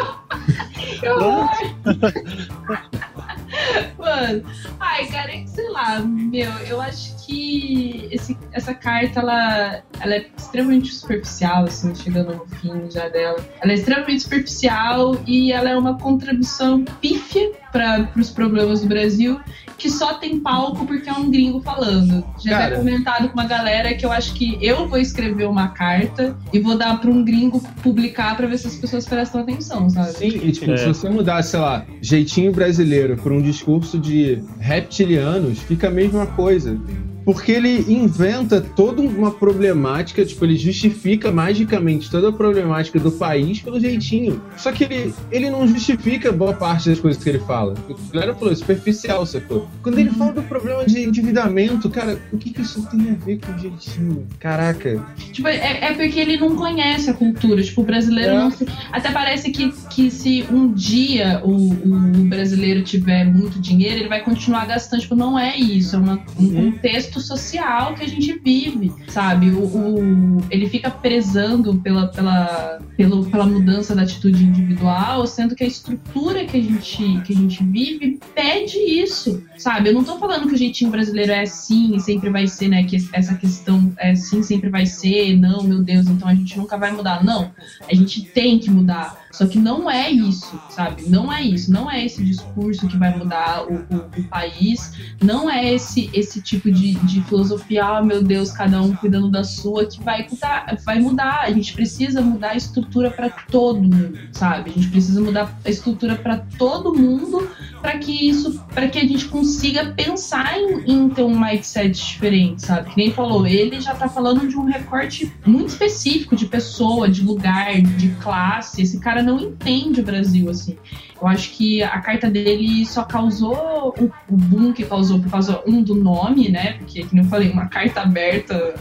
Mano, ai, cara, é que sei lá, meu, eu acho que esse- essa carta, ela, ela é extremamente superficial, assim, chegando no fim já dela. Ela é extremamente superficial e ela é uma contribuição pífia para os problemas do Brasil, que só tem palco porque é um gringo falando. Já Cara. comentado com uma galera que eu acho que eu vou escrever uma carta e vou dar para um gringo publicar para ver se as pessoas prestam atenção, sabe? Sim, e tipo, É. se você mudar, sei lá, jeitinho brasileiro por um discurso de reptilianos, fica a mesma coisa. Porque ele inventa toda uma problemática, tipo, ele justifica magicamente toda a problemática do país pelo jeitinho. Só que ele, ele não justifica boa parte das coisas que ele fala. O galera falou, superficial, sacou? Quando ele fala do problema de endividamento, cara, o que, que isso tem a ver com jeitinho? Caraca. Tipo, é, é porque ele não conhece a cultura. Tipo, o brasileiro É. não se... Até parece que, que se um dia o, o brasileiro tiver muito dinheiro, ele vai continuar gastando. Tipo, não é isso. É uma- um Uhum. Contexto social que a gente vive, sabe? O, o- ele fica prezando pela, pela, pelo, pela mudança da atitude individual, sendo que a estrutura que a gente, que a gente vive pede isso, sabe? Eu não tô falando que o jeitinho brasileiro é assim e sempre vai ser, né? Que essa questão é assim, sempre vai ser, não, meu Deus, então a gente nunca vai mudar. Não, a gente tem que mudar. Só que não é isso, sabe? Não é isso. Não é esse discurso que vai mudar o, o- o país. Não é esse, esse tipo de, de filosofia, ah, meu Deus, cada um cuidando da sua, que vai mudar, vai mudar. A gente precisa mudar a estrutura para todo mundo, sabe? A gente precisa mudar a estrutura para todo mundo para que isso, para que a gente consiga pensar em, em ter um mindset diferente, sabe? Que nem falou, ele já tá falando de um recorte muito específico de pessoa, de lugar, de classe. Esse cara não entende o Brasil assim. Eu acho que a carta dele só causou o, boom que causou por causa, um, do nome, né? Porque, como eu falei, uma carta aberta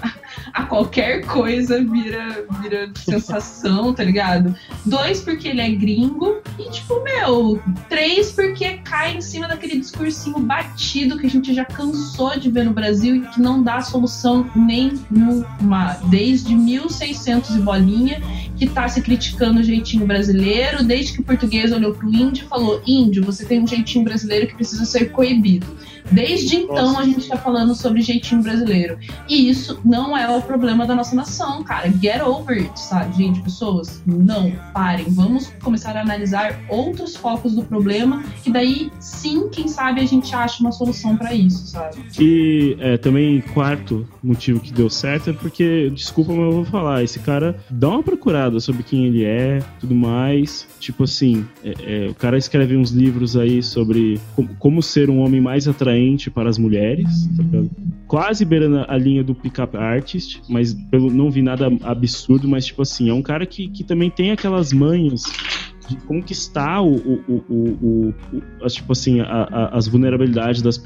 a qualquer coisa vira, vira sensação, tá ligado? Dois, porque ele é gringo. E, tipo, meu, três, porque cai em cima daquele discursinho batido que a gente já cansou de ver no Brasil e que não dá solução nenhuma. Desde 1600 e bolinha, que tá se criticando o jeitinho brasileiro, desde que o português olhou pro índio e falou: Índio, você tem um jeitinho brasileiro que precisa ser coibido. Desde então a gente tá falando sobre jeitinho brasileiro. E isso não é o problema da nossa nação, cara. Get over it, sabe, gente? Pessoas, não, parem. Vamos começar a analisar outros focos do problema, que daí sim, quem sabe, a gente acha uma solução pra isso, sabe? E é, também, quarto motivo que deu certo é porque, desculpa, mas eu vou falar, esse cara dá uma procurada sobre quem ele é, tudo mais. Tipo assim, é, é, o cara escreve uns livros aí sobre como, como ser um homem mais atraente para as mulheres, tá? Quase beirando a linha do pick-up artist, mas pelo, não vi nada absurdo, mas tipo assim, é um cara que, que também tem aquelas manhas de conquistar o, o, o, o, as, tipo assim, a- a- as vulnerabilidades das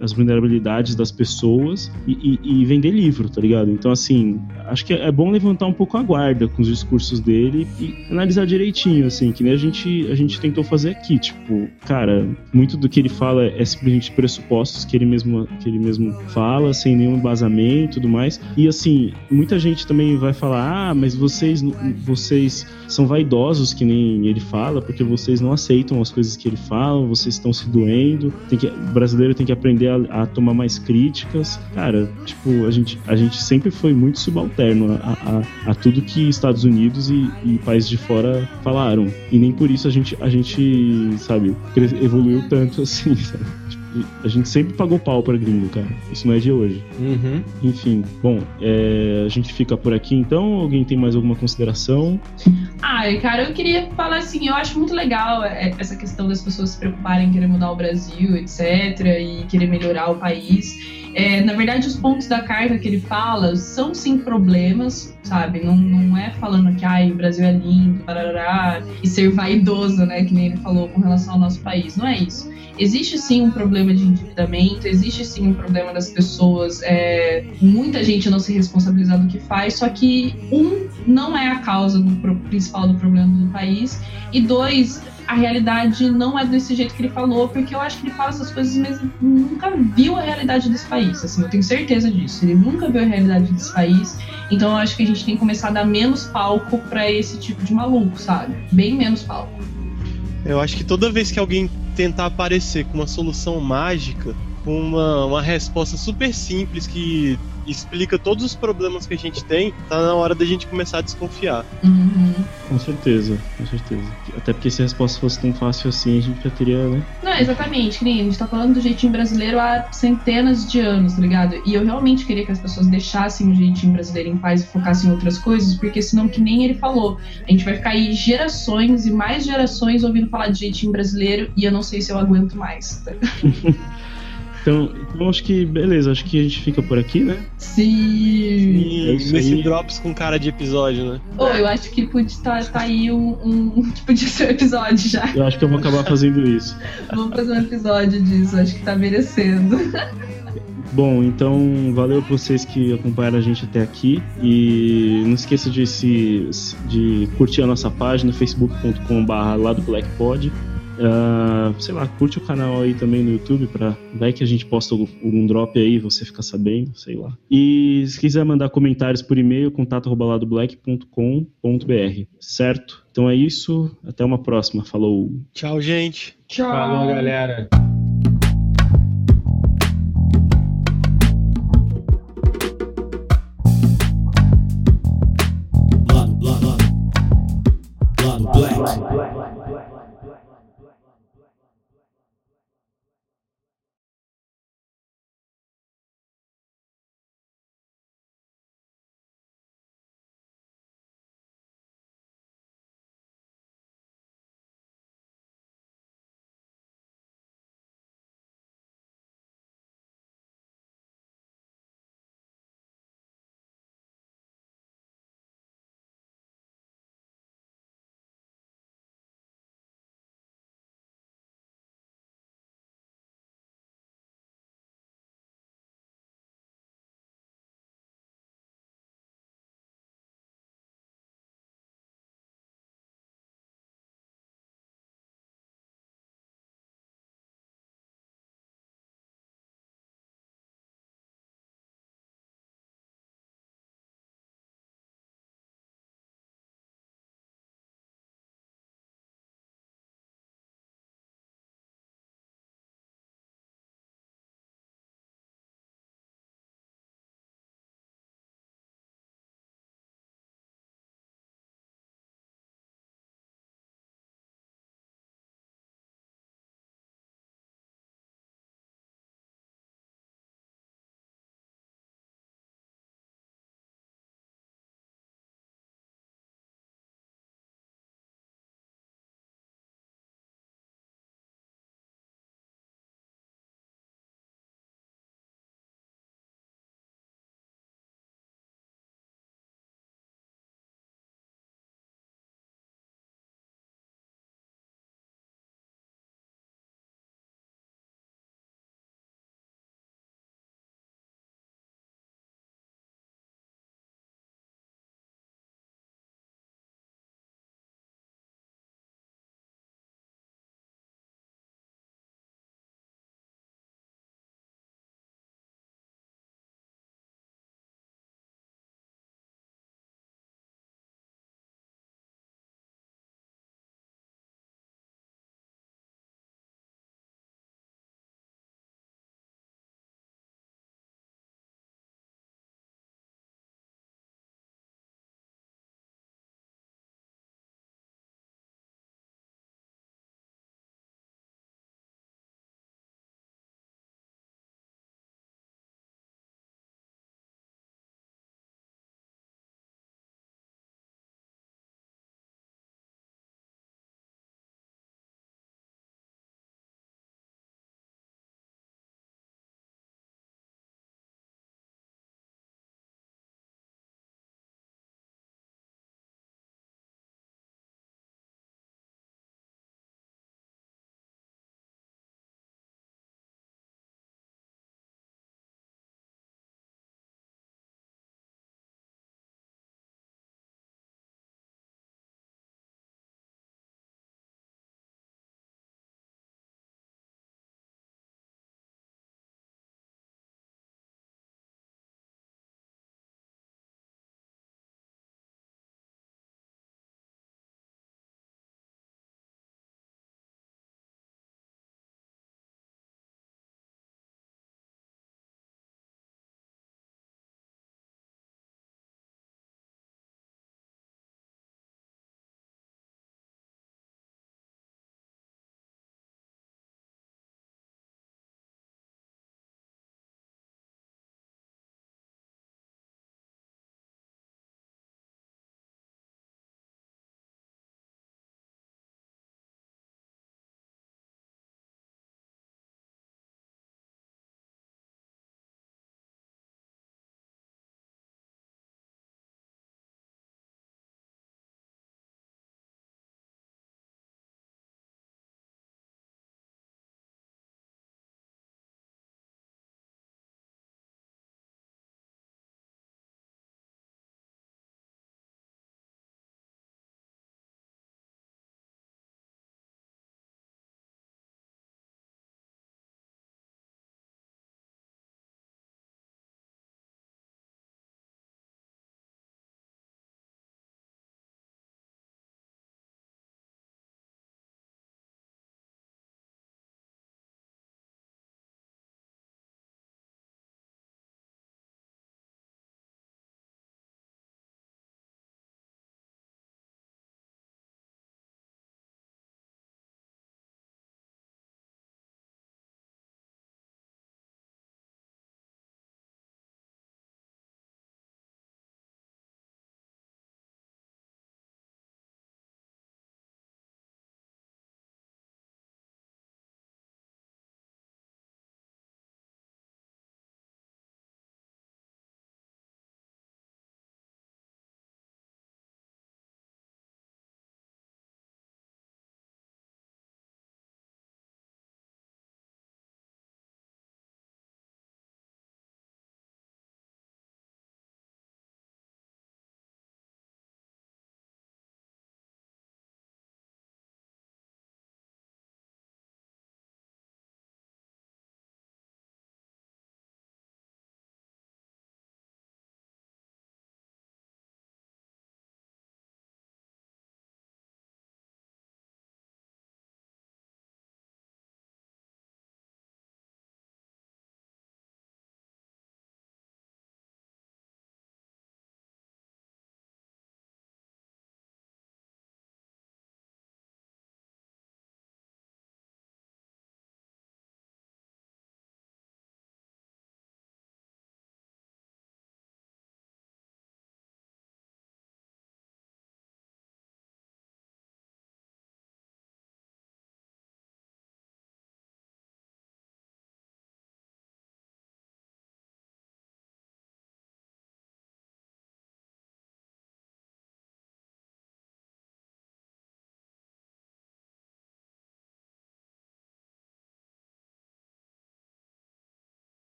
as vulnerabilidades das pessoas e, e- e vender livro, tá ligado? Então, assim, acho que é bom levantar um pouco a guarda com os discursos dele e analisar direitinho, assim, que nem a gente, a gente tentou fazer aqui. Tipo, cara, muito do que ele fala é simplesmente pressupostos que ele mesmo, que ele mesmo fala, sem nenhum embasamento e tudo mais. E, assim, muita gente também vai falar, ah, mas vocês, vocês são vaidosos, que nem ele fala, porque vocês não aceitam as coisas que ele fala, vocês estão se doendo, que, o brasileiro tem que aprender a, a tomar mais críticas. Cara, tipo, a gente, a gente sempre foi muito subalterno a, a, a tudo que Estados Unidos e, e países de fora falaram. E nem por isso a gente, a gente sabe, evoluiu tanto assim, sabe? A gente sempre pagou pau pra gringo, cara. Isso não é de hoje. Uhum. Enfim, bom, é, a gente fica por aqui então. Alguém tem mais alguma consideração? Ai, cara, eu queria falar assim, eu acho muito legal é, essa questão das pessoas se preocuparem em querer mudar o Brasil, etc., e querer melhorar o país. É, na verdade, os pontos da carta que ele fala são sim problemas, sabe? Não, não é falando que ai, o Brasil é lindo, parará, e ser vaidoso, né? Que nem ele falou com relação ao nosso país. Não é isso. Existe sim um problema de endividamento, existe sim um problema das pessoas, é, muita gente não se responsabilizar do que faz, só que um não é a causa do principal do problema do país, e dois, a realidade não é desse jeito que ele falou, porque eu acho que ele fala essas coisas, mas nunca viu a realidade desse país. Assim, eu tenho certeza disso. Ele nunca viu a realidade desse país. Então eu acho que a gente tem que começar a dar menos palco pra esse tipo de maluco, sabe? Bem menos palco. Eu acho que toda vez que alguém tentar aparecer com uma solução mágica, com uma, uma resposta super simples que explica todos os problemas que a gente tem, tá na hora da gente começar a desconfiar. Uhum. Com certeza, com certeza. Até porque se a resposta fosse tão fácil assim, a gente já teria, né? Não, exatamente, que nem a gente tá falando do jeitinho brasileiro há centenas de anos, tá ligado? E eu realmente queria que as pessoas deixassem o jeitinho brasileiro em paz e focassem em outras coisas, porque senão, que nem ele falou, a gente vai ficar aí gerações e mais gerações ouvindo falar de jeitinho brasileiro e eu não sei se eu aguento mais. tá? Então, então acho que, beleza, acho que a gente fica por aqui, né? Sim! E É nesse drops com cara de episódio, né? Ô, eu acho que podia tá, tá aí um, um. Podia ser um episódio já. Eu acho que eu vou acabar fazendo isso. Vamos fazer um episódio disso, acho que tá merecendo. Bom, então valeu pra vocês que acompanharam a gente até aqui e não esqueça de se de curtir a nossa página facebook.com.br lá do BlackPod. Ah, sei lá, curte o canal aí também no YouTube pra vai que a gente posta algum, algum drop aí, você fica sabendo, sei lá. E se quiser mandar comentários por e-mail, contato@ladoblack.com.br, certo? Então é isso, até uma próxima. Falou. Tchau, gente. Tchau! Falou, galera.